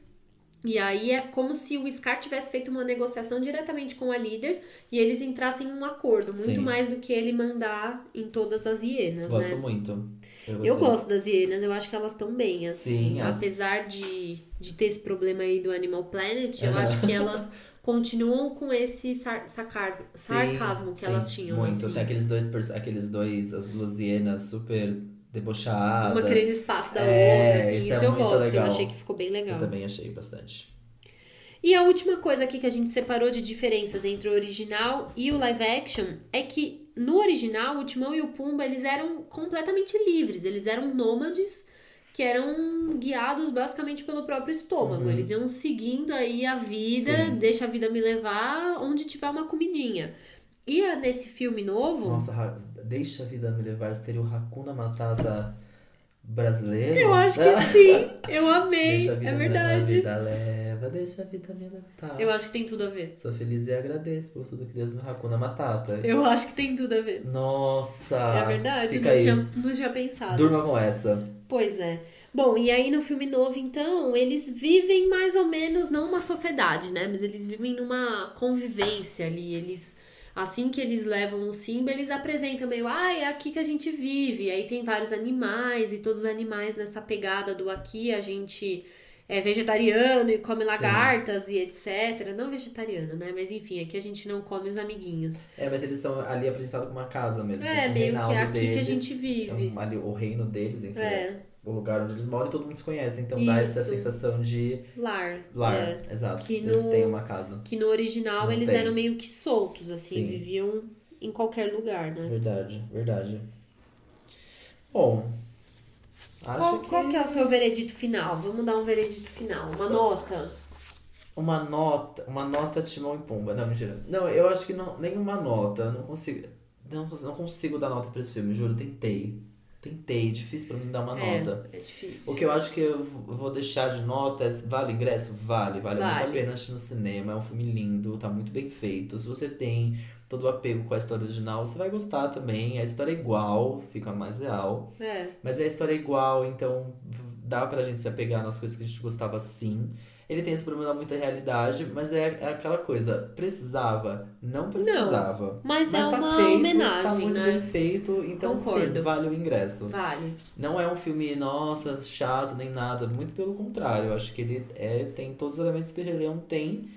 [SPEAKER 1] E aí é como se o Scar tivesse feito uma negociação diretamente com a líder e eles entrassem em um acordo, muito
[SPEAKER 2] Sim.
[SPEAKER 1] mais do que ele mandar em todas as hienas,
[SPEAKER 2] Gosto
[SPEAKER 1] né?
[SPEAKER 2] muito. Eu,
[SPEAKER 1] Eu gosto das hienas, eu acho que elas estão bem, assim.
[SPEAKER 2] Sim,
[SPEAKER 1] Apesar de, de ter esse problema aí do Animal Planet, eu
[SPEAKER 2] Aham.
[SPEAKER 1] acho que elas continuam com esse sar sacar-
[SPEAKER 2] Sim,
[SPEAKER 1] sarcasmo que
[SPEAKER 2] sim,
[SPEAKER 1] elas tinham,
[SPEAKER 2] Muito.
[SPEAKER 1] assim.
[SPEAKER 2] Tem aqueles dois, aqueles dois, as Lusianas super debochadas.
[SPEAKER 1] Uma querendo espaço da
[SPEAKER 2] É,
[SPEAKER 1] outra, assim.
[SPEAKER 2] isso
[SPEAKER 1] Isso,
[SPEAKER 2] é
[SPEAKER 1] eu gosto,
[SPEAKER 2] legal.
[SPEAKER 1] eu achei que ficou bem legal.
[SPEAKER 2] Eu também achei bastante.
[SPEAKER 1] E a última coisa aqui que a gente separou de diferenças entre o original e o live action é que no original o Timão e o Pumba eles eram completamente livres, eles eram nômades que eram guiados basicamente pelo próprio estômago.
[SPEAKER 2] Uhum.
[SPEAKER 1] Eles iam seguindo aí a vida,
[SPEAKER 2] Sim.
[SPEAKER 1] deixa a vida me levar onde tiver uma comidinha. E nesse filme novo,
[SPEAKER 2] Nossa, deixa a vida me levar. Seria o Hakuna Matata brasileiro?
[SPEAKER 1] eu acho que sim, eu amei,
[SPEAKER 2] Deixa a vida
[SPEAKER 1] é
[SPEAKER 2] me levar, a
[SPEAKER 1] verdade.
[SPEAKER 2] vida leva, deixa a vida me levar.
[SPEAKER 1] Eu acho que tem tudo a ver.
[SPEAKER 2] Sou feliz e agradeço por tudo que Deus me Hakuna Matata.
[SPEAKER 1] Eu acho que tem tudo a ver.
[SPEAKER 2] Nossa!
[SPEAKER 1] é verdade,
[SPEAKER 2] Fica
[SPEAKER 1] não
[SPEAKER 2] aí.
[SPEAKER 1] tinha, não tinha pensado.
[SPEAKER 2] Durma com essa.
[SPEAKER 1] Pois é. Bom, e aí no filme novo, então, eles vivem mais ou menos, não uma sociedade, né? Mas eles vivem numa convivência ali. Eles, assim que eles levam o Simba, eles apresentam meio, ah, é aqui que a gente vive. E aí tem vários animais, e todos os animais nessa pegada do aqui a gente é vegetariano e come lagartas e etc. Não vegetariano, né? Mas enfim, aqui a gente não come os amiguinhos.
[SPEAKER 2] É, mas eles estão ali apresentados como uma casa mesmo.
[SPEAKER 1] É, meio que é aqui que a
[SPEAKER 2] deles.
[SPEAKER 1] gente vive.
[SPEAKER 2] Então, ali, o reino deles, enfim.
[SPEAKER 1] É.
[SPEAKER 2] O lugar onde eles moram e todo mundo se conhece. Então dá essa
[SPEAKER 1] Isso.
[SPEAKER 2] sensação de
[SPEAKER 1] Lar.
[SPEAKER 2] lar.
[SPEAKER 1] É.
[SPEAKER 2] Exato.
[SPEAKER 1] Que
[SPEAKER 2] eles
[SPEAKER 1] no-
[SPEAKER 2] têm uma casa.
[SPEAKER 1] Que no original
[SPEAKER 2] Não
[SPEAKER 1] eles
[SPEAKER 2] tem.
[SPEAKER 1] eram meio que soltos, assim,
[SPEAKER 2] Sim.
[SPEAKER 1] viviam em qualquer lugar, né?
[SPEAKER 2] Verdade, verdade. Bom, acho
[SPEAKER 1] Qual,
[SPEAKER 2] que,
[SPEAKER 1] qual que é o seu veredito final? Vamos dar um veredito final, uma nota.
[SPEAKER 2] uma nota, uma nota Timão e Pumba. Não, mentira. Não, eu acho que não, nenhuma nota. Não consigo, não, não consigo dar nota pra esse filme, juro, tentei. Tentei, difícil pra mim dar uma
[SPEAKER 1] é,
[SPEAKER 2] nota.
[SPEAKER 1] é difícil.
[SPEAKER 2] O que eu acho que eu vou deixar de nota é. Vale o ingresso? Vale, vale, muito a
[SPEAKER 1] Vale.
[SPEAKER 2] pena assistir no cinema. É um filme lindo, tá muito bem feito. Se você tem todo o apego com a história original, você vai gostar também. A história é igual, fica mais real.
[SPEAKER 1] É,
[SPEAKER 2] Mas a história é igual, então dá pra gente se apegar nas coisas que a gente gostava sim. Ele tem esse problema da muita realidade, mas é, é aquela coisa, precisava? Não precisava.
[SPEAKER 1] mas, é
[SPEAKER 2] tá
[SPEAKER 1] uma
[SPEAKER 2] feito,
[SPEAKER 1] homenagem,
[SPEAKER 2] tá muito
[SPEAKER 1] né?
[SPEAKER 2] bem feito, então
[SPEAKER 1] Concordo.
[SPEAKER 2] sim, vale o ingresso.
[SPEAKER 1] Vale.
[SPEAKER 2] Não é um filme, nossa, chato, nem nada. Muito pelo contrário. Eu acho que ele é, tem todos os elementos que o Rei Leão tem.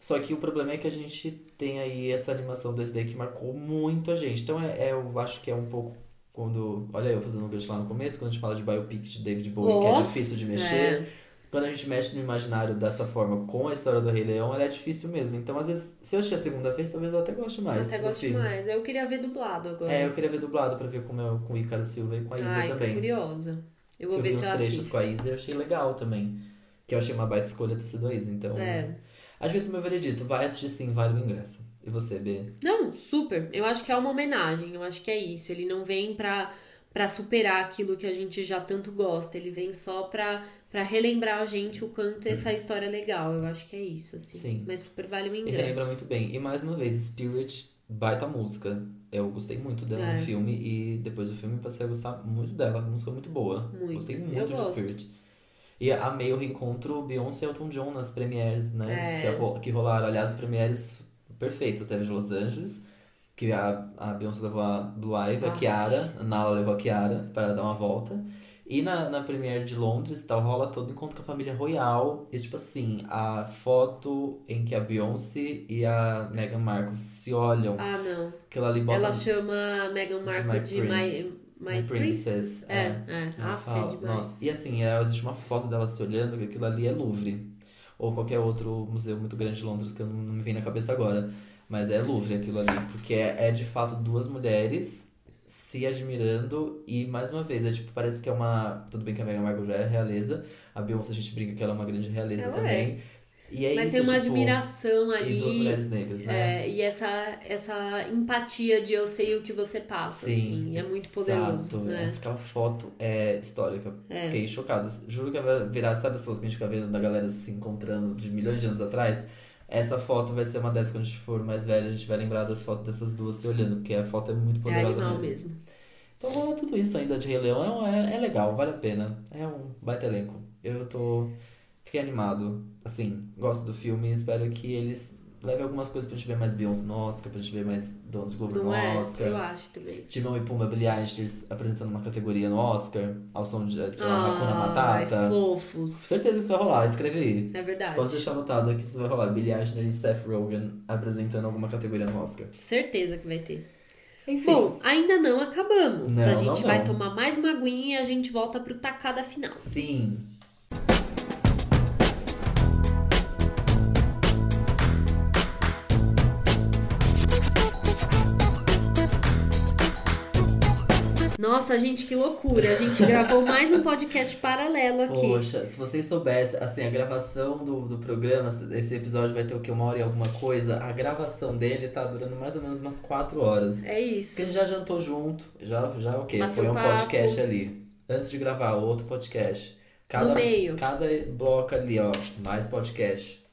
[SPEAKER 2] Só que o problema é que a gente tem aí essa animação 2D que marcou muito a gente. Então é, é- eu acho que é um pouco quando. Olha eu fazendo um gancho lá no começo, quando a gente fala de biopic de David Bowie, que é
[SPEAKER 1] Oh,
[SPEAKER 2] difícil de mexer.
[SPEAKER 1] É.
[SPEAKER 2] Quando a gente mexe no imaginário dessa forma com a história do Rei Leão, ela é difícil mesmo. Então, às vezes, se eu assistir a segunda vez, talvez eu até goste mais.
[SPEAKER 1] Até
[SPEAKER 2] do
[SPEAKER 1] gosto
[SPEAKER 2] filme.
[SPEAKER 1] mais. Eu queria ver dublado agora.
[SPEAKER 2] É, eu queria ver dublado pra ver como é com o Ícaro Silva e com a Isa
[SPEAKER 1] Ai,
[SPEAKER 2] também.
[SPEAKER 1] curiosa. Eu vou
[SPEAKER 2] eu
[SPEAKER 1] ver
[SPEAKER 2] vi
[SPEAKER 1] se
[SPEAKER 2] uns
[SPEAKER 1] eu
[SPEAKER 2] trechos
[SPEAKER 1] assisto.
[SPEAKER 2] com a Isa e eu achei legal também. Que eu achei uma baita escolha ter sido a Isa, então.
[SPEAKER 1] É.
[SPEAKER 2] Acho que esse é o meu veredito. Vai assistir sim, vale o ingresso. E você, B?
[SPEAKER 1] Não, super. Eu acho que é uma homenagem. Eu acho que é isso. Ele não vem pra, pra superar aquilo que a gente já tanto gosta. Ele vem só pra, pra relembrar a gente o quanto essa história é legal. Eu acho que é isso, assim.
[SPEAKER 2] Sim.
[SPEAKER 1] Mas super vale o
[SPEAKER 2] E
[SPEAKER 1] ingresso.
[SPEAKER 2] relembra muito bem. E mais uma vez, Spirit, baita música. Eu gostei muito dela
[SPEAKER 1] É.
[SPEAKER 2] no filme e depois do filme passei a gostar muito dela. A música é muito boa.
[SPEAKER 1] Muito.
[SPEAKER 2] Gostei
[SPEAKER 1] Eu
[SPEAKER 2] muito de
[SPEAKER 1] gosto.
[SPEAKER 2] Spirit. E amei o reencontro Beyoncé e Elton John nas premieres, né?
[SPEAKER 1] É.
[SPEAKER 2] Que rolaram, aliás, as premieres perfeitas. Teve de Los Angeles, que a, a Beyoncé levou a Blue Ivy, a
[SPEAKER 1] Ah.
[SPEAKER 2] Kiara, a Nala levou a Kiara para dar uma volta. E na, na premiere de Londres, tal, rola todo encontro com a família royal. E, tipo assim, a foto em que a Beyoncé e a Meghan Markle se olham,
[SPEAKER 1] Ah, não.
[SPEAKER 2] aquilo ali bota...
[SPEAKER 1] Ela chama a Meghan Markle
[SPEAKER 2] My
[SPEAKER 1] de. My, My,
[SPEAKER 2] My
[SPEAKER 1] Princess.
[SPEAKER 2] Princess,
[SPEAKER 1] É,
[SPEAKER 2] é.
[SPEAKER 1] é. Aff,
[SPEAKER 2] fala-
[SPEAKER 1] é.
[SPEAKER 2] Nossa, e assim, é, existe uma foto dela se olhando, que aquilo ali é Louvre. ou qualquer outro museu muito grande de Londres que eu não, não me vem na cabeça agora. Mas é Louvre aquilo ali, porque é, é de fato duas mulheres se admirando e mais uma vez, é tipo, parece que é uma. Tudo bem que a Meghan Markle já é realeza, a Beyoncé a gente brinca que ela é uma grande realeza
[SPEAKER 1] Ela
[SPEAKER 2] também. E é
[SPEAKER 1] Mas
[SPEAKER 2] isso,
[SPEAKER 1] tem uma
[SPEAKER 2] tipo,
[SPEAKER 1] admiração ali.
[SPEAKER 2] E duas mulheres negras, né?
[SPEAKER 1] É, e essa, essa empatia de eu sei o que você passa, assim, é muito poderoso.
[SPEAKER 2] exato.
[SPEAKER 1] Né?
[SPEAKER 2] Essa, aquela foto é histórica.
[SPEAKER 1] É.
[SPEAKER 2] Fiquei chocada. Juro que vai virar, sabe as pessoas que a gente fica vendo da galera se encontrando de milhões de anos atrás? Essa foto vai ser uma dessas quando a gente for mais velho, a gente vai lembrar das fotos dessas duas se olhando, porque a foto é muito
[SPEAKER 1] É
[SPEAKER 2] poderosa
[SPEAKER 1] animal
[SPEAKER 2] mesmo.
[SPEAKER 1] mesmo.
[SPEAKER 2] Então rola tudo isso ainda de Rei Leão é, é legal, vale a pena. É um baita elenco. Eu tô. Fiquei animado. Assim, gosto do filme e espero que eles levem algumas coisas pra gente ver mais Beyoncé no Oscar, pra gente ver mais Donald Glover
[SPEAKER 1] Não
[SPEAKER 2] no
[SPEAKER 1] é?
[SPEAKER 2] Oscar.
[SPEAKER 1] Eu acho também.
[SPEAKER 2] Timão e Pumba Billie Eilish apresentando uma categoria no Oscar, ao som de, sei lá, Hakuna
[SPEAKER 1] Ai,
[SPEAKER 2] Matata. Com
[SPEAKER 1] fofos.
[SPEAKER 2] certeza que isso vai rolar, escreve aí.
[SPEAKER 1] É verdade.
[SPEAKER 2] Posso deixar anotado aqui isso vai rolar. Billie Eilish e Seth Rogen apresentando alguma categoria no Oscar.
[SPEAKER 1] Certeza que vai ter.
[SPEAKER 2] Enfim.
[SPEAKER 1] Bom, ainda não acabamos.
[SPEAKER 2] Não,
[SPEAKER 1] a gente
[SPEAKER 2] não,
[SPEAKER 1] vai
[SPEAKER 2] não.
[SPEAKER 1] tomar mais uma aguinha e a gente volta pro tacada final.
[SPEAKER 2] Sim.
[SPEAKER 1] Nossa, gente, que loucura. A gente gravou mais um podcast paralelo aqui.
[SPEAKER 2] Poxa, se vocês soubessem, assim, a gravação do, do programa, esse episódio vai ter o que? Uma hora e alguma coisa. A gravação dele tá durando mais ou menos umas quatro horas.
[SPEAKER 1] É isso.
[SPEAKER 2] Porque a gente já jantou junto, já, já o quê? Foi um
[SPEAKER 1] papo.
[SPEAKER 2] podcast ali. Antes de gravar, outro podcast. Cada,
[SPEAKER 1] No meio.
[SPEAKER 2] Cada bloco ali, ó, mais podcast.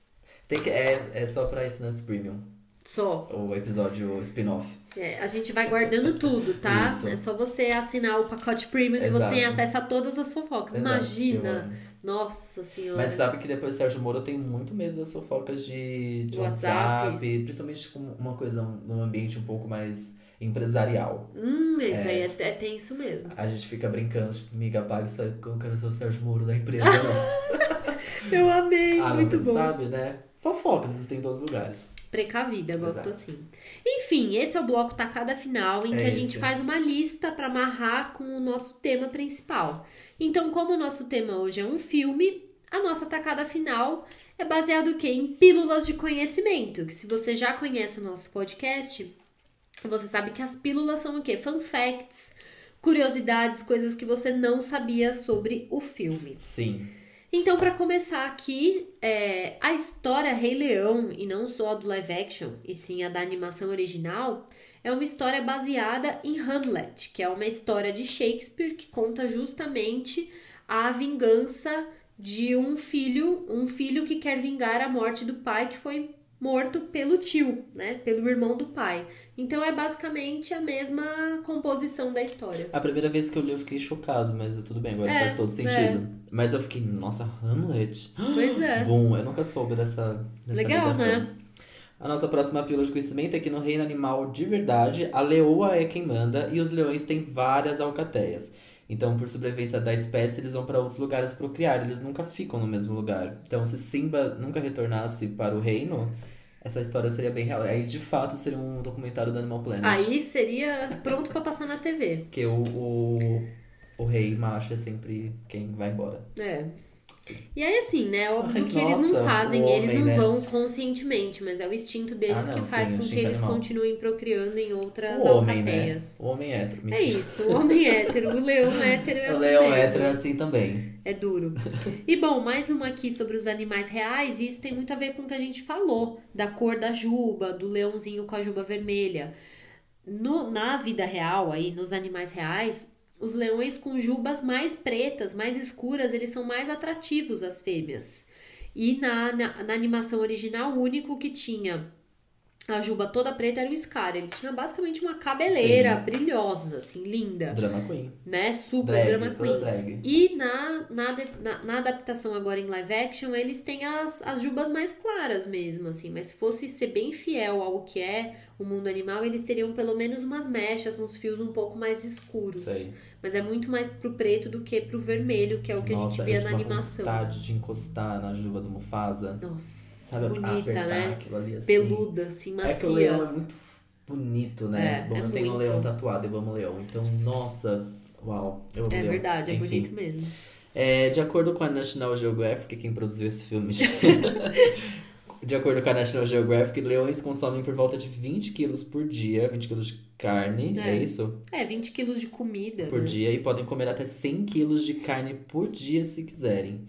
[SPEAKER 2] Tem que, é, é só pra assinantes premium,
[SPEAKER 1] Só.
[SPEAKER 2] o episódio spin-off.
[SPEAKER 1] É, a gente vai guardando tudo, tá?
[SPEAKER 2] Isso.
[SPEAKER 1] É só você assinar o pacote premium que você
[SPEAKER 2] Exato.
[SPEAKER 1] tem acesso a todas as fofocas.
[SPEAKER 2] Exato,
[SPEAKER 1] Imagina. Nossa senhora.
[SPEAKER 2] Mas sabe que depois do Sérgio Moro eu tenho muito medo das fofocas de, de
[SPEAKER 1] WhatsApp.
[SPEAKER 2] WhatsApp, principalmente com uma coisa num ambiente um pouco mais empresarial.
[SPEAKER 1] Hum, isso
[SPEAKER 2] É.
[SPEAKER 1] aí é, é tenso mesmo.
[SPEAKER 2] A gente fica brincando, tipo, miga, paga isso aí eu quero ser o Sérgio Moro da empresa, não.
[SPEAKER 1] Eu amei,
[SPEAKER 2] ah,
[SPEAKER 1] muito
[SPEAKER 2] não,
[SPEAKER 1] bom.
[SPEAKER 2] sabe, né? Fofocas existem em todos os lugares.
[SPEAKER 1] Precavida, gosto
[SPEAKER 2] Exato.
[SPEAKER 1] assim. Enfim, esse é o bloco tacada final em
[SPEAKER 2] É
[SPEAKER 1] que a gente
[SPEAKER 2] esse.
[SPEAKER 1] faz uma lista pra amarrar com o nosso tema principal. Então, como o nosso tema hoje é um filme, a nossa tacada final é baseado o quê? Em pílulas de conhecimento, que se você já conhece o nosso podcast, você sabe que as pílulas são o quê? Fun facts, curiosidades, coisas que você não sabia sobre o filme.
[SPEAKER 2] Sim.
[SPEAKER 1] Então, pra começar aqui, é, a história Rei Leão, e não só a do live action, e sim a da animação original, é uma história baseada em Hamlet, que é uma história de Shakespeare que conta justamente a vingança de um filho, um filho que quer vingar a morte do pai que foi morto pelo tio, né, pelo irmão do pai. Então é basicamente a mesma composição da história.
[SPEAKER 2] A primeira vez que eu li eu fiquei chocado, mas tudo bem, agora
[SPEAKER 1] É,
[SPEAKER 2] faz todo sentido. Mas eu fiquei, nossa, Hamlet.
[SPEAKER 1] Pois é.
[SPEAKER 2] Bom, eu nunca soube dessa, dessa
[SPEAKER 1] Legal,
[SPEAKER 2] ligação.
[SPEAKER 1] né?
[SPEAKER 2] A nossa próxima pílula de conhecimento é que no reino animal de verdade, a leoa é quem manda e os leões têm várias alcateias. Então, por sobrevivência da espécie, eles vão para outros lugares procriar, eles nunca ficam no mesmo lugar. Então, se Simba nunca retornasse para o reino, essa história seria bem real. Aí, de fato, seria um documentário do Animal Planet.
[SPEAKER 1] Aí seria pronto pra passar na TV.
[SPEAKER 2] Porque o, o, o rei macho é sempre quem vai embora.
[SPEAKER 1] É. E aí, assim, né? Óbvio que eles não
[SPEAKER 2] nossa,
[SPEAKER 1] fazem,
[SPEAKER 2] o
[SPEAKER 1] eles
[SPEAKER 2] homem,
[SPEAKER 1] não
[SPEAKER 2] né?
[SPEAKER 1] vão conscientemente, mas é o instinto deles
[SPEAKER 2] Ah, não,
[SPEAKER 1] que faz
[SPEAKER 2] sim, o
[SPEAKER 1] com que eles
[SPEAKER 2] animal.
[SPEAKER 1] continuem procriando em outras
[SPEAKER 2] O homem, né?
[SPEAKER 1] alcateias.
[SPEAKER 2] O homem hétero.
[SPEAKER 1] É
[SPEAKER 2] mentira.
[SPEAKER 1] isso, o homem hétero, o leão hétero é
[SPEAKER 2] O
[SPEAKER 1] assim
[SPEAKER 2] leão
[SPEAKER 1] mesmo.
[SPEAKER 2] hétero é assim também.
[SPEAKER 1] É duro. E bom, mais uma aqui sobre os animais reais, e isso tem muito a ver com o que a gente falou, da cor da juba, do leãozinho com a juba vermelha. No, na vida real, aí, nos animais reais, os leões com jubas mais pretas, mais escuras, eles são mais atrativos às fêmeas. E na, na, na animação original, o único que tinha a juba toda preta era o Scar. Ele tinha basicamente uma cabeleira
[SPEAKER 2] Sim.
[SPEAKER 1] brilhosa, assim, linda,
[SPEAKER 2] Drama Queen.
[SPEAKER 1] né? Super
[SPEAKER 2] Drag,
[SPEAKER 1] drama queen.
[SPEAKER 2] drag.
[SPEAKER 1] E na, na, na, na adaptação agora em live action, eles têm as, as jubas mais claras mesmo, assim. Mas se fosse ser bem fiel ao que é o mundo animal, eles teriam pelo menos umas mechas, uns fios um pouco mais escuros.
[SPEAKER 2] Aí.
[SPEAKER 1] Mas é muito mais pro preto do que pro vermelho, que é o que
[SPEAKER 2] Nossa,
[SPEAKER 1] a gente via
[SPEAKER 2] eu
[SPEAKER 1] na
[SPEAKER 2] tive uma
[SPEAKER 1] animação.
[SPEAKER 2] vontade de encostar na juba do Mufasa.
[SPEAKER 1] Nossa,
[SPEAKER 2] Sabe,
[SPEAKER 1] bonita,
[SPEAKER 2] apertar
[SPEAKER 1] né?
[SPEAKER 2] aquilo ali assim.
[SPEAKER 1] Peluda, assim,
[SPEAKER 2] É que o leão
[SPEAKER 1] macia.
[SPEAKER 2] é muito bonito, né?
[SPEAKER 1] É,
[SPEAKER 2] Bom,
[SPEAKER 1] é
[SPEAKER 2] eu tenho um leão tatuado, eu amo leão. Então, nossa, uau, eu amo
[SPEAKER 1] É
[SPEAKER 2] leão.
[SPEAKER 1] verdade, é
[SPEAKER 2] Enfim.
[SPEAKER 1] bonito mesmo.
[SPEAKER 2] É, de acordo com a National Geographic, quem produziu esse filme. de acordo com a National Geographic, leões consomem por volta de 20 quilos por dia, 20 quilos de carne, é,
[SPEAKER 1] É.
[SPEAKER 2] isso?
[SPEAKER 1] É, 20 quilos de comida.
[SPEAKER 2] Por
[SPEAKER 1] né?
[SPEAKER 2] dia e podem comer até 100 quilos de carne por dia se quiserem.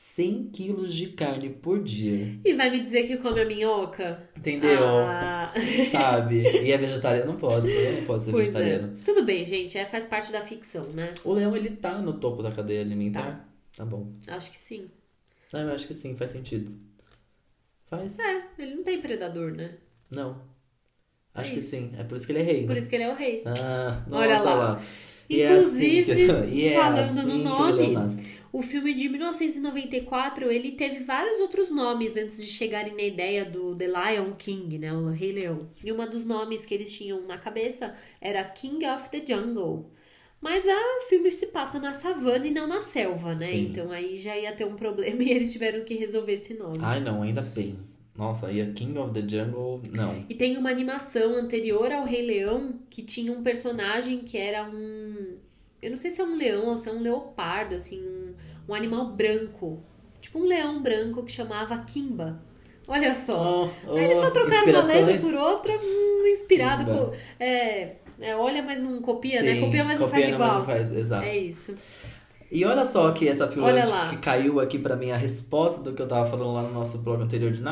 [SPEAKER 2] 100 quilos de carne por dia.
[SPEAKER 1] E vai me dizer que come a minhoca?
[SPEAKER 2] Entendeu?
[SPEAKER 1] Ah,
[SPEAKER 2] Sabe? E é vegetariano, não pode. Leão não pode ser
[SPEAKER 1] pois é.
[SPEAKER 2] vegetariano.
[SPEAKER 1] Tudo bem, gente. É, faz parte da ficção, né?
[SPEAKER 2] O leão, ele tá no topo da cadeia alimentar? Tá, bom.
[SPEAKER 1] Acho que sim.
[SPEAKER 2] Ah, eu acho que sim, faz sentido. Faz?
[SPEAKER 1] É, ele não tem predador, né?
[SPEAKER 2] Não. Acho
[SPEAKER 1] É
[SPEAKER 2] que sim. É por isso que ele é rei.
[SPEAKER 1] Por
[SPEAKER 2] né?
[SPEAKER 1] isso que ele é o rei.
[SPEAKER 2] Ah, nossa
[SPEAKER 1] Olha lá.
[SPEAKER 2] lá. E é assim que-
[SPEAKER 1] Inclusive,
[SPEAKER 2] e é
[SPEAKER 1] falando
[SPEAKER 2] assim
[SPEAKER 1] no nome. O filme de 1994, ele teve vários outros nomes antes de chegarem na ideia do The Lion King, né? O Rei Leão. E uma dos nomes que eles tinham na cabeça era King of the Jungle. Mas ah, o filme se passa na savana e não na selva, né?
[SPEAKER 2] Sim.
[SPEAKER 1] Então aí já ia ter um problema e eles tiveram que resolver esse nome.
[SPEAKER 2] Ai, não, ainda bem. Nossa, aí a King of the Jungle, não.
[SPEAKER 1] E tem uma animação anterior ao Rei Leão que tinha um personagem que era um. Eu não sei se é um leão ou se é um leopardo, assim, um, animal branco. Tipo um leão branco que chamava Kimba. Olha só.
[SPEAKER 2] Oh,
[SPEAKER 1] Aí eles só
[SPEAKER 2] oh,
[SPEAKER 1] trocaram uma letra por outra, hum, inspirado.
[SPEAKER 2] Kimba.
[SPEAKER 1] co- é, é, olha, mas não copia, né?
[SPEAKER 2] Sim,
[SPEAKER 1] Copia, mas não faz
[SPEAKER 2] copia,
[SPEAKER 1] igual.
[SPEAKER 2] não faz, exato.
[SPEAKER 1] É isso.
[SPEAKER 2] E olha só que essa pílula que caiu aqui pra mim, a resposta do que eu tava falando lá no nosso blog anterior de.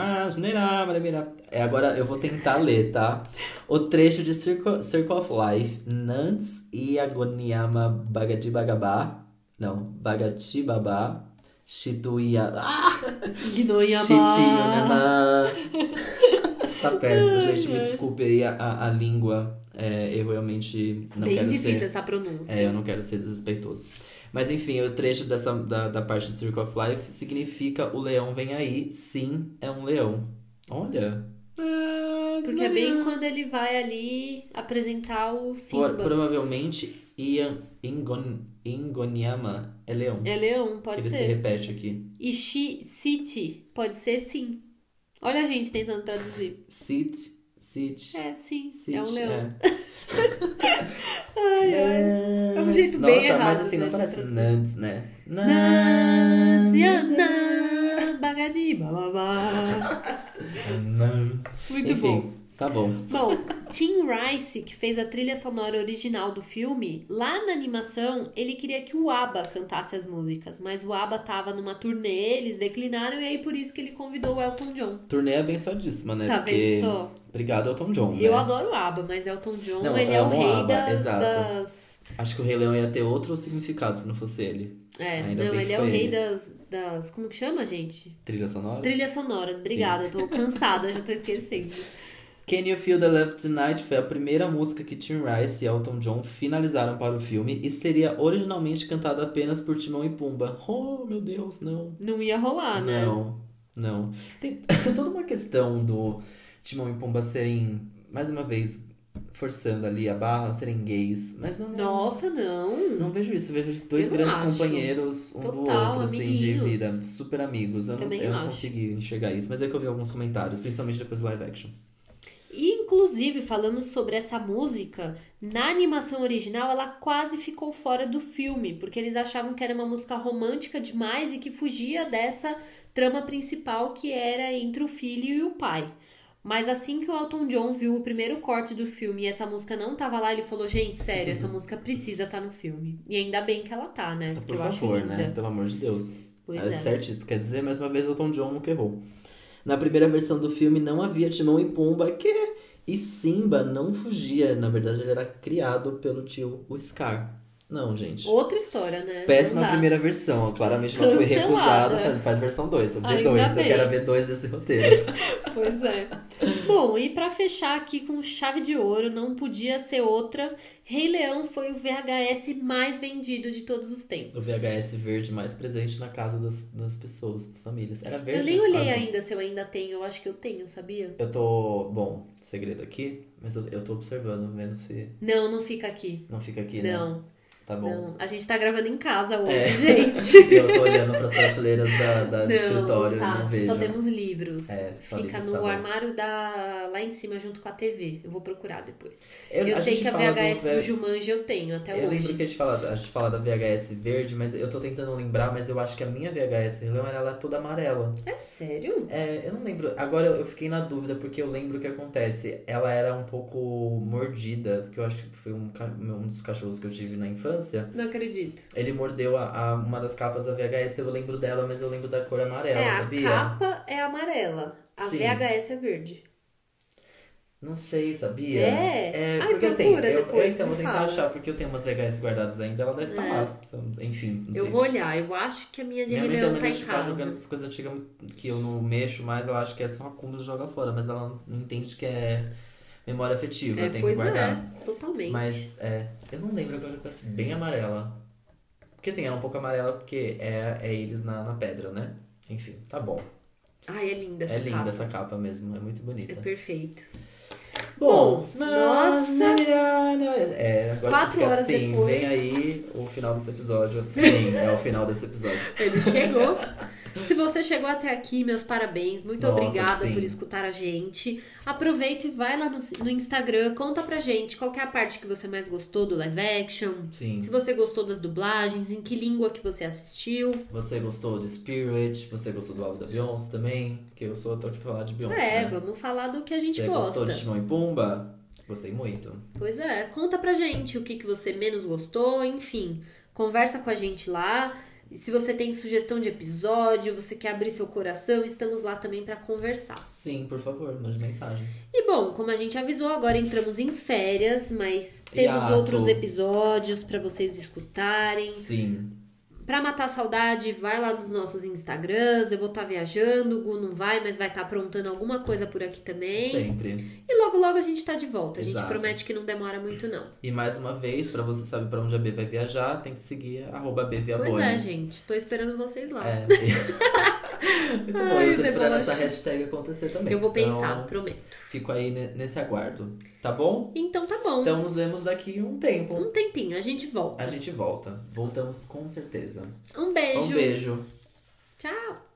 [SPEAKER 2] É, agora eu vou tentar ler, tá? O trecho de Circle, Circle of Life, Nants e Agoniama Bagadi Bagabá. Não, Bagati Babá. Shituia. Ah!
[SPEAKER 1] Gnoiama.
[SPEAKER 2] Tá péssimo, gente. Me desculpe aí a, a, a língua. É, eu realmente não
[SPEAKER 1] Bem
[SPEAKER 2] quero
[SPEAKER 1] difícil
[SPEAKER 2] ser.
[SPEAKER 1] essa pronúncia.
[SPEAKER 2] É, eu não quero ser desrespeitoso. Mas enfim, o trecho dessa, da, da parte de Circle of Life significa o leão vem aí. Sim, é um leão. Olha. Ah,
[SPEAKER 1] Porque é bem quando ele vai ali apresentar o
[SPEAKER 2] Por-
[SPEAKER 1] Simba.
[SPEAKER 2] provavelmente Ian Ingon, Ingoniama é leão.
[SPEAKER 1] É leão,
[SPEAKER 2] que
[SPEAKER 1] pode
[SPEAKER 2] ele se
[SPEAKER 1] ser.
[SPEAKER 2] repete aqui.
[SPEAKER 1] E Shi City pode ser sim. Olha a gente tentando traduzir.
[SPEAKER 2] Sit, sit,
[SPEAKER 1] É, sim,
[SPEAKER 2] sit.
[SPEAKER 1] é um leão.
[SPEAKER 2] é.
[SPEAKER 1] Ai, ai. É um jeito
[SPEAKER 2] Nossa,
[SPEAKER 1] bem errado,
[SPEAKER 2] mas assim, não parece. Nants, né?
[SPEAKER 1] Naziana, Bagadi, bababá. Muito
[SPEAKER 2] Enfim,
[SPEAKER 1] bom.
[SPEAKER 2] Tá bom.
[SPEAKER 1] Bom, Tim Rice, que fez a trilha sonora original do filme, lá na animação, ele queria que o ABBA cantasse as músicas, mas o ABBA tava numa turnê, eles declinaram, e aí por isso que ele convidou o Elton John.
[SPEAKER 2] Turnê abençoadíssima, né?
[SPEAKER 1] Tá
[SPEAKER 2] Porque...
[SPEAKER 1] vendo só?
[SPEAKER 2] Obrigado, Elton John, né?
[SPEAKER 1] Eu adoro o ABBA, mas Elton John,
[SPEAKER 2] Não,
[SPEAKER 1] ele é o rei
[SPEAKER 2] ABBA,
[SPEAKER 1] das, das-
[SPEAKER 2] Acho que o Rei Leão ia ter outro significado se não fosse ele.
[SPEAKER 1] É,
[SPEAKER 2] Ainda
[SPEAKER 1] não, ele é o rei
[SPEAKER 2] ele.
[SPEAKER 1] das, das... Como que chama, gente?
[SPEAKER 2] Trilha sonora?
[SPEAKER 1] Trilhas sonoras. Obrigada, eu tô cansada, já tô esquecendo.
[SPEAKER 2] Can You Feel the Love Tonight foi a primeira música que Tim Rice e Elton John finalizaram para o filme e seria originalmente cantada apenas por Timão e Pumba. Oh, meu Deus, não.
[SPEAKER 1] Não ia rolar, né?
[SPEAKER 2] Não, não. Tem toda uma questão do Timão e Pumba serem, mais uma vez, forçando ali a barra, serem gays. Mas não,
[SPEAKER 1] Nossa, não.
[SPEAKER 2] não vejo isso. Vejo dois
[SPEAKER 1] Eu
[SPEAKER 2] grandes
[SPEAKER 1] acho.
[SPEAKER 2] companheiros um do
[SPEAKER 1] Total,
[SPEAKER 2] outro, assim, de vida. Super amigos. Eu não, eu não consegui enxergar isso. Mas é que eu vi alguns comentários, principalmente depois do live action.
[SPEAKER 1] Inclusive, falando sobre essa música, na animação original ela quase ficou fora do filme, porque eles achavam que era uma música romântica demais e que fugia dessa trama principal que era entre o filho e o pai. Mas assim que o Elton John viu o primeiro corte do filme e essa música não tava lá, ele falou: Gente, sério, essa música precisa estar no filme. E ainda bem que ela tá, né? Porque
[SPEAKER 2] Por favor, né? Pelo amor de Deus.
[SPEAKER 1] Pois
[SPEAKER 2] é,
[SPEAKER 1] é.
[SPEAKER 2] certíssimo. Quer dizer, mais uma vez, Elton John nunca errou. Na primeira versão do filme não havia Timão e Pumba, que... E Simba não fugia. Na verdade, ele era criado pelo tio, Scar. Não, gente.
[SPEAKER 1] Outra história, né? Não
[SPEAKER 2] Péssima primeira versão. Claramente não foi recusado. Faz, faz versão 2.
[SPEAKER 1] Ainda
[SPEAKER 2] V2. Eu quero a V2 desse roteiro.
[SPEAKER 1] Pois é. Bom, e pra fechar aqui com chave de ouro, não podia ser outra. Rei Leão foi o VHS mais vendido de todos os
[SPEAKER 2] o
[SPEAKER 1] tempos.
[SPEAKER 2] VHS verde mais presente na casa das, das pessoas, das famílias. Era verde.
[SPEAKER 1] Eu nem olhei
[SPEAKER 2] azul.
[SPEAKER 1] ainda se eu ainda tenho, eu acho que eu tenho, sabia?
[SPEAKER 2] Eu tô. Bom, segredo aqui, mas eu, eu tô observando, vendo se
[SPEAKER 1] Não, não fica aqui.
[SPEAKER 2] não fica aqui, né?
[SPEAKER 1] Não.
[SPEAKER 2] Tá bom.
[SPEAKER 1] Não, a gente tá gravando em casa hoje,
[SPEAKER 2] É.
[SPEAKER 1] gente.
[SPEAKER 2] Eu tô olhando pras prateleiras da, da- do escritório
[SPEAKER 1] tá.
[SPEAKER 2] e não vejo.
[SPEAKER 1] Só temos livros.
[SPEAKER 2] É, só
[SPEAKER 1] Fica
[SPEAKER 2] livros,
[SPEAKER 1] no
[SPEAKER 2] tá
[SPEAKER 1] armário da lá em cima junto com a TV. Eu vou procurar depois.
[SPEAKER 2] Eu,
[SPEAKER 1] Eu, sei que a VHS do,
[SPEAKER 2] ve-
[SPEAKER 1] Jumanji eu tenho até
[SPEAKER 2] Eu
[SPEAKER 1] hoje.
[SPEAKER 2] lembro que a gente, fala, a gente fala da VHS verde, mas eu tô tentando lembrar, mas eu acho que a minha VHS ela é toda amarela.
[SPEAKER 1] É sério?
[SPEAKER 2] É, eu não lembro. Agora eu fiquei na dúvida porque eu lembro o que acontece. Ela era um pouco mordida, porque eu acho que foi um, um dos cachorros que eu tive na infância.
[SPEAKER 1] Não acredito.
[SPEAKER 2] Ele mordeu a, a- uma das capas da VHS, eu lembro dela, mas eu lembro da cor amarela,
[SPEAKER 1] é, a
[SPEAKER 2] sabia?
[SPEAKER 1] capa é amarela. A
[SPEAKER 2] Sim.
[SPEAKER 1] VHS é verde.
[SPEAKER 2] Não sei, sabia?
[SPEAKER 1] É? Ai,
[SPEAKER 2] porque assim, eu,
[SPEAKER 1] depois,
[SPEAKER 2] eu, então, vou tentar
[SPEAKER 1] fala.
[SPEAKER 2] achar, porque eu tenho umas VHS guardadas ainda, ela deve estar
[SPEAKER 1] É.
[SPEAKER 2] lá. Enfim, não
[SPEAKER 1] Eu
[SPEAKER 2] sei.
[SPEAKER 1] vou olhar. Eu acho que a minha de
[SPEAKER 2] Minha mãe também
[SPEAKER 1] tá
[SPEAKER 2] deixa ficar jogando essas coisas antigas que eu não mexo mais, ela acha que é só acúmulo joga fora, mas ela não entende que é memória afetiva,
[SPEAKER 1] É,
[SPEAKER 2] tem que
[SPEAKER 1] pois
[SPEAKER 2] guardar.
[SPEAKER 1] é, totalmente.
[SPEAKER 2] Mas é, eu não lembro agora que assim, bem amarela. Porque assim, era um pouco amarela porque é, é eles na, na pedra, né? Enfim, tá bom.
[SPEAKER 1] Ai, é linda essa
[SPEAKER 2] é linda
[SPEAKER 1] capa.
[SPEAKER 2] essa capa mesmo, é muito
[SPEAKER 1] É
[SPEAKER 2] bonita.
[SPEAKER 1] perfeito.
[SPEAKER 2] Bom,
[SPEAKER 1] nossa.
[SPEAKER 2] Mariana. É, agora
[SPEAKER 1] Quatro
[SPEAKER 2] fica
[SPEAKER 1] horas
[SPEAKER 2] assim,
[SPEAKER 1] depois.
[SPEAKER 2] vem aí o final desse episódio. Sim, é o final desse episódio.
[SPEAKER 1] Ele chegou. Se você chegou até aqui, meus parabéns. Muito
[SPEAKER 2] Nossa,
[SPEAKER 1] obrigada
[SPEAKER 2] sim.
[SPEAKER 1] por escutar a gente. Aproveita e vai lá no, no Instagram, conta pra gente qual é a parte que você mais gostou do live action.
[SPEAKER 2] Sim.
[SPEAKER 1] Se você gostou das dublagens, em que língua que você assistiu.
[SPEAKER 2] Você gostou de Spirit, você gostou do álbum da Beyoncé também, que eu sou tô aqui pra falar de Beyoncé.
[SPEAKER 1] é,
[SPEAKER 2] né?
[SPEAKER 1] vamos falar do que a gente
[SPEAKER 2] Você gostou
[SPEAKER 1] gosta.
[SPEAKER 2] de Timão e Pumba? Gostei muito.
[SPEAKER 1] Pois é, conta pra gente o que, que você menos gostou, enfim. Conversa com a gente lá. Se você tem sugestão de episódio, você quer abrir seu coração, estamos lá também pra conversar.
[SPEAKER 2] Sim, por favor, mande mensagens.
[SPEAKER 1] E bom, como a gente avisou, agora entramos em férias, mas temos
[SPEAKER 2] Hiato.
[SPEAKER 1] outros episódios pra vocês escutarem.
[SPEAKER 2] Sim.
[SPEAKER 1] Pra matar a saudade, vai lá nos nossos Instagrams. Eu vou estar viajando, o Gu não vai, mas vai estar aprontando alguma coisa por aqui também.
[SPEAKER 2] Sempre.
[SPEAKER 1] E logo logo a gente tá de volta. A gente
[SPEAKER 2] Exato.
[SPEAKER 1] promete que não demora muito não.
[SPEAKER 2] E mais uma vez, pra você saber pra onde a B vai viajar, tem que seguir arroba BViabone.
[SPEAKER 1] Pois é, gente. Tô esperando vocês lá.
[SPEAKER 2] É. Muito bom, eu tô esperando essa hashtag acontecer também.
[SPEAKER 1] Eu vou pensar,
[SPEAKER 2] Então,
[SPEAKER 1] prometo.
[SPEAKER 2] fico aí ne- nesse aguardo, tá bom?
[SPEAKER 1] Então tá bom.
[SPEAKER 2] Então nos vemos daqui um tempo.
[SPEAKER 1] Um tempinho, a gente volta.
[SPEAKER 2] A gente volta. Voltamos com certeza.
[SPEAKER 1] Um beijo.
[SPEAKER 2] Um beijo.
[SPEAKER 1] Tchau.